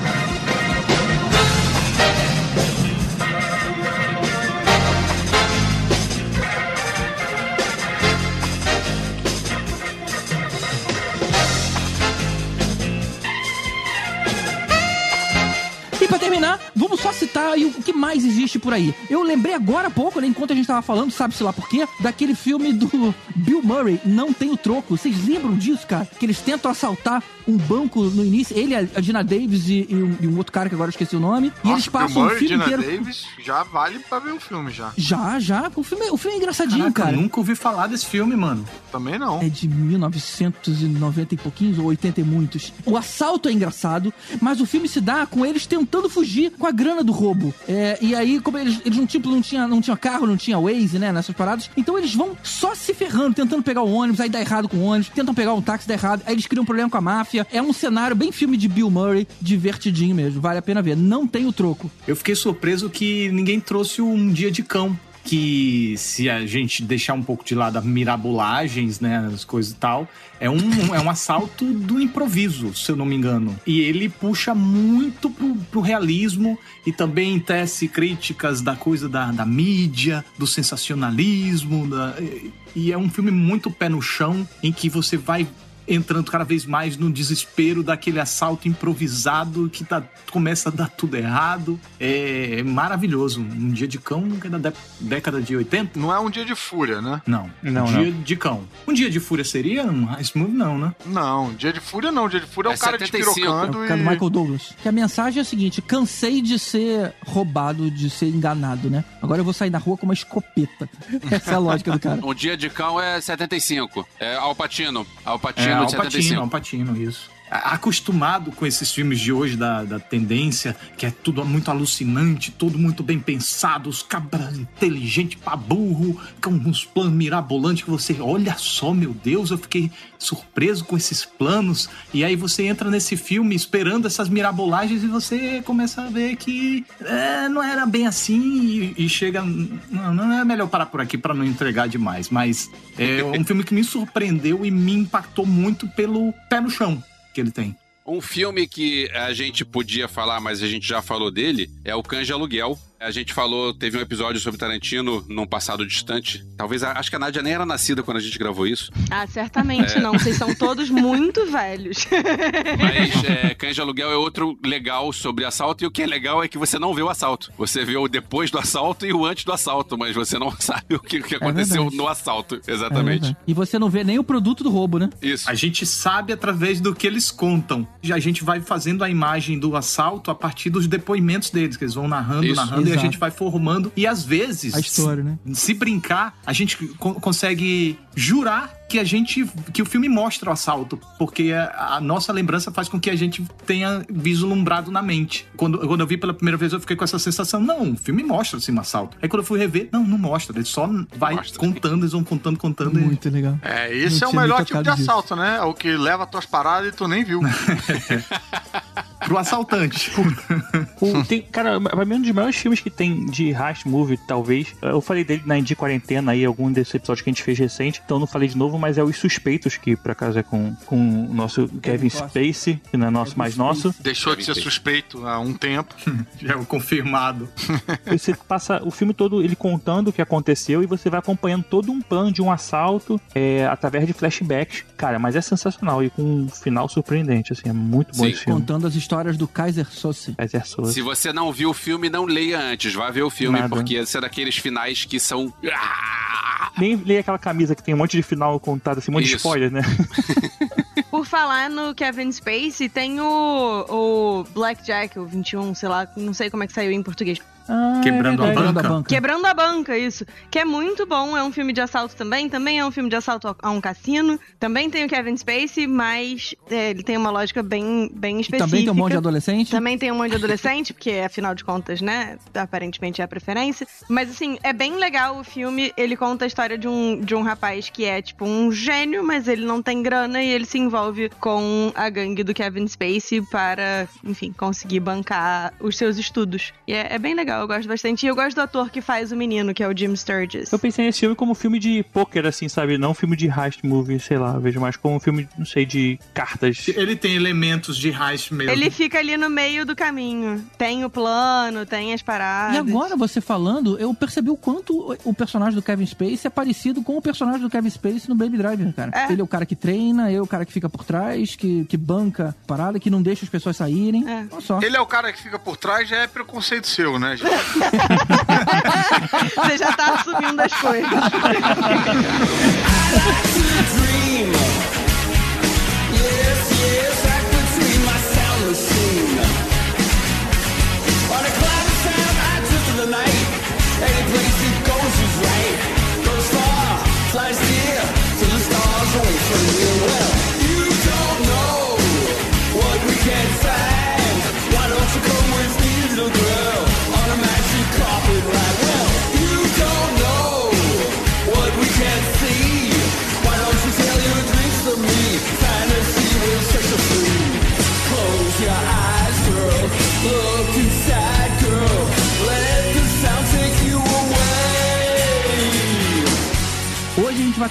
terminar, vamos só citar aí o que mais existe por aí. Eu lembrei agora há pouco, né, enquanto a gente tava falando, sabe-se lá por quê, daquele filme do Bill Murray, Não Tem o Troco. Vocês lembram disso, cara? Que eles tentam assaltar um banco no início, ele, a Gina Davis e, e um, e um outro cara que agora eu esqueci o nome, e eles
Nossa,
passam
Bill
o
Murray,
filme
Gina
inteiro...
Davis, já vale pra ver o filme, já.
Já, já. O filme, o filme é engraçadinho,
Caraca,
cara.
eu nunca ouvi falar desse filme, mano.
Também não.
É de 1990 e pouquinhos, ou 80 e muitos. O assalto é engraçado, mas o filme se dá com eles tentando fugir com a grana do roubo. É, e aí, como eles, eles não, tipo, não não tinha carro, não tinha Waze, né, nessas paradas, então eles vão só se ferrando, tentando pegar o ônibus, aí dá errado com o ônibus, tentam pegar um táxi, dá errado, aí eles criam um problema com a máfia. É um cenário bem filme de Bill Murray, divertidinho mesmo, vale a pena ver. Não tem o troco.
Eu fiquei surpreso que ninguém trouxe um dia de cão. Que se a gente deixar um pouco de lado as mirabolagens, né, as coisas e tal, é um, é um assalto do improviso, se eu não me engano. E ele puxa muito pro, pro realismo e também tece críticas da coisa da, da mídia, do sensacionalismo, da, e- e é um filme muito pé no chão, em que você vai entrando cada vez mais no desespero daquele assalto improvisado que tá, começa a dar tudo errado. É, maravilhoso. Um dia de cão que é da dé- década de 80?
Não é um dia de fúria, né?
Não.
Não,
um dia de cão. Um dia de fúria seria um Movie? Não, né?
Não, dia de fúria não. Dia de fúria é,
É
o cara
75.
despirocando
É o
e...
cara do Michael Douglas. Que a mensagem é a seguinte: cansei de ser roubado, de ser enganado, né? Agora eu vou sair na rua com uma escopeta. Essa é a lógica do cara.
Um dia de cão é 75. É Alpatino. Alpatino
É,
75.
Alpatino, isso. Acostumado com esses filmes de hoje da, da tendência, que é tudo muito alucinante, tudo muito bem pensado, os cabras inteligentes pra burro, com uns planos mirabolantes que você, olha só, meu Deus, eu fiquei surpreso com esses planos. E aí você entra nesse filme esperando essas mirabolagens e você começa a ver que é, não era bem assim e, e chega. Não, não é melhor parar por aqui pra não entregar demais, mas é um filme que me surpreendeu e me impactou muito pelo pé no chão que ele tem.
Um filme que a gente podia falar, mas a gente já falou dele, é o de Aluguel. A gente falou, teve um episódio sobre Tarantino num passado distante. Talvez, a- acho que a Nádia nem era nascida quando a gente gravou isso.
Ah, certamente
É.
não. Vocês são todos muito velhos.
Mas é, Cães de Aluguel é outro legal sobre assalto. E o que é legal é que você não vê o assalto. Você vê o depois do assalto e o antes do assalto, mas você não sabe o que, o que aconteceu
verdade.
no assalto.
É
Exatamente.
e você não vê nem o produto do roubo, né?
Isso.
A gente sabe através do que eles contam. E a gente vai fazendo a imagem do assalto a partir dos depoimentos deles, que eles vão narrando,
Isso.
narrando, e a
Exato.
gente vai formando. E às vezes,
A história, né?
se brincar, a gente co- consegue jurar que a gente que o filme mostra o assalto, porque a, a nossa lembrança faz com que a gente tenha vislumbrado na mente. Quando, quando eu vi pela primeira vez, eu fiquei com essa sensação, não, o filme mostra assim um assalto. Aí quando eu fui rever, não, não mostra, ele só vai
Mostra.
contando, eles vão contando, contando. e-
Muito legal.
É, esse
Não
é o melhor tipo de
disso.
assalto, né? É o que leva tuas paradas e tu nem viu.
Pro assaltante.
O- tem, cara, pra mim, um dos maiores filmes que tem de heist movie, talvez. Eu falei dele na Indie Quarentena aí, algum desses episódios que a gente fez recente, então eu não falei de novo, mas é Os Suspeitos, que por acaso é com, com o nosso Kevin. Spacey, que não é nosso, mais nosso.
Deixou de ser suspeito há um tempo.
Já é o confirmado.
Você passa o filme todo ele contando o que aconteceu e você vai acompanhando todo um plano de um assalto é, através de flashbacks. Cara, mas é sensacional e com um final surpreendente, assim, é muito bom
Sim.
esse filme.
Contando as histórias do Kaiser Sosse.
Kaiser Soze.
Se você não viu o filme, não leia antes. Vá ver o filme,
Nada.
porque esse é daqueles finais que são. Ah!
Nem leia aquela camisa que tem um monte de final contado, assim, um monte de
Isso.
spoiler, né?
Por falar no Kevin Spacey, tem o, o Blackjack, o 21, sei lá, não sei como é que saiu em português.
Ah,
Quebrando a
é verdade.
banca.
Quebrando a Banca, isso. Que é muito bom, é um filme de assalto também. Também é um filme de assalto a- a um cassino. Também tem o Kevin Spacey, mas é, ele tem uma lógica bem, bem
E
específica.
também tem um monte de adolescente.
Também tem um monte de adolescente, porque afinal de contas, né, aparentemente é a preferência. Mas assim, é bem legal o filme. Ele conta a história de um, de um rapaz que é tipo um gênio, mas ele não tem grana e ele se envolve com a gangue do Kevin Spacey para, enfim, conseguir bancar os seus estudos. E é, é bem legal, eu gosto bastante. E eu gosto do ator que faz o menino, que é o Jim Sturgis.
Eu pensei nesse filme como filme de poker, assim, sabe? Não filme de heist movie, sei lá. Vejo mais como um filme, não sei, de cartas.
Ele tem elementos de heist mesmo.
Ele fica ali no meio do caminho. Tem o plano, tem as paradas.
E agora, você falando, eu percebi o quanto o- personagem do Kevin Spacey é parecido com o personagem do Kevin Spacey no Baby Driver, cara.
É.
Ele é o cara que treina, ele é o cara que fica por trás, que, que banca parada, que não deixa as pessoas saírem.
É.
Só.
Ele é o cara que fica por trás, já é preconceito seu, né, gente?
Você já tá assumindo as coisas.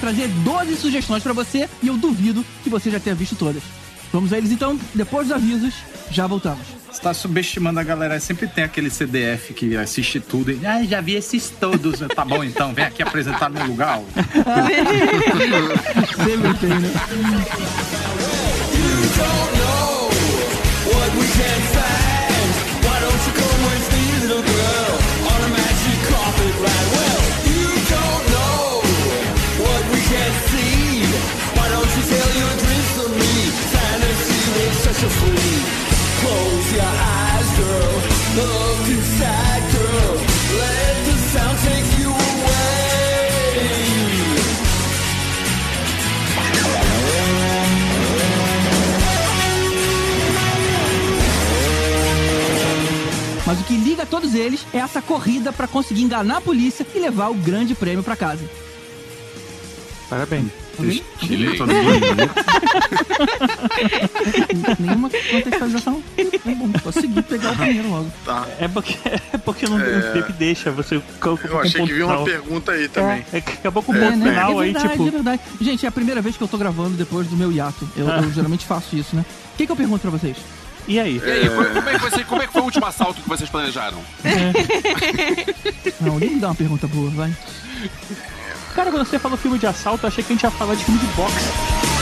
trazer 12 sugestões pra você e eu duvido que você já tenha visto todas. Vamos a eles então, depois dos avisos, já voltamos.
Você tá subestimando a galera. Sempre tem aquele CDF que assiste tudo e. Ah, já vi esses todos. tá bom então, vem aqui apresentar no lugar.
Sempre tem, né?
Your eyes, girl. Look inside, girl. Let the sound take you away.
Mas o que liga a todos eles é essa corrida pra conseguir enganar a polícia e levar o grande prêmio pra casa.
Parabéns.
Estilo todo
Nenhuma contextualização. É bom, posso seguir pegar o primeiro logo.
Tá.
É porque, é porque não,
É.
o tempo deixa você.
Eu achei
um
que vi
ponto
uma pergunta aí também.
É, que acabou com o
É,
ponto
né?
final
é
aí,
verdade,
tipo.
é verdade. Gente, é a primeira vez que eu tô gravando depois do meu hiato. Eu,
Ah.
eu geralmente faço isso, né? O que, que eu pergunto pra vocês?
E aí?
E aí, foi- como, é que você- como é que foi o último assalto que vocês planejaram?
Não, nem me dá uma pergunta boa, vai.
Cara, quando você falou filme de assalto, eu achei que a gente ia falar de filme de boxe.